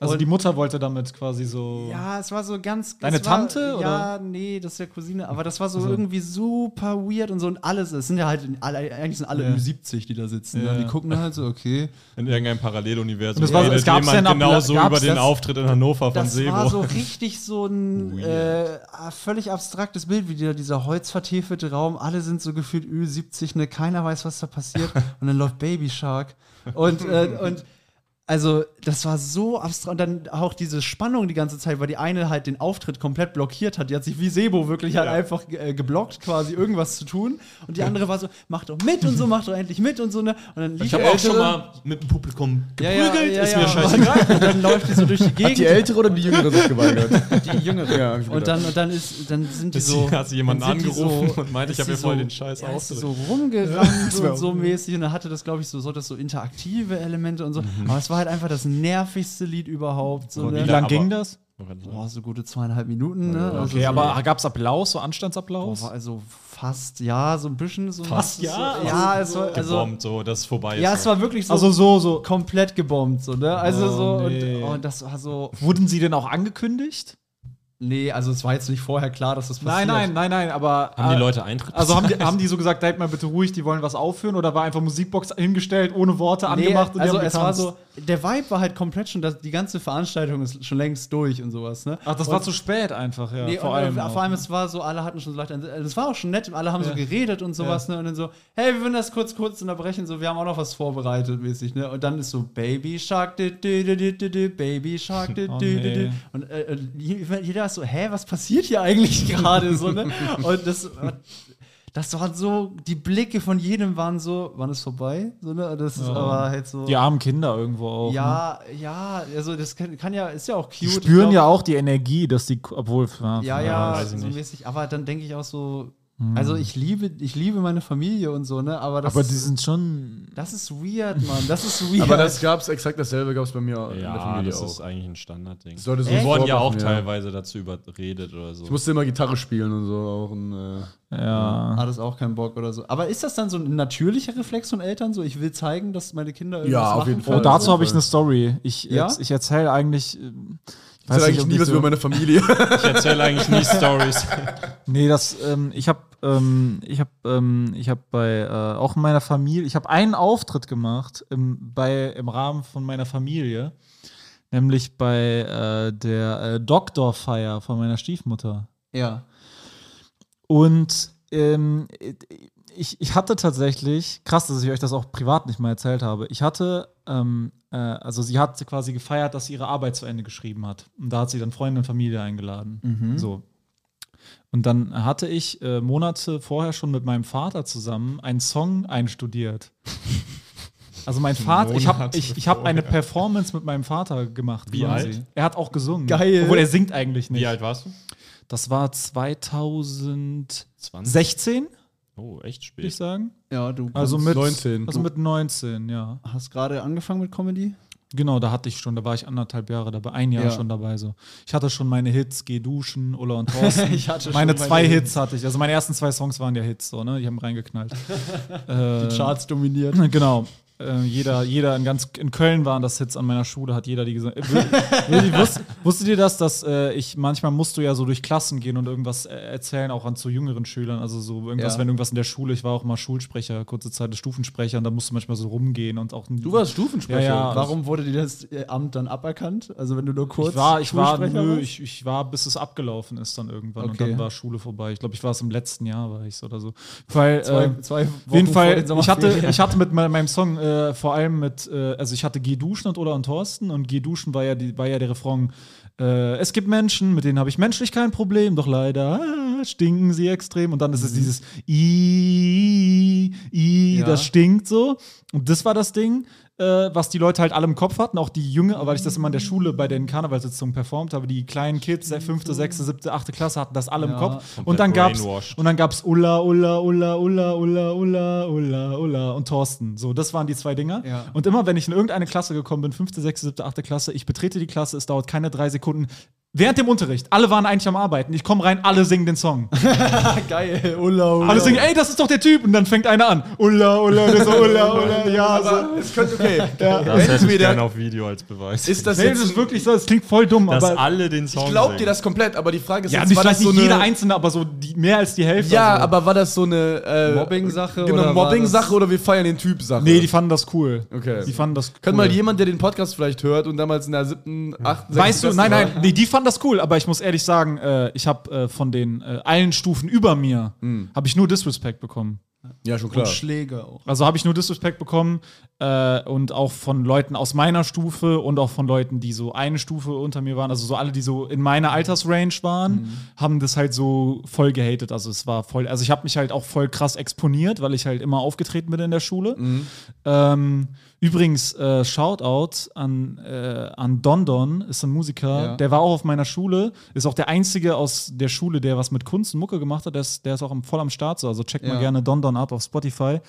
Also Und- die Mutter wollte damit quasi so. Ja, es war so ganz. Deine es war, Tante, Ja, nee, das ist ja Cousine. Aber das war so Also. irgendwie super weird und so. Und alles, es sind ja halt alle, eigentlich sind alle Ja. Ü70, die da sitzen. Ja. Ne? Die gucken halt so, okay. In irgendeinem Paralleluniversum Und es war- redet es gab's jemand genauso gab's über den das- Auftritt in Hannover von Das Sebo. war so richtig so ein äh, völlig abstraktes Bild, wie dieser, dieser holzvertäfelte Raum. Alle sind so gefühlt Ü70, ne? keiner weiß, was da passiert. und dann läuft Baby Shark. Und, äh, und also, das war so abstrakt. Und dann auch diese Spannung die ganze Zeit, weil die eine halt den Auftritt komplett blockiert hat. Die hat sich wie Sebo wirklich halt einfach äh, geblockt, quasi irgendwas zu tun. Und die andere war so, mach doch mit und so, mach doch endlich mit und so, ne? Und dann ich habe auch schon mal mit dem Publikum ja, ja, geprügelt, ja, ist mir scheißegal. Und dann läuft die so durch die Gegend. Die ältere oder die jüngere sich geweigert? Die Jüngere. Ja, und dann, und dann, ist, dann sind die so. hat sie jemanden angerufen so- und meinte, ich habe die voll so- den Scheiß ja, Auftritt. so rumgerannt und so mäßig. Und dann hatte das, glaube ich, so, so, das so interaktive Elemente und so. Aber es war halt einfach das nervigste Lied überhaupt. So, ne? Wie lang ging das? Boah, so gute zweieinhalb Minuten, ne? Also Okay, so, aber gab es Applaus, so Boah, Anstandsapplaus? war also fast, ja, so ein bisschen. So Fast, ja? So, ja, es war, also. Gebombt, so, das ist vorbei. Ja, es war wirklich so, Also so, so. komplett gebombt, so, ne? Also Oh, so, nee. und, oh, das war so. Wurden sie denn auch angekündigt? Nee, also es war jetzt nicht vorher klar, dass das Nein, passiert. nein, nein, nein, aber. Haben die äh, Leute Eintritt Also haben die, haben die so gesagt, seid mal bitte ruhig, die wollen was aufführen oder war einfach Musikbox hingestellt, ohne Worte Nee, angemacht und die also haben es war getanzt? so, der Vibe war halt komplett schon, dass die ganze Veranstaltung ist schon längst durch und sowas, ne? Ach, das und, war zu spät einfach, ja. Nee, vor und, allem. und, auch. vor allem, es war so, alle hatten schon so leicht, es war auch schon nett, alle haben so Ja. geredet und sowas, ne? Und dann so, hey, wir würden das kurz, kurz unterbrechen, so, wir haben auch noch was vorbereitet, mäßig, ne? Und dann ist so Baby Shark, Baby Shark, Oh, nee. Und äh, äh, jeder ist so, hä, was passiert hier eigentlich gerade, so, ne? Und das, das waren so, die Blicke von jedem waren so, wann ist vorbei? So, ne? Das ist Ja. aber halt so. die armen Kinder irgendwo auch. ne? Ja, ja, also das kann, kann ja, ist ja auch cute. Die spüren glaub- ja auch die Energie, dass die, obwohl. Ja, ja, weiß ich so mäßig. Aber dann denke ich auch so, also ich liebe, ich liebe meine Familie und so, ne? Aber das, Aber die ist, sind schon. das ist weird, Mann. Das ist weird. Aber das gab's exakt dasselbe gab's bei mir in der Ja, Familie das ist auch. eigentlich ein Standardding. So Wir wurden ja auch teilweise dazu überredet oder so. Ich musste immer Gitarre spielen und so auch. Und, äh, Ja. hat es auch keinen Bock oder so. Aber ist das dann so ein natürlicher Reflex von Eltern? So, ich will zeigen, dass meine Kinder irgendwas Ja, auf jeden Oh, Fall. können? dazu habe ich eine Story. Ich, Ja? ich erzähle eigentlich. Ich sag eigentlich nie was so- über meine Familie. Ich erzähle eigentlich nie Stories. Nee, das, ähm, ich habe, ähm, ich habe, ähm, ich habe bei äh, auch in meiner Familie, ich habe einen Auftritt gemacht im, bei, im Rahmen von meiner Familie, nämlich bei äh, der äh, Doktorfeier von meiner Stiefmutter. Ja. Und ähm, ich, ich hatte tatsächlich, krass, dass ich euch das auch privat nicht mal erzählt habe, ich hatte, ähm, äh, also sie hat quasi gefeiert, dass sie ihre Arbeit zu Ende geschrieben hat. Und da hat sie dann Freunde und Familie eingeladen. So. Und dann hatte ich äh, Monate vorher schon mit meinem Vater zusammen einen Song einstudiert. Also mein Vater, ich habe ich, ich hab eine. Performance mit meinem Vater gemacht. Wie quasi. alt? Er hat auch gesungen. Geil. Obwohl er singt eigentlich nicht. Wie alt warst du? Das war 2016, 20? Oh, echt würde ich spät. sagen. Ja, du Also kannst- mit 19. Also mit 19, ja. hast gerade angefangen mit Comedy? Genau, da hatte ich schon, da war ich anderthalb Jahre dabei, ein Jahr Ja. schon dabei so. Ich hatte schon meine Hits, Geh duschen, Ulla und Thorsten. Ich hatte schon meine meine zwei Hits. Hits hatte ich. Also meine ersten zwei Songs waren ja Hits, so, ne? Die haben reingeknallt. äh, Die Charts dominiert. Genau. Äh, jeder, jeder in ganz in Köln waren das Hits an meiner Schule, hat jeder die gesagt. Äh, wusst, wusstet ihr das, dass äh, ich manchmal musst du ja so durch Klassen gehen und irgendwas äh, erzählen, auch an zu jüngeren Schülern. Also so irgendwas, Ja. wenn irgendwas in der Schule, ich war auch mal Schulsprecher, kurze Zeit Stufensprecher und da musst du manchmal so rumgehen und auch Du warst Stufensprecher. Ja, ja. Warum wurde dir das äh, Amt dann aberkannt? Also wenn du nur kurz Ich war, ich war, nö, ich, ich war, bis es abgelaufen ist dann irgendwann und Okay. dann war Schule vorbei. Ich glaube, ich war es im letzten Jahr, war ich oder so. Weil, zwei, äh, zwei Wochen jeden Fall, ich hatte, ich hatte mit me- meinem Song äh, vor allem mit, äh, also ich hatte Geh duschen und Ola und Thorsten und Geh duschen war ja, die, war ja der Refrain, äh, es gibt Menschen, mit denen habe ich menschlich kein Problem, doch leider ah, stinken sie extrem. Und dann ist es dieses I, I, Ja. das stinkt so. Und das war das Ding, äh, was die Leute halt alle im Kopf hatten, auch die Jünger, weil ich das immer in der Schule bei den Karnevalssitzungen performt habe, die kleinen Kids, fünfte, sechste, siebte, achte Klasse hatten das alle im Ja. Kopf. Komplett Und dann gab's und dann gab's Ulla, Ulla, Ulla, Ulla, Ulla, Ulla, Ulla, Ulla und Thorsten. So, das waren die zwei Dinger. Ja. Und immer, wenn ich in irgendeine Klasse gekommen bin, fünfte, sechste, siebte, achte Klasse, ich betrete die Klasse, es dauert keine drei Sekunden. Während dem Unterricht. Alle waren eigentlich am Arbeiten. Ich komme rein, alle singen den Song. Geil, Ulla, Ulla. Alle singen, ey, das ist doch der Typ. Und dann fängt einer an. Ulla, Ulla, der so, Ulla, Ulla. Ja, so. Aber es könnte, okay. Das hätte ich gerne auf Video als Beweis. ist das Nee, jetzt. das ist wirklich so, das klingt voll dumm, dass aber. alle den Song ich glaub dir das komplett, aber die Frage ist, Ja, jetzt, war das so nicht eine. jeder Einzelne, aber so die, mehr als die Hälfte. ja, also. aber war das so eine äh, Mobbing-Sache Genau, Mobbing-Sache das- oder wir feiern den Typ-Sache? Nee, die fanden das cool. Okay. Die fanden das cool. Kann mal jemand, der den Podcast vielleicht hört und damals in der siebten, achten, Weißt du, sechsten nein, nein, nee, die fanden das cool, aber ich muss ehrlich sagen, äh, ich habe äh, von den äh, allen Stufen über mir, habe ich nur Disrespect bekommen. Ja, schon klar. Und Schläge auch. Also habe ich nur Disrespect bekommen äh, und auch von Leuten aus meiner Stufe und auch von Leuten, die so eine Stufe unter mir waren, also so alle, die so in meiner Altersrange waren, haben das halt so voll gehatet. Also es war voll, also ich habe mich halt auch voll krass exponiert, weil ich halt immer aufgetreten bin in der Schule. Ähm, übrigens, äh, Shoutout an, äh, an Don Don, ist ein Musiker, Ja. der war auch auf meiner Schule, ist auch der einzige aus der Schule, der was mit Kunst und Mucke gemacht hat. Der ist, der ist auch voll am Start, so. also checkt mal Ja. gerne Don Don ab auf Spotify.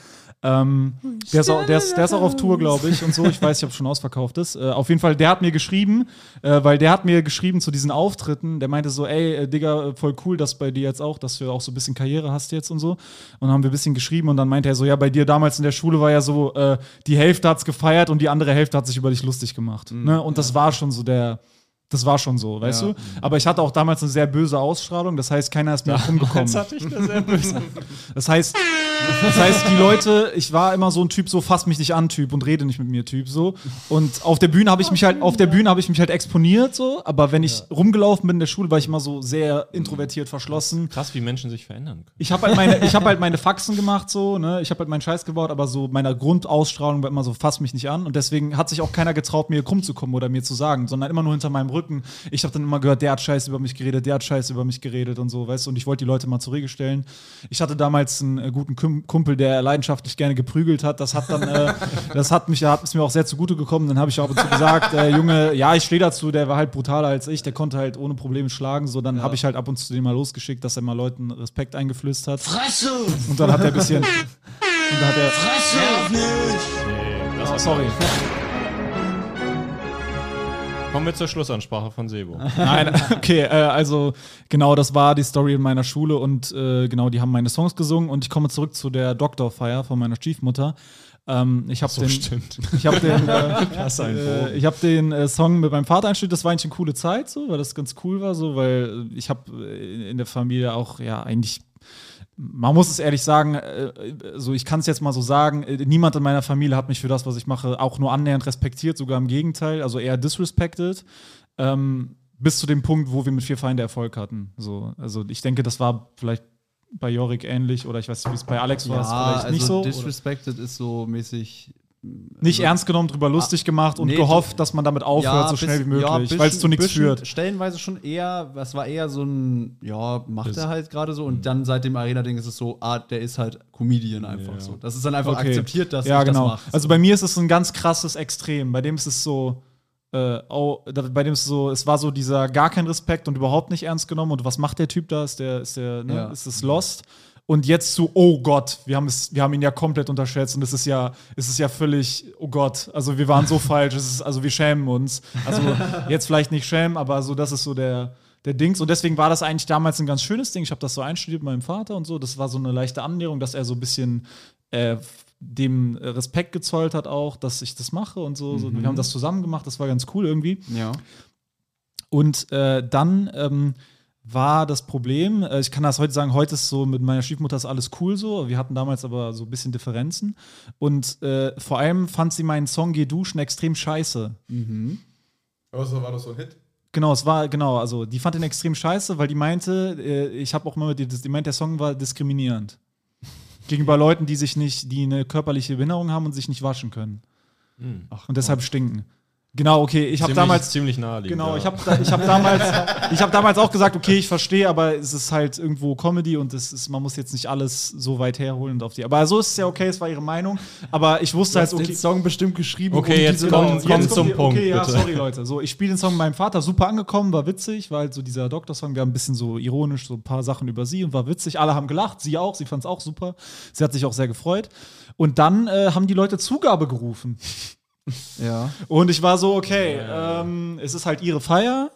Ähm, der, ist auch, der, ist, der ist auch auf Tour, glaube ich, und so. Ich weiß nicht, ob es schon ausverkauft ist. Äh, auf jeden Fall, der hat mir geschrieben, äh, weil der hat mir geschrieben zu diesen Auftritten. Der meinte so, ey, äh, Digga, äh, voll cool, dass bei dir jetzt auch, dass du auch so ein bisschen Karriere hast jetzt und so. Und dann haben wir ein bisschen geschrieben und dann meinte er so, ja, bei dir damals in der Schule war ja so, äh, die Hälfte hat's gefeiert und die andere Hälfte hat sich über dich lustig gemacht. ne? Und das war schon so der. Das war schon so, weißt Ja. du? Aber ich hatte auch damals eine sehr böse Ausstrahlung, das heißt, keiner ist mir rumgekommen. Das hatte ich da sehr böse. Das heißt, das heißt, die Leute, ich war immer so ein Typ, so fass mich nicht an, Typ und rede nicht mit mir, Typ, so. Und auf der Bühne habe ich mich halt, auf der Bühne habe ich mich halt exponiert, so. Aber wenn ich rumgelaufen bin in der Schule, war ich immer so sehr introvertiert, verschlossen. Krass, wie Menschen sich verändern können. Ich habe halt meine, ich habe halt meine Faxen gemacht, so, ne. Ich habe halt meinen Scheiß gebaut, aber so meiner Grundausstrahlung war immer so, fass mich nicht an. Und deswegen hat sich auch keiner getraut, mir krumm zu kommen oder mir zu sagen, sondern immer nur hinter meinem Rücken. Ich habe dann immer gehört, der hat Scheiß über mich geredet, der hat Scheiß über mich geredet und so, weißt du. Und ich wollte die Leute mal zur Regel stellen. Ich hatte damals einen äh, guten Kumpel, der leidenschaftlich gerne geprügelt hat. Das hat dann, äh, das hat mich, hat es mir auch sehr zugute gekommen. Dann habe ich auch ab und zu gesagt, äh, Junge, ja, ich stehe dazu, der war halt brutaler als ich, der konnte halt ohne Probleme schlagen. So, dann habe ich halt ab und zu den mal losgeschickt, dass er mal Leuten Respekt eingeflößt hat. Fresse! Und dann hat er ein bisschen. Und dann hat er. Fresse! Nee, das Oh, sorry. Kommen wir zur Schlussansprache von Sebo. Nein, okay, äh, also genau, das war die Story in meiner Schule und äh, genau, die haben meine Songs gesungen und ich komme zurück zu der Doktorfeier von meiner Stiefmutter. Ähm, ich habe den, stimmt. ich habe den, äh, äh, ich habe den äh, Song mit meinem Vater einstudiert. Das war eigentlich eine coole Zeit, so, weil das ganz cool war, so, weil ich habe äh, in der Familie auch ja eigentlich man muss es ehrlich sagen, äh, so ich kann es jetzt mal so sagen, äh, niemand in meiner Familie hat mich für das, was ich mache, auch nur annähernd respektiert, sogar im Gegenteil, also eher disrespected. Ähm, bis zu dem Punkt, wo wir mit vier Feinde Erfolg hatten. So, also ich denke, das war vielleicht bei Jorik ähnlich oder ich weiß nicht, wie es bei Alex war, es vielleicht nicht so. oder Disrespected ist so mäßig. Nicht ernst genommen, drüber lustig gemacht und nee, gehofft, dass man damit aufhört, so schnell wie bis- ja, möglich, weil es zu nichts führt. Stellenweise schon eher, das war eher so ein, ja, macht Ist- er halt gerade so. Und dann seit dem Arena-Ding ist es so, ah, der ist halt Comedian einfach Ja. so. Das ist dann einfach Okay. akzeptiert, dass ja, genau. das mache. Also bei mir ist es ein ganz krasses Extrem. Bei dem ist es so, äh, oh, da, bei dem ist es so, es war so dieser gar kein Respekt und überhaupt nicht ernst genommen. Und was macht der Typ da? Ist der, ist der, ne? Ja. ist es Lost? Und jetzt zu, oh Gott, wir haben, es, wir haben ihn ja komplett unterschätzt und es ist ja, es ist ja völlig, oh Gott, also wir waren so falsch, ist, also wir schämen uns. Also jetzt vielleicht nicht schämen, aber so, das ist so der, der Dings. Und deswegen war das eigentlich damals ein ganz schönes Ding. Ich habe das so einstudiert mit meinem Vater und so. Das war so eine leichte Annäherung, dass er so ein bisschen äh, dem Respekt gezollt hat auch, dass ich das mache und so. so. Wir haben das zusammen gemacht, das war ganz cool irgendwie. ja. Und äh, dann ähm, war das Problem, äh, ich kann das heute sagen, heute ist so mit meiner Stiefmutter ist alles cool so. Wir hatten damals aber so ein bisschen Differenzen. Und äh, vor allem fand sie meinen Song Geh duschen extrem scheiße. Also war das so ein Hit? Genau, es war, genau, also die fand ihn extrem scheiße, weil die meinte, äh, ich habe auch mal mit ihr, die meint, der Song war diskriminierend. Gegenüber Leuten, die sich nicht, die eine körperliche Behinderung haben und sich nicht waschen können. und deshalb stinken. Genau, okay, ich habe damals. ziemlich naheliegend. Genau, ja. ich habe da, ich hab damals, ich hab damals auch gesagt, okay, ich verstehe, aber es ist halt irgendwo Comedy und es ist, man muss jetzt nicht alles so weit herholen und auf die. Aber so ist es ja okay, es war ihre Meinung. Aber ich wusste halt, okay. den Song bestimmt geschrieben, Okay, jetzt diese kommt- Leute- kommt Jetzt zum die- Punkt, Okay, ja, bitte. sorry, Leute. So, ich spiele den Song mit meinem Vater, super angekommen, war witzig, war halt so dieser Doktor-Song, wir haben ein bisschen so ironisch so ein paar Sachen über sie und war witzig. Alle haben gelacht, sie auch, sie fand es auch super. Sie hat sich auch sehr gefreut. Und dann äh, haben die Leute Zugabe gerufen. Ja. Und ich war so, okay, ähm, es ist halt ihre Feier.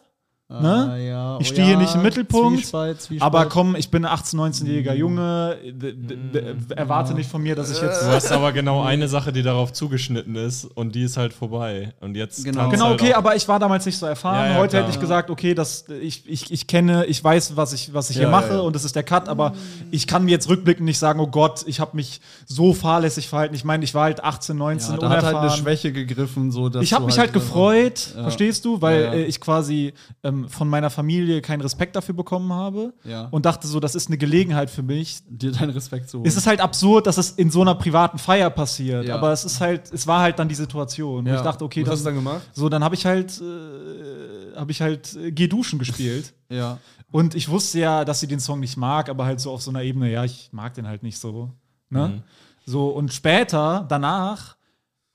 Ne? Ah, ja. Ich Oh stehe ja, nicht im Mittelpunkt, Zwiespalt, Zwiespalt. Aber komm, ich bin ein 18-, 19-jähriger Junge. d- d- d- Erwarte nicht von mir, dass ich jetzt. Du hast aber genau eine Sache, die darauf zugeschnitten ist und die ist halt vorbei. Und jetzt Genau. Genau, halt okay, aber ich war damals nicht so erfahren. Ja, ja, Heute klar. hätte ich gesagt, okay, das, ich, ich, ich kenne, ich weiß, was ich, was ich hier Ja, mache ja, ja. und das ist der Cut, aber ich kann mir jetzt rückblickend nicht sagen, oh Gott, ich habe mich so fahrlässig verhalten. Ich meine, ich war halt 18, 19, ja, da hat halt unerfahren. eine Schwäche gegriffen. So, dass ich habe mich halt gefreut, Ja. verstehst du, weil Ja, ja. äh, ich quasi ähm, von meiner Familie keinen Respekt dafür bekommen habe Ja. und dachte so, das ist eine Gelegenheit für mich, dir deinen Respekt zu holen. es ist halt absurd, dass es in so einer privaten Feier passiert. Ja. Aber es ist halt, es war halt dann die Situation. Ja. Ich dachte, okay, Was hast du dann, dann gemacht? so dann habe ich halt, äh, habe ich halt äh, Geh duschen gespielt. ja. Und ich wusste ja, dass sie den Song nicht mag, aber halt so auf so einer Ebene, ja, ich mag den halt nicht so. Ne? So, und später, danach,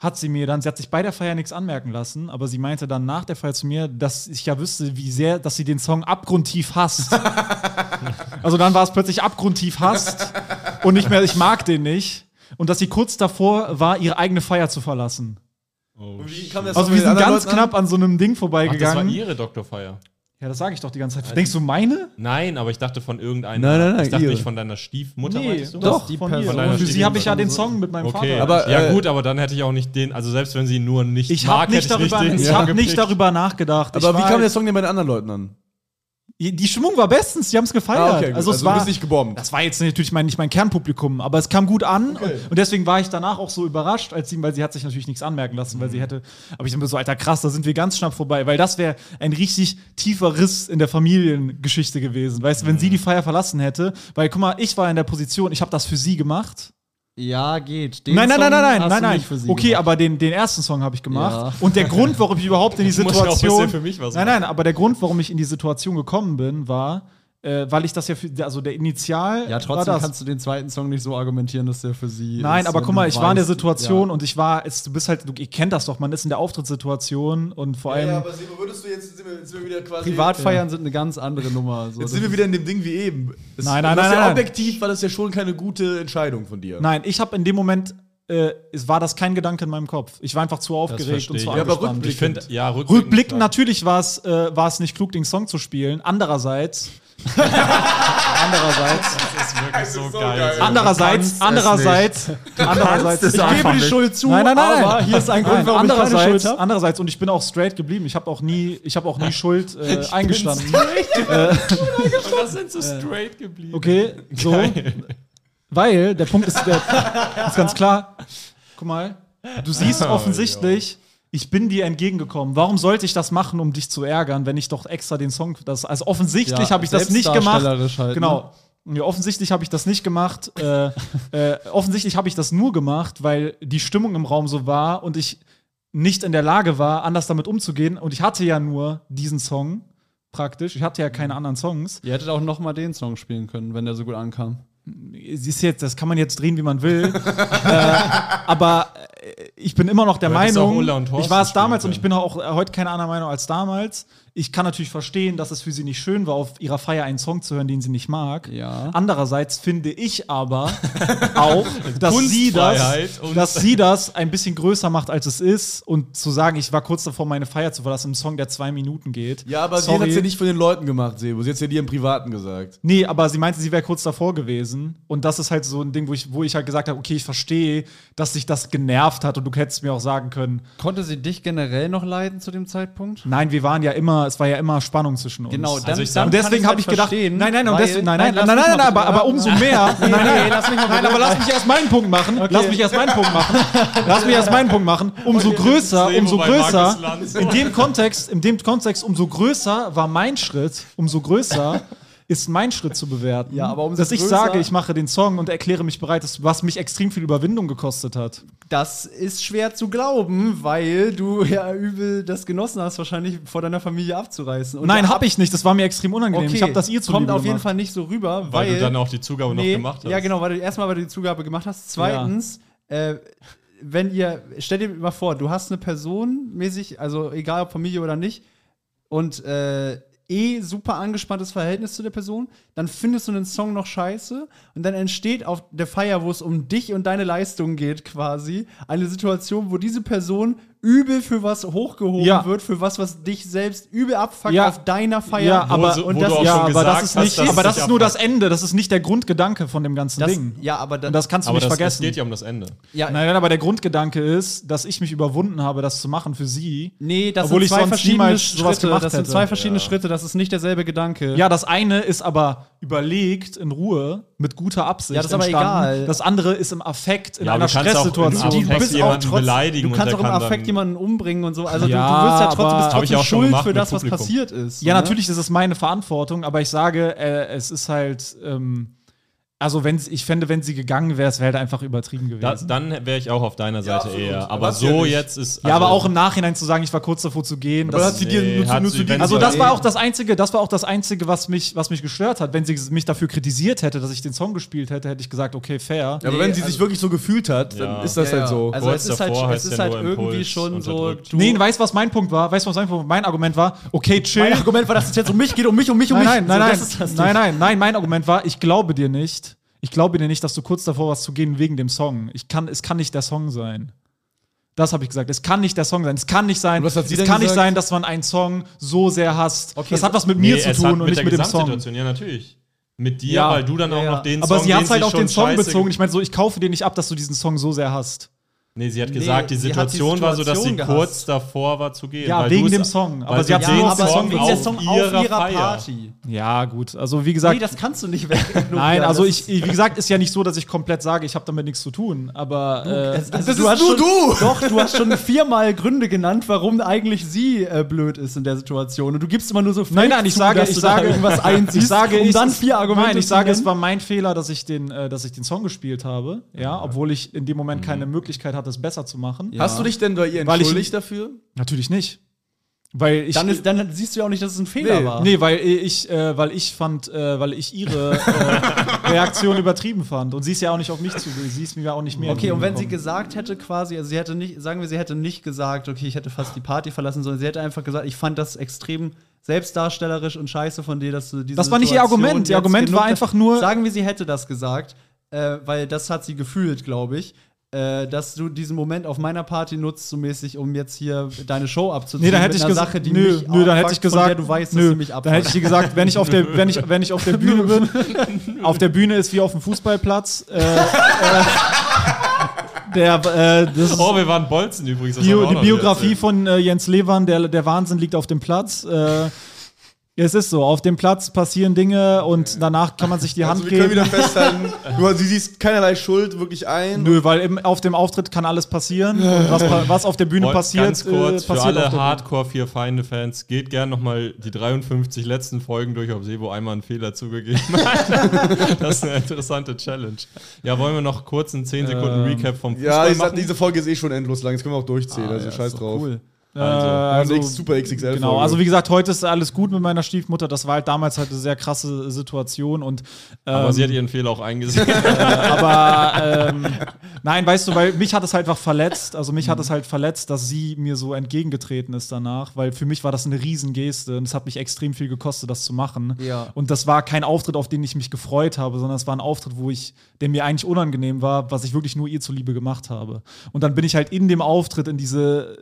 hat sie mir dann, sie hat sich bei der Feier nichts anmerken lassen, aber sie meinte dann nach der Feier zu mir, dass ich ja wüsste, wie sehr, dass sie den Song abgrundtief hasst. also dann war es plötzlich abgrundtief hasst und nicht mehr, ich mag den nicht. Und dass sie kurz davor war, ihre eigene Feier zu verlassen. Oh, Wie kam das Also wir sind ganz Leuten knapp an so einem Ding Ach, das war vorbeigegangen. ihre Doktorfeier. Ja, das sage ich doch die ganze Zeit. Denkst du meine? Nein, aber ich dachte von irgendeiner. Nein, nein, nein, Ich dachte ihre. nicht von deiner Stiefmutter, Nee, meintest du? doch, die von. Von deiner Für sie habe ich ja den. Song mit meinem Okay, Vater. Aber, ja äh, gut, aber dann hätte ich auch nicht den, also selbst wenn sie nur nicht Ich mag, habe nicht, hätte ich darüber, nicht den ich Song hab nicht darüber nachgedacht. Aber ich wie kam der halt- Song denn bei den anderen Leuten an? Die Stimmung war bestens, die haben es gefeiert. Ah, okay, also, es Also war, du bist nicht gebombt. Das war jetzt natürlich mein, nicht mein Kernpublikum, aber es kam gut an. Okay. Und deswegen war ich danach auch so überrascht, als sie, weil sie hat sich natürlich nichts anmerken lassen, weil Mhm. sie hätte. Aber ich bin mir so, alter, krass, da sind wir ganz schnapp vorbei, weil das wäre ein richtig tiefer Riss in der Familiengeschichte gewesen. Weißt du, wenn sie Mhm. die Feier verlassen hätte, weil guck mal, ich war in der Position, ich habe das für sie gemacht. Ja, geht. Den nein, nein, nein, Song nein, nein, nein, nein. nicht für sie Okay, gemacht. aber den, den ersten Song habe ich gemacht. Ja. Und der Grund, warum ich überhaupt in die muss ja auch Situation. für mich was nein, nein, aber der Grund, warum ich in die Situation gekommen bin, war, äh, weil ich das ja für, also der Initial. Ja, war trotzdem das. kannst du den zweiten Song nicht so argumentieren, dass der für sie. Nein, ist, aber guck mal, ich war in der weißt, Situation ja. und ich war, es, du bist halt, du, ihr kennt das doch, man ist in der Auftrittssituation und vor allem. aber Sebo, würdest du jetzt, sind wir, sind wir wieder quasi. Privatfeiern sind eine ganz andere Nummer. So, Jetzt sind wir wieder in dem Ding wie eben. Das, Nein, nein, das ist nein, ja nein. objektiv war das ja schon keine gute Entscheidung von dir. Nein, ich habe in dem Moment, äh, es war das kein Gedanke in meinem Kopf. Ich war einfach zu aufgeregt und zu. Ja, aber angespannt. Ich finde, ja, rückblickend. Rückblickend natürlich war es äh, war es nicht klug, den Song zu spielen. Andererseits, andererseits, Das ist wirklich so, so geil. geil. andererseits, andererseits, andererseits, ich gebe die nicht. Schuld zu. Nein, nein, nein, aber hier ist ein Grund, Nein, warum ich keine Schuld hab. andererseits und ich bin auch straight geblieben. Ich habe auch nie, ich habe auch nie Schuld äh, eingestanden. Das sind so straight geblieben. Okay, so, weil der Punkt ist, der, ist ganz klar. Guck mal, du siehst offensichtlich, ich bin dir entgegengekommen. Warum sollte ich das machen, um dich zu ärgern, wenn ich doch extra den Song, das, also offensichtlich Ja, habe ich das nicht gemacht. Halt, Genau. Ja, offensichtlich habe ich das nicht gemacht. Äh, äh, offensichtlich habe ich das nur gemacht, weil die Stimmung im Raum so war und ich nicht in der Lage war, anders damit umzugehen. Und ich hatte ja nur diesen Song praktisch. Ich hatte ja keine anderen Songs. Ihr hättet auch noch mal den Song spielen können, wenn der so gut ankam. Es ist jetzt, das kann man jetzt drehen, wie man will. äh, aber äh, ich bin immer noch der Meinung, ich war es damals spielen und ich bin auch äh, heute keine andere Meinung als damals. Ich kann natürlich verstehen, dass es für sie nicht schön war, auf ihrer Feier einen Song zu hören, den sie nicht mag. Ja. Andererseits finde ich aber auch, dass sie, das, dass sie das ein bisschen größer macht, als es ist. Und zu sagen, ich war kurz davor, meine Feier zu verlassen, im Song, der zwei Minuten geht. Ja, aber sie Sorry. hat es ja nicht von den Leuten gemacht, Sebo. Sie hat es ja dir im Privaten gesagt. Nee, aber sie meinte, sie wäre kurz davor gewesen. Und das ist halt so ein Ding, wo ich, wo ich halt gesagt habe, okay, ich verstehe, dass sich das genervt hat und du hättest mir auch sagen können, Konnte sie dich generell noch leiden zu dem Zeitpunkt? nein, wir waren ja immer, es war ja immer Spannung zwischen uns. Genau, dann, Also ich dann und deswegen habe ich gedacht, nein, nein, und weil- deswegen, nein, nein, nein, nein, nein, mal aber, aber umso mehr. Nein, nein, nee, lass mich mal nein, aber lass mich erst meinen Punkt machen. Lass mich erst meinen Punkt machen. Lass mich erst meinen Punkt machen. Umso größer, umso größer. In dem Kontext, in dem Kontext, umso größer war mein Schritt, umso größer ist mein Schritt zu bewerten. Ja, aber dass ich sage, ich mache den Song und erkläre mich bereit, was mich extrem viel Überwindung gekostet hat. Das ist schwer zu glauben, weil du ja übel das genossen hast, wahrscheinlich vor deiner Familie abzureißen. Und Nein, habe ich nicht. Das war mir extrem unangenehm. Okay, ich habe das ihr zu kommt auf jeden Fall nicht so rüber, weil, Weil du dann auch die Zugabe noch gemacht hast. Ja, genau, weil du erstmal, weil du die Zugabe gemacht hast. Zweitens, äh, wenn ihr, stell dir mal vor, du hast eine Person mäßig, also egal ob Familie oder nicht, und äh, eh super angespanntes Verhältnis zu der Person, dann findest du einen Song noch scheiße und dann entsteht auf der Feier, wo es um dich und deine Leistung geht, quasi, eine Situation, wo diese Person übel für was hochgehoben Ja. wird, für was, was dich selbst übel abfuckt Ja. auf deiner Feier. Ja, aber, und das, ja, aber das ist hast, nicht, dass aber es das ist nur das. Ende. Das ist nicht der Grundgedanke von dem ganzen das, Ding. ja, aber, dann, Und das kannst du Aber nicht das, es vergessen. geht ja um das Ende. ja, Nein, nein, aber der Grundgedanke ist, dass ich mich überwunden habe, das zu machen für sie. nee, das Obwohl sind ich zwei sonst verschiedene niemals sowas Schritte. gemacht Das sind zwei verschiedene Schritte. Das ist nicht derselbe Gedanke. Ja, das eine ist aber überlegt, in Ruhe, mit guter Absicht. Ja, das ist aber egal. Das andere ist im Affekt, in Ja, einer du kannst auch im Stresssituation. Affekt bist auch trotz- beleidigen Du kannst auch im kann Affekt jemanden umbringen und so. Also Ja, du, du wirst ja trotzdem, bist trotzdem schuld gemacht für das, was passiert ist. Ja, ne? natürlich ist es meine Verantwortung, aber ich sage, äh, es ist halt, ähm, also wenn sie- ich fände, wenn sie gegangen wäre, es wäre halt einfach übertrieben gewesen. Da, dann wäre ich auch auf deiner Seite absolut. eher. Aber ja so jetzt ist. ja, aber also- auch im Nachhinein zu sagen, ich war kurz davor zu gehen. Aber das- hat sie dir Nee, nur, zu, hat nur sie- zu dir also das war ey, auch das einzige, das war auch das einzige, was mich, was mich gestört hat. Wenn sie mich dafür kritisiert hätte, dass ich den Song gespielt hätte, hätte ich gesagt, okay, fair. Ja, aber Nee, wenn sie also- sich wirklich so gefühlt hat, dann Ja. ist das Ja, halt so. ja. Also Kurz es ist halt, es ist ja halt irgendwie schon so. Du, nee, weißt du, was mein Punkt war? Weißt du, was mein Punkt Mein Argument war, okay, chill. mein Argument war, dass es jetzt um mich geht, um mich, um mich, um mich. nein, nein, nein, das das nein, nein, mein Argument war, ich glaube dir nicht. Ich glaube dir nicht, dass du kurz davor warst zu gehen wegen dem Song. Ich kann, es kann nicht der Song sein. Das habe ich gesagt. Es kann nicht der Song sein. Es kann nicht sein. Und was hat sie es kann nicht gesagt? sein, dass man einen Song so sehr hasst. Okay, das hat was mit mir Nee, zu tun und mit nicht mit dem Song. Gesamtsituation, ja, natürlich. Mit dir, Ja. weil du dann Ja, auch noch den Aber Song sie hat halt auf den Song bezogen. Ich meine, so, ich kaufe dir nicht ab, dass du diesen Song so sehr hasst. Nee, sie hat gesagt, die sie hat die Situation war so, dass sie Situation kurz gehasst. davor war zu gehen. Ja, weil wegen du dem Song. Aber sie du hat Ja, den aber Song wegen auf der Song auf ihrer ihrer. Party. Ja, gut. Also, wie gesagt. Nee, das kannst du nicht weg. Nein, also ich, wie gesagt, ist ja nicht so, dass ich komplett sage, ich habe damit nichts zu tun. Aber äh, Also Das du ist hast nur schon, du! Doch, du hast schon viermal Gründe genannt, warum eigentlich sie äh, blöd ist in der Situation. Und du gibst immer nur so Nein, fake nein, ich zu, sage, dass ich du sage, irgendwas einziehst, ich sage, um ich, dann vier Argumente Nein, ich sage, es war mein Fehler, dass ich den, äh, dass ich den Song gespielt habe, ja, obwohl ich in dem Moment keine Möglichkeit hatte, es besser zu machen. Ja. Hast du dich denn bei ihr Weil ich- entschuldigt dafür? Natürlich nicht, weil ich Dann, ist, dann siehst du ja auch nicht, dass es ein Fehler Nee, war. Nee, weil ich, äh, weil ich fand, äh, weil ich ihre äh, Reaktion übertrieben fand. Und sie ist ja auch nicht auf mich zu, sie ist mir auch nicht mehr. Okay, und wenn sie gesagt hätte quasi, also sie hätte nicht, sagen wir, sie hätte nicht gesagt, okay, ich hätte fast die Party verlassen, sondern sie hätte einfach gesagt, ich fand das extrem selbstdarstellerisch und scheiße von dir, dass du diese Das war nicht ihr Argument. Ihr Argument war einfach nur- Sagen wir, sie hätte das gesagt, äh, weil das hat sie gefühlt, glaube ich. Äh, dass du diesen Moment auf meiner Party nutzt, so mäßig, um jetzt hier deine Show abzuziehen. Nee, da hätte ich gesagt, Sache, die nö, mich nö, dann hätte ich gesagt, du weißt, dass nö, sie mich abfuckt. hätte ich dir gesagt, wenn ich auf der, wenn ich, wenn ich auf der Bühne bin, auf der Bühne ist wie auf dem Fußballplatz. Äh, äh, der, äh, Oh, wir waren Bolzen übrigens. Bio, die Biografie von äh, Jens Levern, der, der Wahnsinn liegt auf dem Platz. Äh, es ist so, auf dem Platz passieren Dinge und danach kann man sich die Hand Also wir können geben. wieder festhalten, du, sie siehst keinerlei Schuld wirklich ein. Nö, weil im, auf dem Auftritt kann alles passieren. Und was, was auf der Bühne Wollt- passiert, Ganz kurz, äh, für passiert auf alle der Bühne. Hardcore vier Feinde Fans, geht gern nochmal die 53 letzten Folgen durch, ob Sebo einmal einen Fehler zugegeben hat. das ist eine interessante Challenge. Ja, wollen wir noch kurz einen 10 Sekunden Ähm, Recap vom Fußball Ja, ich sag, diese Folge ist eh schon endlos lang, das können wir auch durchzählen, also scheiß drauf. Cool. Äh, Also, also, X, Super XXL. Genau, Folge. also wie gesagt, heute ist alles gut mit meiner Stiefmutter. Das war halt damals halt eine sehr krasse Situation und ähm, Aber sie hat ihren Fehler auch eingesehen. aber ähm, nein, weißt du, weil mich hat es halt einfach verletzt. Also mich hat es halt verletzt, dass sie mir so entgegengetreten ist danach, weil für mich war das eine Riesengeste und es hat mich extrem viel gekostet, das zu machen. Ja. Und das war kein Auftritt, auf den ich mich gefreut habe, sondern es war ein Auftritt, wo ich, der mir eigentlich unangenehm war, was ich wirklich nur ihr zuliebe gemacht habe. Und dann bin ich halt in dem Auftritt in diese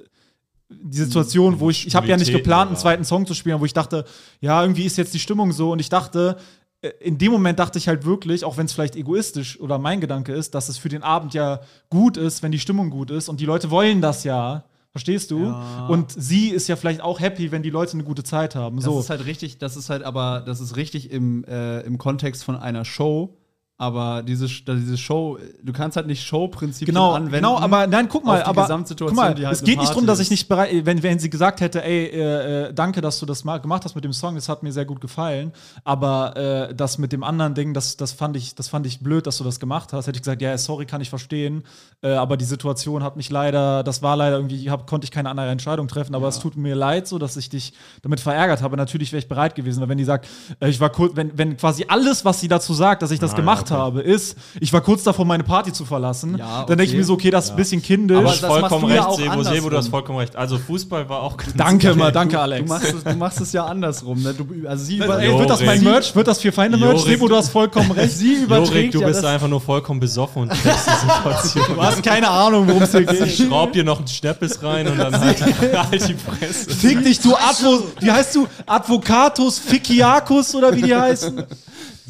die Situation, wo ich, ich habe ja nicht geplant, einen zweiten Song zu spielen, wo ich dachte, ja, irgendwie ist jetzt die Stimmung so und ich dachte, äh, in dem Moment dachte ich halt wirklich, auch wenn es vielleicht egoistisch oder mein Gedanke ist, dass es für den Abend ja gut ist, wenn die Stimmung gut ist und die Leute wollen das ja. Verstehst du? Und sie ist ja vielleicht auch happy, wenn die Leute eine gute Zeit haben. Das So. ist halt richtig, das ist halt aber, das ist richtig im, äh, im Kontext von einer Show. Aber diese, diese Show, du kannst halt nicht Showprinzipien Genau, anwenden. genau, aber nein, guck mal, aber guck mal, halt es geht nicht darum, dass ich nicht bereit, wenn, wenn sie gesagt hätte, ey, äh, äh, danke, dass du das mal gemacht hast mit dem Song, das hat mir sehr gut gefallen, aber äh, das mit dem anderen Ding, das, das fand ich, das fand ich blöd, dass du das gemacht hast. Hätte ich gesagt, ja, sorry, kann ich verstehen, äh, aber die Situation hat mich leider, das war leider irgendwie, hab, konnte ich keine andere Entscheidung treffen, aber es tut mir leid, so, dass ich dich damit verärgert habe. Natürlich wäre ich bereit gewesen, weil wenn die sagt, äh, ich war kurz, wenn, wenn quasi alles, was sie dazu sagt, dass ich das Ah, gemacht gemacht habe, ist, ich war kurz davor, meine Party zu verlassen. Ja, Dann denke ich okay. mir so, okay, das ist ein bisschen kindisch. Aber das machst vollkommen du ja recht, auch Sebo. Sebo, du hast vollkommen recht. Also Fußball war auch ganz danke mal, danke Du Alex. machst, es, du machst es ja andersrum. Ne? Du, also sie, Ey, wird das mein. Merch? Wird das vier Feinde Merch? Sebo, du hast vollkommen recht. sie überträgt Jorik, du ja bist das, einfach nur vollkommen besoffen und kriegst die Situation. Du hast keine Ahnung, worum es hier geht. Schraub dir noch einen Schneppes rein und dann halt, halt die Fresse. Fick dich, du Advo, wie heißt du? Advocatus Fickiacus oder wie die heißen?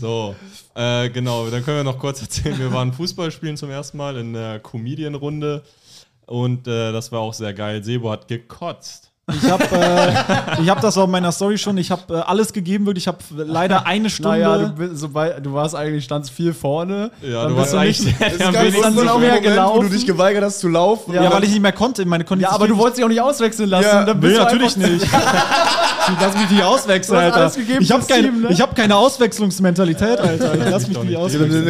So, äh, genau, dann können wir noch kurz erzählen, wir waren Fußball spielen zum ersten Mal in der Comedian-Runde und äh, das war auch sehr geil. Sebo hat gekotzt. Ich habe äh, ich hab das auch in meiner Story schon. Ich habe äh, alles gegeben, wirklich. Ich habe leider eine Stunde. naja, du, bist- sobald, du warst eigentlich, standst viel vorne. Ja, Dann du bist warst eigentlich nicht- Das ist wenigsten lustig, auch auch mehr Moment, wo du gelaufen. dich geweigert hast zu laufen. ja, weil ich nicht mehr konnte. Meine Ja, Kondition. aber du wolltest dich auch nicht auswechseln lassen. Ja, dann Nee, bist du natürlich nicht. Ich lass mich nicht auswechseln, Alter. ich habe Team, ne? hab keine Auswechslungsmentalität, Alter. Ich lass mich nicht auswechseln.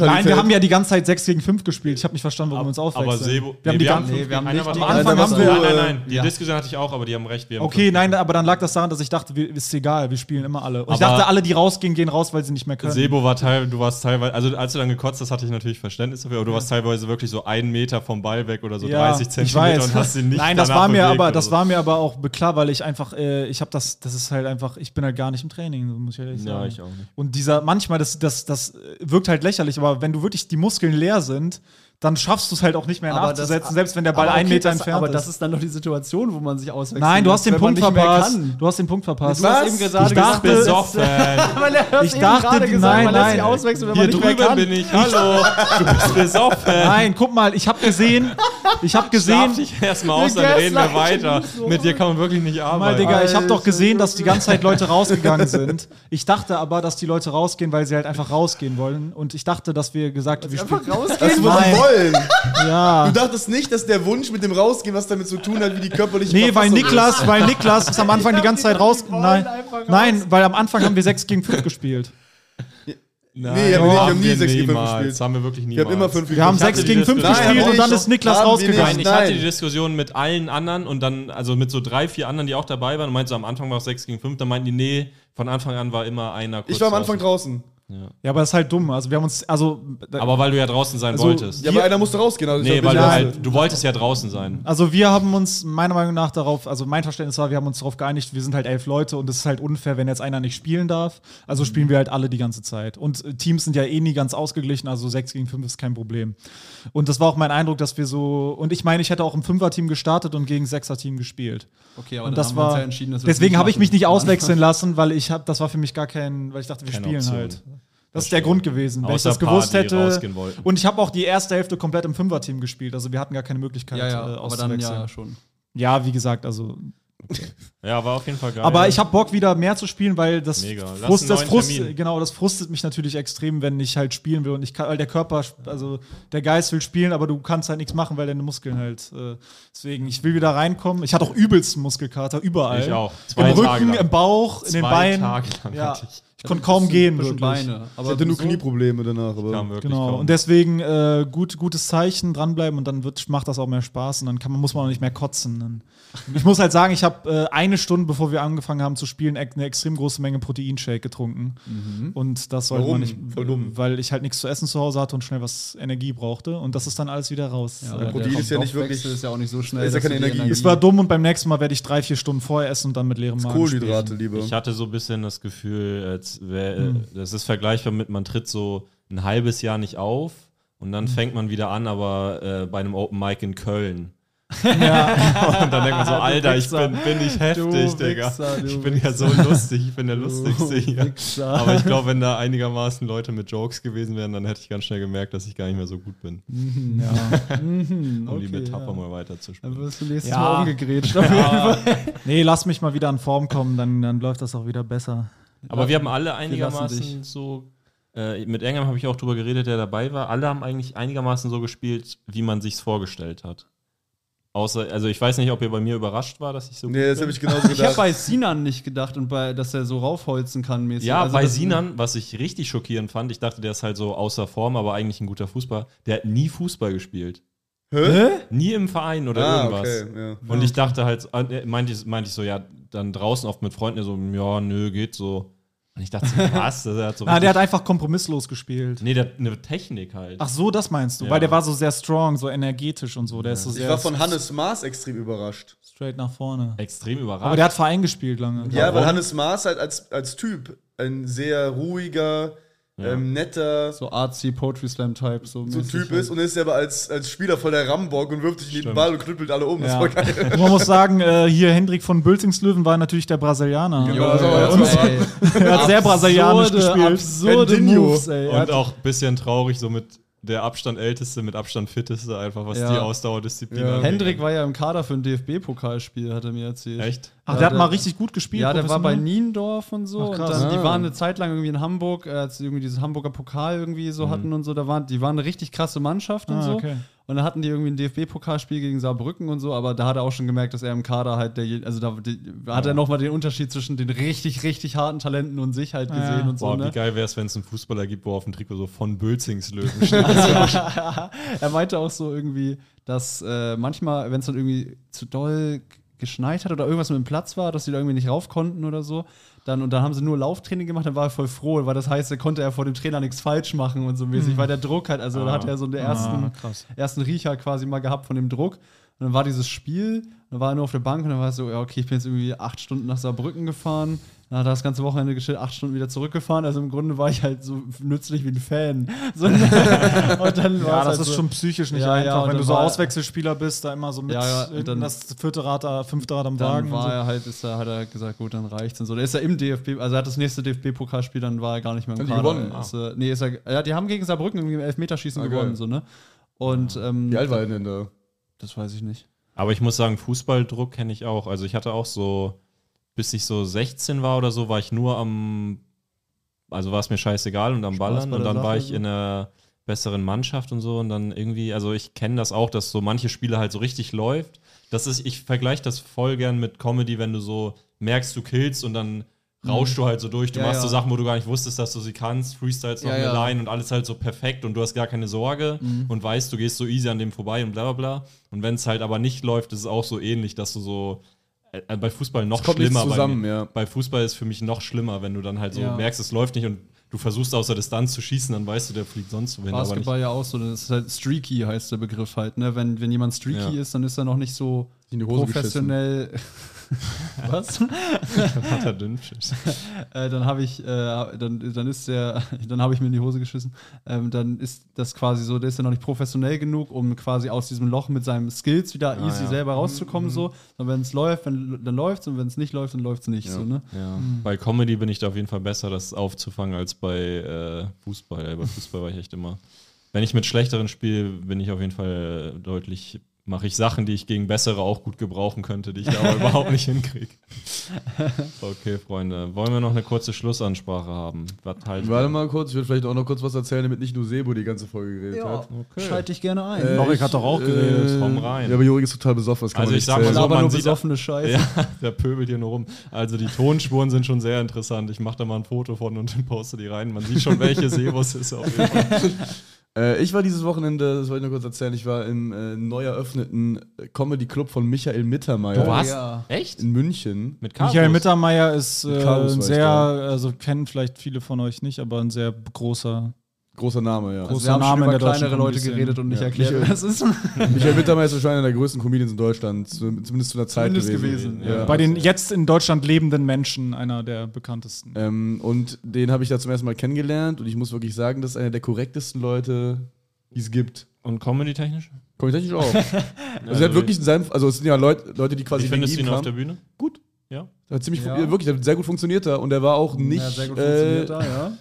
Nein, wir haben ja die ganze Zeit 6 gegen 5 gespielt. Ich habe nicht verstanden, warum wir uns aufwechseln. Aber Sebo, wir haben die ganze nee, wir haben einer nicht war die am ganze- Anfang Am haben Anfang wir. hast du, Nein, nein, äh, nein. Die ja. Diskussion hatte ich auch, aber die haben recht. Wir haben Okay, nein, aber dann lag das daran, dass ich dachte, wir, ist egal, wir spielen immer alle. Und ich dachte, alle, die rausgehen, gehen raus, weil sie nicht mehr können. Sebo war teil, du warst teilweise, also als du dann gekotzt hast, hatte ich natürlich Verständnis dafür, aber du warst teilweise wirklich so einen Meter vom Ball weg oder so 30 ich Zentimeter weiß. und hast ihn nicht Nein, das danach war mir bewegt aber, das war mir aber auch klar, weil ich einfach, äh, ich habe das, das ist halt einfach, ich bin halt gar nicht im Training, muss ich ehrlich sagen. Ja, ich auch nicht. Und dieser, manchmal, das, das, das wirkt halt lächerlich, aber wenn du wirklich die Muskeln leer sind, dann schaffst du es halt auch nicht mehr Aber das- nachzusetzen, selbst wenn der Ball Aber einen okay, Meter das, entfernt Aber ist. das ist dann doch die Situation, wo man sich auswechselt. Nein, du hast den Punkt verpasst. Du hast den Punkt verpasst. Du hast Was? eben gerade Ich gesagt, dachte- dass- Besoffen. Aber er Ich dachte, gesagt, nein, man lässt nein. sich auswechseln, wenn Hier man nicht mehr drüben kann. bin ich. Hallo. Du bist besoffen. Nein, guck mal, ich habe gesehen, ich habe Schlaf gesehen, dich erstmal aus, Wir dann reden wir weiter. Mit dir kann man wirklich nicht mal, arbeiten. Digga, ich habe doch gesehen, dass die ganze Zeit Leute rausgegangen sind. Ich dachte aber, dass die Leute rausgehen, weil sie halt einfach rausgehen wollen. Und ich dachte, dass wir gesagt, wir Einfach spielen. Das rausgehen. Nein. Wollen. Ja. Du dachtest nicht, dass der Wunsch mit dem Rausgehen was damit zu tun hat, wie die körperliche Nee, weil Niklas, weil Niklas ist am Anfang die ganze Zeit raus. Nein, raus. nein, weil am Anfang haben wir 6 gegen 5 gespielt. Nein, Nee, aber wir haben nie wir 6 gegen 5 niemals. gespielt. Das haben wir wirklich Wir niemals. haben immer 5 Wir haben Ich hatte 6 die gegen 5 Diskussion- gespielt Nein, und dann ist Niklas Haben wir rausgegangen. Nein, ich Nein. hatte die Diskussion mit allen anderen und dann, also mit so drei, vier anderen, die auch dabei waren und meinte so, am Anfang war es 6 gegen 5, dann meinten die, nee, von Anfang an war immer einer kurz Ich war am Anfang draußen. draußen. Ja, aber das ist halt dumm. Also wir haben uns, also, Aber weil du ja draußen sein Also, wolltest. Ja, aber einer musste rausgehen. Also nee, weil du halt, du wolltest ja draußen sein. also wir haben uns meiner Meinung nach darauf, also mein Verständnis war, wir haben uns darauf geeinigt, wir sind halt elf Leute und es ist halt unfair, wenn jetzt einer nicht spielen darf. Also spielen wir halt alle die ganze Zeit. Und äh, Teams sind ja eh nie ganz ausgeglichen, also 6 gegen 5 ist kein Problem. Und das war auch mein Eindruck, dass wir so, und ich meine, ich hätte auch im Fünfer-Team gestartet und gegen Sechser-Team gespielt. Okay, aber Und dann das war, ja entschieden, dass wir das deswegen habe ich mich nicht auswechseln lassen, weil ich habe, das war für mich gar kein, weil ich dachte, wir Keine spielen Option. halt. Das ist der Grund gewesen. Wenn ich das gewusst paar, die hätte. Und ich habe auch die erste Hälfte komplett im Fünfer-Team gespielt. Also wir hatten gar keine Möglichkeit, Ja, äh, ja, aber dann ja schon. Ja, wie gesagt, also. Ja, war auf jeden Fall geil. Aber ich habe Bock wieder mehr zu spielen, weil das Mega. Frust, das Frust, Termin. genau, das frustet mich natürlich extrem, wenn ich halt spielen will und ich kann, weil der Körper, also der Geist will spielen, aber du kannst halt nichts machen, weil deine Muskeln halt. Äh, deswegen, ich will wieder reinkommen. Ich hatte auch übelst einen Muskelkater überall. Ich auch. Zwei Im Rücken, Tage lang. im Bauch, in den Zwei Beinen. Tage lang ja. hatte ich. Ich konnte kaum gehen, wirklich. Beine. Ich hatte nur so- Knieprobleme danach. Aber Genau, kaum. und deswegen äh, gut, gutes Zeichen, dranbleiben und dann wird, macht das auch mehr Spaß und dann kann man, muss man auch nicht mehr kotzen. Dann. Ich muss halt sagen, ich habe äh, eine Stunde, bevor wir angefangen haben zu spielen, eine extrem große Menge Proteinshake getrunken. Und das sollte Warum? man nicht, Voll dumm. weil ich halt nichts zu essen zu Hause hatte und schnell was Energie brauchte. Und das ist dann alles wieder raus. Ja, Äh, der Protein ist ja nicht wirklich- Ist ja auch nicht so schnell. ist ja keine die Energie. es war dumm und beim nächsten Mal werde ich drei, vier Stunden vorher essen und dann mit leerem Magen. Kohlenhydrate spielen. lieber. Ich hatte so ein bisschen das Gefühl, als wär, Hm. das ist vergleichbar mit, man tritt so ein halbes Jahr nicht auf und dann Hm. fängt man wieder an, aber äh, bei einem Open Mic in Köln. und dann denkt man so, Alter, ich Wichser. bin, bin ich heftig, Du Digga. Wichser, ich bin ja so lustig, ich bin der Lustigste hier. Wichser. Aber ich glaube, wenn da einigermaßen Leute mit Jokes gewesen wären, dann hätte ich ganz schnell gemerkt, dass ich gar nicht mehr so gut bin, Ja. Mhm, um die okay, Metapher ja. mal weiterzuspielen. Dann wirst du nächstes Ja. Mal umgegrätscht. auf jeden Fall. Nee, lass mich mal wieder in Form kommen, dann, dann läuft das auch wieder besser. Aber wir haben alle einigermaßen so. Äh, mit Engam habe ich auch drüber geredet, der dabei war. Alle haben eigentlich einigermaßen so gespielt, wie man sich's vorgestellt hat. Außer, also ich weiß nicht, ob ihr bei mir überrascht war, dass ich so. Nee, gut das habe ich genauso Ich habe gedacht. bei Sinan nicht gedacht und bei, dass er so raufholzen kann mäßig. Ja, Also bei Sinan, was ich richtig schockierend fand, ich dachte, der ist halt so außer Form, aber eigentlich ein guter Fußballer. Der hat nie Fußball gespielt. Hä? Nie im Verein oder Ah, irgendwas. okay. Ja. Und ich dachte halt, äh, meinte ich, meinte ich so, ja, dann draußen oft mit Freunden, so, ja, nö, geht so. Und ich dachte, so, was? Der hat so Ah, der hat einfach kompromisslos gespielt. nee, der hat eine Technik halt. Ach so, das meinst du, Ja. weil der war so sehr strong, so energetisch und so. Der ist so Ich sehr war von Hannes Maas extrem überrascht. straight nach vorne. Extrem überrascht. Aber der hat Verein gespielt lange. Ja, weil? Hannes Maas halt als, als Typ ein sehr ruhiger, ähm, netter So artsy Poetry Slam Type. So, so mäßig Typ halt. ist und ist aber als, als Spieler voll der Rambock und wirft sich in den. Ball und knüppelt alle um. Das Ja. war geil. Und man muss sagen, äh, hier Hendrik von Bülzingslöwen war natürlich der Brasilianer. Genau, jetzt ey. er hat sehr brasilianisch Absurde, gespielt. Absurde Fernandinho. Moves, ey. Er Und hat- auch ein bisschen traurig, so mit der Abstand älteste, mit Abstand fitteste, einfach was Ja. die Ausdauerdisziplin Ja. angeht. Hendrik war ja im Kader für ein DFB-Pokalspiel, hat er mir erzählt. Echt? Ach, Ja, der hat der- mal richtig gut gespielt. Ja, der war bei? Niendorf und so. Ach, und krass. dann, die Ah. waren eine Zeit lang irgendwie in Hamburg, äh, als sie irgendwie dieses Hamburger Pokal irgendwie so hatten und so. Da waren, die waren eine richtig krasse Mannschaft und Ah, so. okay. Und dann hatten die irgendwie ein DFB-Pokalspiel gegen Saarbrücken und so, aber da hat er auch schon gemerkt, dass er im Kader halt der, also da die, hat er nochmal den Unterschied zwischen den richtig, richtig harten Talenten und sich halt gesehen Ja. und so. Boah, Ne? wie geil wäre es, wenn es einen Fußballer gibt, wo auf dem Trikot so von Bülzingslöwen steht. er meinte auch so irgendwie, dass äh, manchmal, wenn es dann irgendwie zu doll geschneit hat oder irgendwas mit dem Platz war, dass sie da irgendwie nicht rauf konnten oder so, dann und dann haben sie nur Lauftraining gemacht, dann war er voll froh, weil das heißt, er konnte er vor dem Trainer nichts falsch machen und so mäßig, weil der Druck halt, also da hat er so den ersten, Ah, ersten Riecher quasi mal gehabt von dem Druck. Und dann war dieses Spiel, dann war er nur auf der Bank und dann war er so, ja, okay, ich bin jetzt irgendwie acht Stunden nach Saarbrücken gefahren. Dann hat er das ganze Wochenende gestellt, acht Stunden wieder zurückgefahren. Also im Grunde war ich halt so nützlich wie ein Fan. So, und dann Ja, das halt ist so, schon psychisch nicht Ja, ja, einfach, und wenn du so Auswechselspieler bist, da immer so mit Ja, ja, dann- das vierte Rad, äh, fünfte Rad am Dann Wagen. und war so. er halt, ist er, hat er gesagt, gut, dann reicht's und so. Der ist ja im DFB, also er hat das nächste DFB-Pokalspiel, dann war er gar nicht mehr im Kader. gewonnen? Ist, äh, nee, ist er, ja, die haben gegen Saarbrücken irgendwie im Elfmeterschießen Ah, gewonnen, so, ne? Und, ähm, Wie alt war er denn da? das weiß ich nicht. Aber ich muss sagen, Fußballdruck kenne ich auch. Also ich hatte auch so, bis ich so 16 war oder so, war ich nur am, also war es mir scheißegal und am Spaß Ballern und dann war Sache, ich so. in einer besseren Mannschaft und so und dann irgendwie, also ich kenne das auch, dass so manche Spiele halt so richtig läuft. Das ist, ich vergleiche das voll gern mit Comedy, wenn du so merkst, du killst und dann rauschst du halt so durch. Du Ja, machst so ja. Sachen, wo du gar nicht wusstest, dass du sie kannst, freestyles noch Ja, eine. Line und alles halt so perfekt und du hast gar keine Sorge und weißt, du gehst so easy an dem vorbei und bla bla bla. Und wenn es halt aber nicht läuft, ist es auch so ähnlich, dass du so bei Fußball noch schlimmer. zusammen, bei, ja. bei Fußball ist für mich noch schlimmer, wenn du dann halt so Ja. merkst, es läuft nicht und du versuchst aus der Distanz zu schießen, dann weißt du, der fliegt sonst wohin. Aber nicht. Basketball ja auch so, das ist halt streaky heißt der Begriff halt, ne? Wenn, wenn jemand streaky Ja. ist, dann ist er noch nicht so professionell. Was? Hat er Dünnschiss. äh, dann habe ich, äh, dann, dann ist der, dann habe ich mir in die Hose geschissen. Ähm, dann ist das quasi so, der ist ja noch nicht professionell genug, um quasi aus diesem Loch mit seinen Skills wieder easy ja. selber rauszukommen. So, und wenn es läuft, wenn, dann läuft's und wenn es nicht läuft, dann läuft's nicht. So, ne? Ja. Bei Comedy bin ich da auf jeden Fall besser, das aufzufangen als bei äh, Fußball. Bei Fußball war ich echt immer. Wenn ich mit schlechteren spiele, bin ich auf jeden Fall äh, deutlich. Mache ich Sachen, die ich gegen bessere auch gut gebrauchen könnte, die ich da aber überhaupt nicht hinkriege. Okay, Freunde. Wollen wir noch eine kurze Schlussansprache haben? Was haltet Warte mal kurz, ich würde vielleicht auch noch kurz was erzählen, damit nicht nur Sebo die ganze Folge geredet hat. Schalte ich gerne ein. Äh, Jorik ich, hat doch auch geredet. Komm rein. Ja, aber Jorik ist total besoffen, das kann Also man ich nicht sag mal zählen. so, aber man nur sieht- besoffene Scheiße. Ja, der pöbelt hier nur rum. Also die Tonspuren sind schon sehr interessant. Ich mache da mal ein Foto von und dann poste die rein. Man sieht schon, welche Sebus ist auf jeden Fall. Äh, ich war dieses Wochenende, das wollte ich nur kurz erzählen, ich war im äh, neu eröffneten Comedy Club von Michael Mittermeier Du warst- Ja. Echt? in München. Mit Carlos? Michael Mittermeier ist äh, ein sehr, also kennen vielleicht viele von euch nicht, aber ein sehr großer. Großer Name, ja. Also wir haben Name schon über kleinere Leute geredet und nicht Ja. erklärt, Michael- das ist. Michael Mittermeier ist wahrscheinlich einer der größten Comedians in Deutschland, zu- zumindest zu einer Zeit Zumindest gewesen. gewesen, ja. Bei den jetzt in Deutschland lebenden Menschen einer der bekanntesten. Ähm, und den habe ich da zum ersten Mal kennengelernt und ich muss wirklich sagen, das ist einer der korrektesten Leute, die es gibt. Und Comedy-technisch? Komme ich technisch auch. also er hat wirklich in seinem, also es sind ja Leute, Leute die quasi Wie findest du ihn auf der. Bühne? Gut. Ja. Hat ziemlich Ja. wirklich, hat sehr gut funktioniert da und er war auch nicht Ja, sehr gut äh, funktioniert da, ja.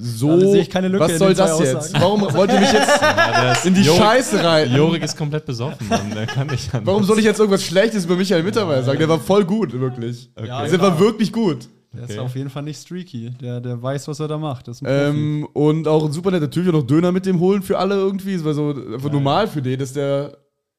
So. Da sehe ich keine Lücke Was soll das jetzt? Warum wollt ihr mich jetzt Ja, ist in die Jorik- Scheiße reiten? Jorik ist komplett besoffen, Mann. Der kann nicht anders. Warum soll ich jetzt irgendwas Schlechtes über Michael Mittermeier sagen? Der war voll gut, wirklich. Okay. Ja, Der war wirklich gut. Der ist Okay. auf jeden Fall nicht streaky. Der, der weiß, was er da macht. Ist. Ähm, und auch ein super netter Typ, ja noch Döner mit dem holen für alle irgendwie. Das war so einfach normal für den, dass der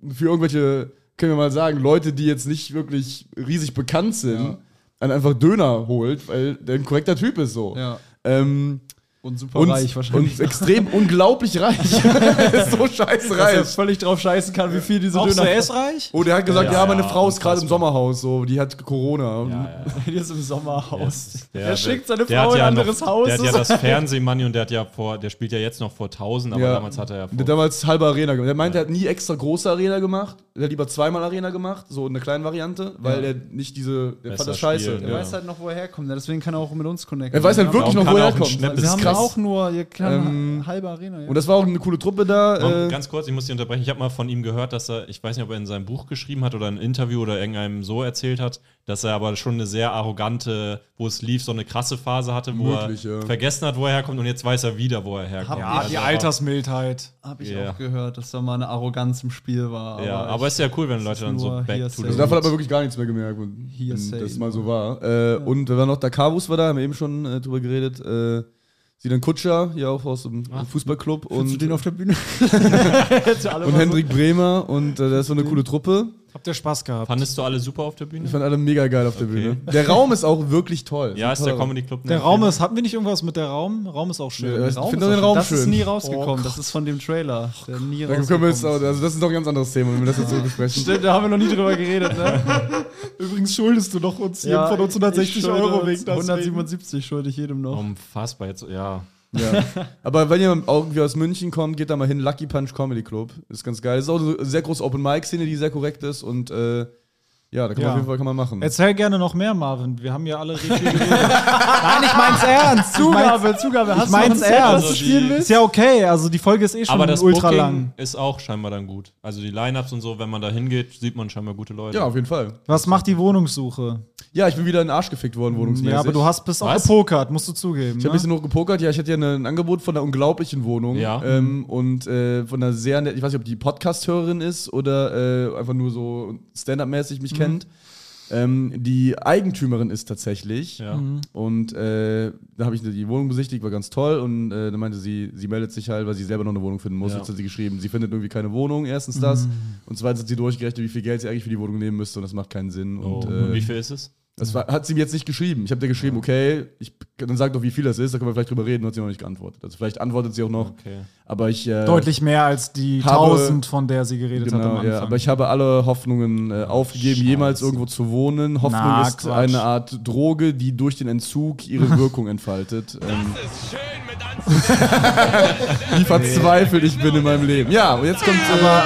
für irgendwelche, können wir mal sagen, Leute, die jetzt nicht wirklich riesig bekannt sind, einen einfach Döner holt, weil der ein korrekter Typ ist so. ja. Ähm, Und super Und, reich wahrscheinlich. und extrem unglaublich reich. so scheiße dass er reich. völlig drauf scheißen kann, wie viel diese Auch so Döner essreich? Und er hat gesagt, Ja, ja, meine ja, Frau ist gerade im. Sommerhaus, so, die hat Corona. Ja, ja. Die ist im Sommerhaus. Der- er schickt seine der Frau in ja ein anderes noch, Haus. Der hat ja das Fernsehmoney und der hat ja vor, der spielt ja jetzt noch vor 1000, aber Ja. damals hat er ja Der vor. hat damals halbe Arena gemacht. Der meinte, er hat nie extra große Arena gemacht. Er hat lieber zweimal Arena gemacht, so in einer kleinen Variante, weil er nicht diese. Der Besser fand das scheiße. spielen, er Ja. weiß halt noch, wo er herkommt. ja, Deswegen kann er auch mit uns connecten. Er weiß halt wirklich noch, wo er er herkommt. Wir Das haben ist ja krass. auch nur kleine Ähm, halbe Arena. Ja. Und das war auch eine coole Truppe da. Äh, Ganz kurz, ich muss dich unterbrechen. Ich habe mal von ihm gehört, dass er, ich weiß nicht, ob er in seinem Buch geschrieben hat oder ein Interview oder irgendeinem so erzählt hat, dass er aber schon eine sehr arrogante, wo es lief, so eine krasse Phase hatte, wo Möglich, er ja. vergessen hat, wo er herkommt und jetzt weiß er wieder, wo er herkommt. Ja, Ja, Also die er Altersmildheit. Habe ich Ja. auch gehört, dass da mal eine Arroganz im Spiel war. Ja, aber ist ja cool, wenn Leute dann so back to also davon hat man wirklich gar nichts mehr gemerkt, wenn, wenn das mal so war. Äh, Und wir waren noch, der Kavus war da, haben wir eben schon äh, drüber geredet. Äh, Sinan Kutscher, hier auch aus dem Fußballclub. und Und, den auf der Bühne. und Hendrik Bremer. Und äh, das ist so eine coole Truppe. Habt ihr Spaß gehabt? Fandest du alle super auf der Bühne? Ich fand alle mega geil auf der Bühne. Der Raum ist auch wirklich toll. Ja, ist der Comedy Club. der Raum ist, hatten wir nicht irgendwas mit der Raum? Raum ist auch schön. Ja, ich finde den auch- Raum das schön. ist nie rausgekommen. Oh das ist von dem Trailer. Der nie Da können wir jetzt, auch- rausgekommen ist. also das ist doch ein ganz anderes Thema, wenn wir das jetzt so besprechen. Stimmt, da haben wir noch nie drüber geredet, ne? Übrigens schuldest du noch uns jedem von uns 160 ich schulde Euro wegen das. 177 schulde ich jedem noch. Unfassbar jetzt, ja. Ja. Aber wenn ihr irgendwie aus München kommt, geht da mal hin. Lucky Punch Comedy Club. Ist ganz geil. Ist auch eine sehr große Open-Mic-Szene, die sehr korrekt ist. Und äh, ja, da kann man Ja. auf jeden Fall kann man machen. Erzähl gerne noch mehr, Marvin. Wir haben ja alle richtig. Nein, ich mein's ernst. Zugabe, Zugabe. Hast Ich mein's du ein ernst. du spielen Ist ja okay. Also die Folge ist eh schon Aber das ultra Booking lang. ist auch scheinbar dann gut. Also die Lineups und so, wenn man da hingeht, sieht man scheinbar gute Leute. ja, auf jeden Fall. Was macht die Wohnungssuche? Ja, ich bin wieder in den Arsch gefickt worden, wohnungsmäßig. Ja, aber du hast bist auch gepokert, musst du zugeben. Ich habe ein ne? bisschen noch gepokert. Ja, ich hatte ja ein Angebot von einer unglaublichen Wohnung. Ja. Ähm, und äh, von einer sehr nett, ich weiß nicht, ob die Podcast-Hörerin ist oder äh, einfach nur so Stand-up-mäßig Mhm. Kennt. Ähm, die Eigentümerin ist tatsächlich. Ja. Mhm. Und äh, da habe ich die Wohnung besichtigt, war ganz toll. Und äh, dann meinte sie, sie meldet sich halt, weil sie selber noch eine Wohnung finden muss. Ja. Jetzt hat sie geschrieben, sie findet irgendwie keine Wohnung, erstens das. Mhm. Und zweitens hat sie durchgerechnet, wie viel Geld sie eigentlich für die Wohnung nehmen müsste. Und das macht keinen Sinn. Oh, Und, und äh, wie viel ist es? das war, hat sie mir jetzt nicht geschrieben. Ich habe dir geschrieben, okay, ich, dann sag doch, wie viel das ist, da können wir vielleicht drüber reden, hat sie noch nicht geantwortet. Also vielleicht antwortet sie auch noch. Okay. Aber ich. Äh, Deutlich mehr als die habe- 1000, von der sie geredet hat am Genau, Anfang. ja, aber ich habe alle Hoffnungen äh, aufgegeben, Scheiße. jemals irgendwo zu wohnen. Hoffnung Na, ist Quatsch. eine Art Droge, die durch den Entzug ihre Wirkung entfaltet. Ähm, wie verzweifelt ich bin in meinem Leben. Ja, und jetzt kommt. aber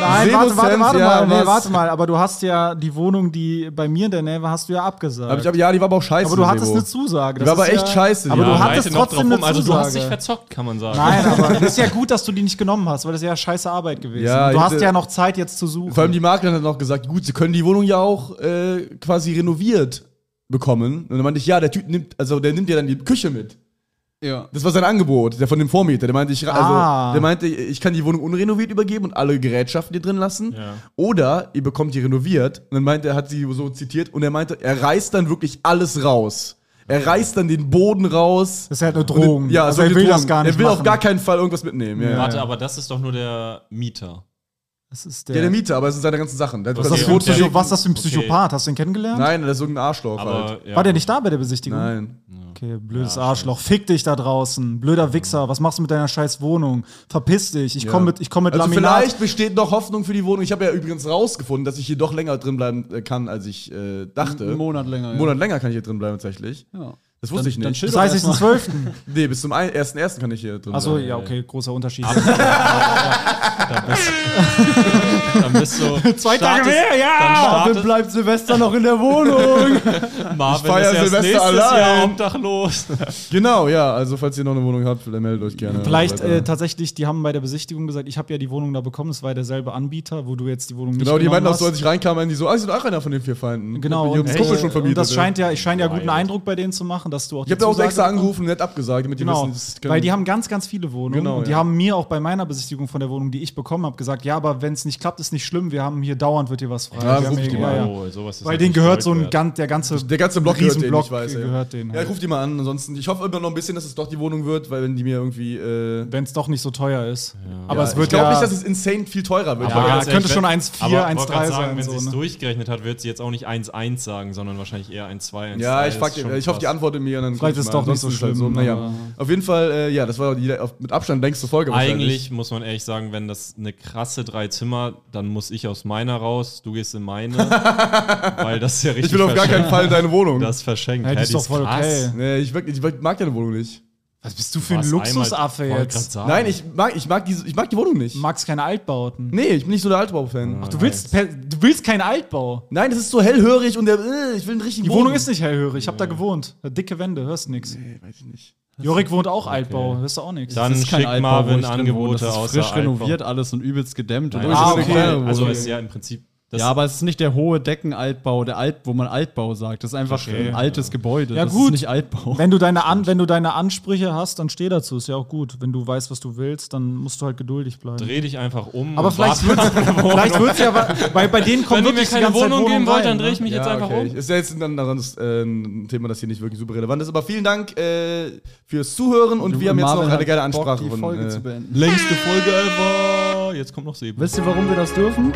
nein, warte, warte, warte ja, mal, nee, warte mal, aber du hast ja die Wohnung, die bei mir in der Nähe war, hast du ja abgesagt. Hab ich, aber, ja, die war aber auch scheiße. aber du hattest Sebo. eine Zusage. Die das war aber ist echt ja, scheiße, die Aber war. du Ja, hattest trotzdem eine rum. Also du hast dich Zusage. verzockt, kann man sagen. Nein, aber ist ja gut, dass du die nicht genommen hast, weil das ist ja scheiße Arbeit gewesen. Ja, du hast ja noch Zeit jetzt zu suchen. Vor allem die Maklerin hat noch gesagt, gut, sie können die Wohnung ja auch äh, quasi renoviert bekommen. Und dann meinte ich, ja, der Typ nimmt, also der nimmt ja dann die Küche mit. Ja. Das war sein Angebot, der von dem Vormieter. Der meinte, ich, also, Ah. der meinte, ich kann die Wohnung unrenoviert übergeben und alle Gerätschaften hier drin lassen. Ja. Oder ihr bekommt die renoviert. Und dann meinte er, hat sie so zitiert, und er meinte, er reißt dann wirklich alles raus. Er reißt dann den Boden raus. Das ist halt eine Und- Drohung. Ja, also so er will das Drohung. gar nicht Er will auf machen. gar keinen Fall irgendwas mitnehmen. Ja, ja. Warte, aber das ist doch nur der Mieter. Das ist Ja, der, der Mieter, aber es sind seine ganzen Sachen. Der Okay, was, das für der- Psycho, was ist das für ein Okay. Psychopath? Hast du ihn kennengelernt? Nein, das ist irgendein Arschloch Aber halt. ja. War der nicht da bei der Besichtigung? Nein. Okay, blödes Ja, Arschloch. Fick dich da draußen. Blöder Wichser. Was machst du mit deiner scheiß Wohnung? Verpiss dich. Ich Ja. komm mit, ich komm mit Also Laminat. vielleicht besteht noch Hoffnung für die Wohnung. Ich habe ja übrigens rausgefunden, dass ich hier doch länger drin bleiben äh, kann, als ich äh, dachte. Einen Monat länger. Einen Monat länger kann ich hier drin bleiben tatsächlich. Ja. Das wusste Dann- ich dann nicht. chill Das heißt, ich Doch ist den 12. nee, bis zum 1.1. kann ich hier drin Achso, ja, okay, großer Unterschied. Dann bist du. Zwei Tage startest- mehr, ja! Dann Marvin bleibt Silvester noch in der Wohnung. Marvin Ich feier ist erst Silvester nächstes allein. Jahr obdachlos. Genau, ja. Also, falls ihr noch eine Wohnung habt, meldet euch gerne. Vielleicht äh, tatsächlich, die haben bei der Besichtigung gesagt, ich habe ja die Wohnung da bekommen, es war derselbe Anbieter, wo du jetzt die Wohnung nicht Genau, die meinten auch so, als ich reinkam, meinen die so, ah, sie sind auch einer von den vier Feinden. Genau, Ich und, die Kumpel äh, schon vermietet. und das ja. scheint ja, ich scheine ja guten. Eindruck bei denen zu machen, dass du auch Ich habe da auch extra angerufen und nett abgesagt, damit die Genau, wissen, das kann- weil die haben ganz, ganz viele Wohnungen. Genau, und die ja. haben mir auch bei meiner Besichtigung von der Wohnung, die ich bekommen habe, gesagt, ja, aber wenn es nicht klappt, habt, ist nicht schlimm. Wir haben hier dauernd wird hier was frei. Ja, ruf die mal ja, an. ja. Oh, sowas ist Weil halt denen gehört so ein ganz, der ganze, Der ganze Block gehört denen, ich weiß. Ja. gehört. Ja, ich ruf die mal an. Ansonsten, ich hoffe immer noch ein bisschen, dass es doch die Wohnung wird, weil wenn die mir irgendwie. Äh, Wenn es doch nicht so teuer ist. Aber ja, es wird ich glaube ja, nicht, dass es insane viel teurer wird. Ja, weil- ganz könnte ehrlich, schon wenn- 1,4, aber wollte 1,3 grad sagen, sein, Wenn so, sie es ne? durchgerechnet hat, wird sie jetzt auch nicht 1,1 sagen, sondern wahrscheinlich eher 1,2, 1,3. Ja, ich, frag, ich hoffe, die antwortet mir und dann Vielleicht ist mal. doch nicht so halt schlimm, Naja, aber- auf jeden Fall, äh, ja, das war die mit Abstand längste Folge Eigentlich muss man ehrlich sagen, wenn das eine krasse drei Zimmer, dann muss ich aus meiner raus, du gehst in meine, weil das ist ja richtig Ich will auf gar keinen. Fall in deine Wohnung. Das verschenkt. Hey, die Hä, ist doch voll okay. nee, ich, ich mag deine Wohnung nicht. Was bist du für ein Luxusaffe jetzt? sagen. Nein, ich mag, ich, mag diese, ich mag die Wohnung nicht. Du magst keine Altbauten. Nee, ich bin nicht so der Altbau-Fan. Ach, du willst, du willst keinen Altbau. Nein, das ist so hellhörig und der, äh, ich will einen richtigen Die Boden. Wohnung ist nicht hellhörig. Ich habe da gewohnt. Dicke Wände, hörst nix. Nee, weiß ich nicht. Jorik wohnt auch Altbau, hörst du auch nichts. Dann Das ist kein schickt Altbau, Marvin. Angebote Das ist außer frisch Altbau. renoviert alles und übelst gedämmt. Nein, Und das das ist ist eine okay. Also ist ja im Prinzip. Das ja, aber es ist nicht der hohe Deckenaltbau, der Alt, wo man Altbau sagt. Das ist einfach Okay. ein altes Gebäude. Ja, das gut. ist nicht Altbau. Wenn du, deine An wenn du deine Ansprüche hast, dann steh dazu. Ist ja auch gut. Wenn du weißt, was du willst, dann musst du halt geduldig bleiben. dreh dich einfach um. Aber und vielleicht wird vielleicht wird's ja, weil bei denen kommt Wenn ihr mir wirklich die keine Wohnung geben wollt, dann drehe ich ne? mich jetzt Ja, einfach okay. um. Ist ja jetzt ein, anderes, äh, ein Thema, das hier nicht wirklich super relevant ist. Aber vielen Dank äh, fürs Zuhören und wir haben jetzt Marvin noch eine geile Bock, Ansprache die von. Folge äh, zu beenden. Längste Folge ever. Jetzt kommt noch Sebo. Wisst ihr, warum wir das dürfen?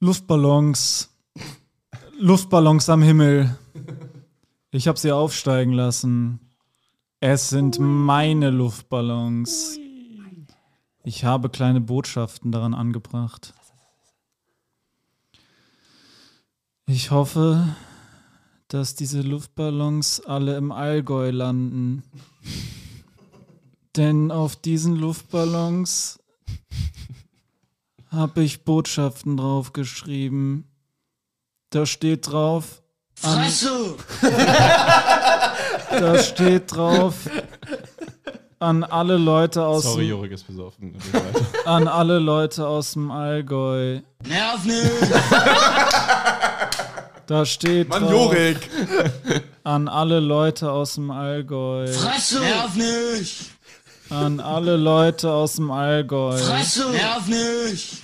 Luftballons. Luftballons am Himmel. Ich habe sie aufsteigen lassen. Es sind meine Luftballons. Ich habe kleine Botschaften daran angebracht. Ich hoffe, dass diese Luftballons alle im Allgäu landen. Denn auf diesen Luftballons habe ich Botschaften draufgeschrieben. Da steht drauf. An, da steht drauf. An alle Leute aus Sorry, dem, Jorik ist besoffen. An alle Leute aus dem Allgäu. Nerv nicht! Da steht Mann, drauf. Jorik! An alle Leute aus dem Allgäu. Fresse! Nerv nicht! An alle Leute aus dem Allgäu. Fresse! Nerv nicht!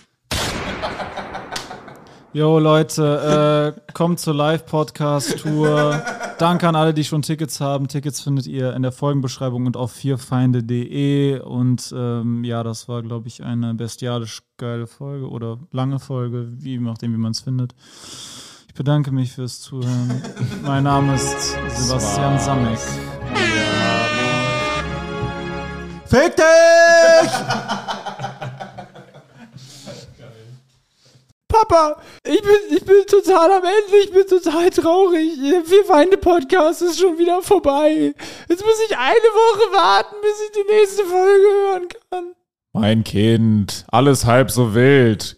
Jo Leute, äh, kommt zur Live-Podcast-Tour. Danke an alle, die schon Tickets haben. Tickets findet ihr in der Folgenbeschreibung und auf vierfeinde.de. Und ähm, ja, das war, glaube ich, eine bestialisch geile Folge oder lange Folge, wie nachdem, wie man es findet. Ich bedanke mich fürs Zuhören. mein Name ist Sebastian Samek. Fick dich! Papa, ich bin, ich bin total am Ende, ich bin total traurig. Der Vier Feinde Podcast ist schon wieder vorbei. Jetzt muss ich eine Woche warten, bis ich die nächste Folge hören kann. Mein Kind, alles halb so wild.